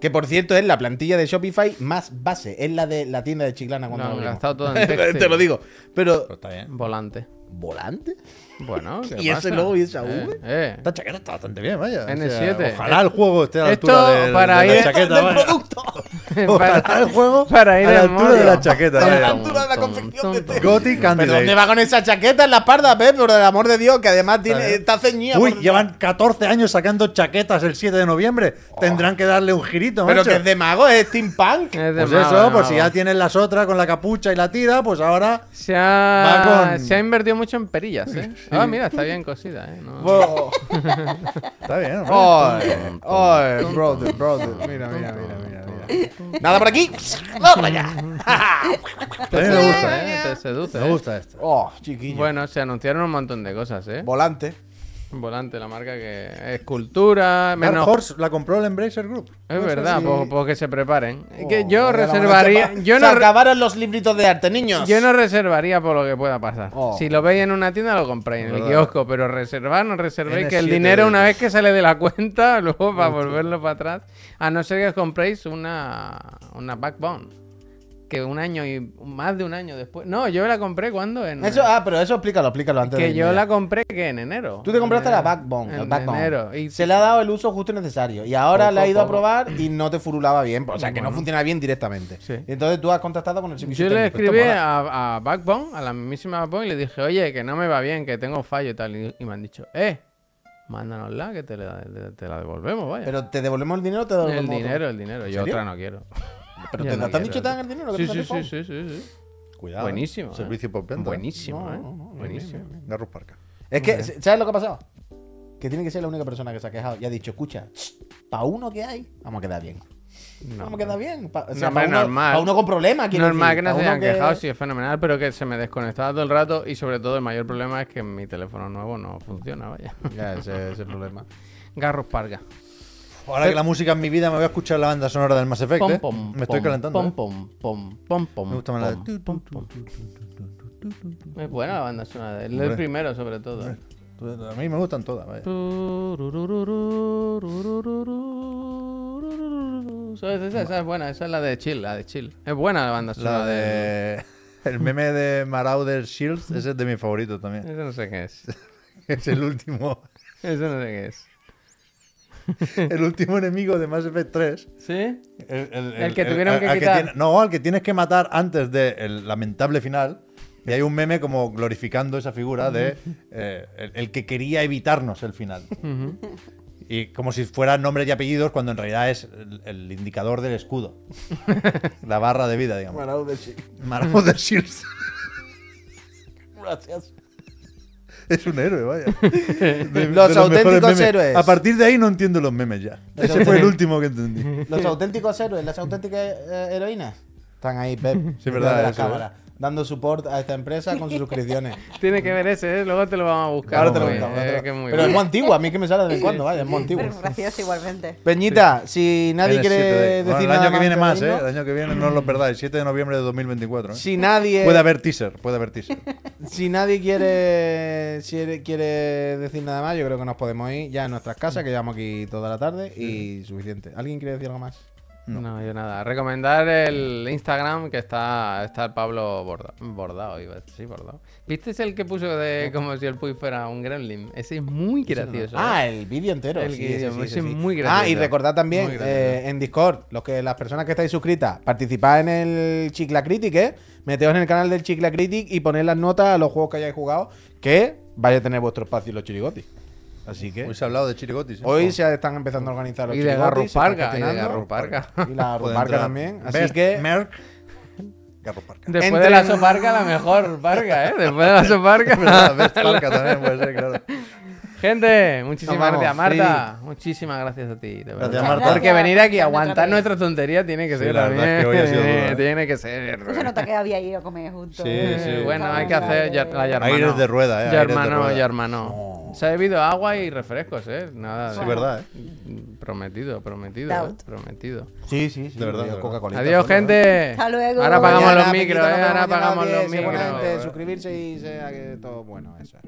Que por cierto es la plantilla de Shopify más base. Es la de la tienda de Chiclana cuando No, lo han abrimos. gastado todo [laughs] en textil. Te lo digo. Pero. Pero está bien. Volante. ¿Volante? Bueno, [laughs] ¿qué ¿Y ese pasa? logo y esa Eh, V? eh. Esta chaqueta está bastante bien, vaya. N7. ojalá el juego esté a la Esto altura del- para de la ir- chaqueta. ¡Del vaya. producto! [laughs] Ojalá el juego para ir a la en altura de modo. la chaqueta. A la vaya. altura de la confección de. Gothic ¿Pero dónde Candidate. va con esa chaqueta en la espalda, Pep? Por el amor de Dios, que además tiene, está ceñida. Uy, por llevan 14 años sacando chaquetas el 7 de noviembre. Tendrán que darle un girito, Pero macho. que es de mago, es steampunk. Es de Pues mago, eso, de pues si mago. ya tienes las otras con la capucha y la tira, pues ahora Se Va ha, con- se ha invertido mucho en perillas, ¿eh? [laughs] Ah, mira, está bien cosida, ¿eh? No- Oh, [laughs] está bien. ay, ay, brother, brother. Mira, mira, mira, mira, mira. Nada por aquí. Nada por allá. A mí me gusta, ¿eh? Te seduce. me ¿eh? gusta esto. Oh, chiquillo. Bueno, se anunciaron un montón de cosas, ¿eh? Volante. Volante, la marca que es cultura, Dark menos... Horse la compró el Embracer Group. Es verdad, pues, pues que se preparen. Oh, que yo reservaría... Yo Se no, re- acabaron los libritos de arte, niños. yo no reservaría por lo que pueda pasar. Oh. Si lo veis en una tienda, lo compráis en el kiosco, pero reservar, no reservéis que el N7 dinero una vez que sale de la cuenta, [laughs] luego para volverlo para atrás, a no ser que os compréis una, una Backbone. Que un año y más de un año después. No, yo la compré cuando en. Eso, ah, pero eso explícalo, explícalo antes de que irme yo la compré que en enero. Tú te compraste la. Backbone, el En Backbone. enero. Y Se le ha dado el uso justo y necesario. Y ahora Poco, le ha ido a probar y no te furulaba bien. O sea, que no funciona bien directamente. Sí. Y entonces tú has contactado con el servicio Yo le técnico. Escribí a, a Backbone, a la mismísima Backbone, y le dije, oye, que no me va bien, que tengo fallo y tal. Y, y me han dicho, eh, mándanosla, que te la, te- la devolvemos, vaya. Pero te devolvemos el dinero o te devolvemos el otro? dinero, el dinero. Yo otra no quiero. Pero te, no te han dicho que te dan el dinero. Sí, sí, sí, sí, sí. Cuidado. Buenísimo. ¿eh? Servicio por venta. Buenísimo, ¿eh? Buenísimo. Garrus Parca. Es que, ¿sabes lo que ha pasado? Que tiene que ser la única persona que se ha quejado y ha dicho, escucha, para uno que hay, vamos a quedar bien. No, vamos a quedar bien. Pa- o No, sea, hombre, pa uno, normal. pa uno con problemas, Normal decir, que no se hayan que- quejado, sí, es fenomenal, pero que se me desconectaba todo el rato y sobre todo el mayor problema es que mi teléfono nuevo no funciona, vaya. Ya, ese ese es el problema. Garros Parga. Ahora que la música en mi vida me voy a escuchar la banda sonora del Mass Effect. Pom, ¿eh? me estoy pom, calentando. Pom, ¿eh? pom, pom, pom. Me gusta más la de. Es buena la banda sonora, de- el primero sobre todo. A mí me gustan todas. vaya. Esa, esa- esa es buena, esa es la de Chill, la de Chill. Es buena la banda sonora La de. El meme de Marauder Shields, ese es de mis favoritos también. Eso no sé qué es. Es el último. Eso no sé qué es. [laughs] El último enemigo de Mass Effect 3. ¿Sí? El, El que tuvieron que quitar. tiene- no, al que tienes que matar antes del lamentable final. Y hay un meme como glorificando esa figura de eh, el, el que quería evitarnos el final. Y como si fueran nombres y apellidos cuando en realidad es el, el indicador del escudo. [laughs] La barra de vida, digamos. Marauder Shields. [laughs] Gracias. Es un héroe, vaya. [laughs] De- Los mejores auténticos héroes. A partir de ahí no entiendo los memes ya. Ese fue el último que entendí. Los auténticos héroes, las auténticas eh, heroínas, están ahí, Pep. Sí, verdad, de la eso, cámara, dando support a esta empresa con sus suscripciones. [laughs] Tiene que ver ese, ¿eh? Luego te lo vamos a buscar. Ahora te lo buscamos, eh, es muy Pero es muy antiguo, a mí que me sale de vez en cuando, vaya, es muy antiguo. Pero gracioso igualmente. Peñita, si nadie N7 quiere de- decir Bueno, el nada año que viene más, ¿eh? El año que viene no os lo perdáis. 7 de noviembre de 2024. ¿eh? Si nadie, Puede haber teaser, puede haber teaser. [laughs] si nadie quiere, si quiere decir nada más, yo creo que nos podemos ir ya a nuestras casas, que llevamos aquí toda la tarde y suficiente. ¿Alguien quiere decir algo más? No. yo nada. Recomendar el Instagram que está, está el Pablo borda- bordado, iba a sí, bordado. ¿Viste ese el que puso de como si el Puy fuera un gremlin? Ese es muy gracioso. Ah, ¿eh? el vídeo entero. El sí, ese sí, ese ese es sí. muy Ah, y gracioso. recordad también gracioso. eh, en Discord, los que las personas que estáis suscritas, participad en el Chicla Critic, ¿eh? Meteos en el canal del Chicla Critic y poned las notas a los juegos que hayáis jugado, que vaya a tener vuestro espacio en los chirigotis. Así que Hoy se ha hablado de chirigotis. ¿eh? hoy se están empezando a organizar los Y de chirigotis. Garro se están Parca, y de gestionando. Garro Parca. [laughs] Y la entrar también. Así Best que Merck, Garro Parca. Después Entre- de la soparca, la mejor parca, ¿eh? Después de la soparca. [laughs] verdad, Best Parca también puede ser, claro. Gente, muchísimas vamos, gracias. Marta, muchísimas gracias a ti. de verdad. Gracias, Marta. Porque venir aquí a aguantar nuestra tontería tiene que Sí, ser la también. es que hoy ha sido [laughs] duro, ¿eh? Tiene que ser. No se nota que había ido a comer juntos. Sí, sí. Bueno, hay que hacer la ya Aires hermano. de rueda, ¿eh? Ya Aires Se ha bebido agua y refrescos, ¿eh? Nada. Sí, de- verdad, ¿eh? Prometido, prometido, ¿eh? Prometido. sí, sí, sí. De verdad, de. Coca-Cola. Adiós, gente. Hasta luego. Ahora apagamos los micros, ¿eh? Ahora apagamos los 10, micros. Suscribirse y sea que todo bueno, eso es.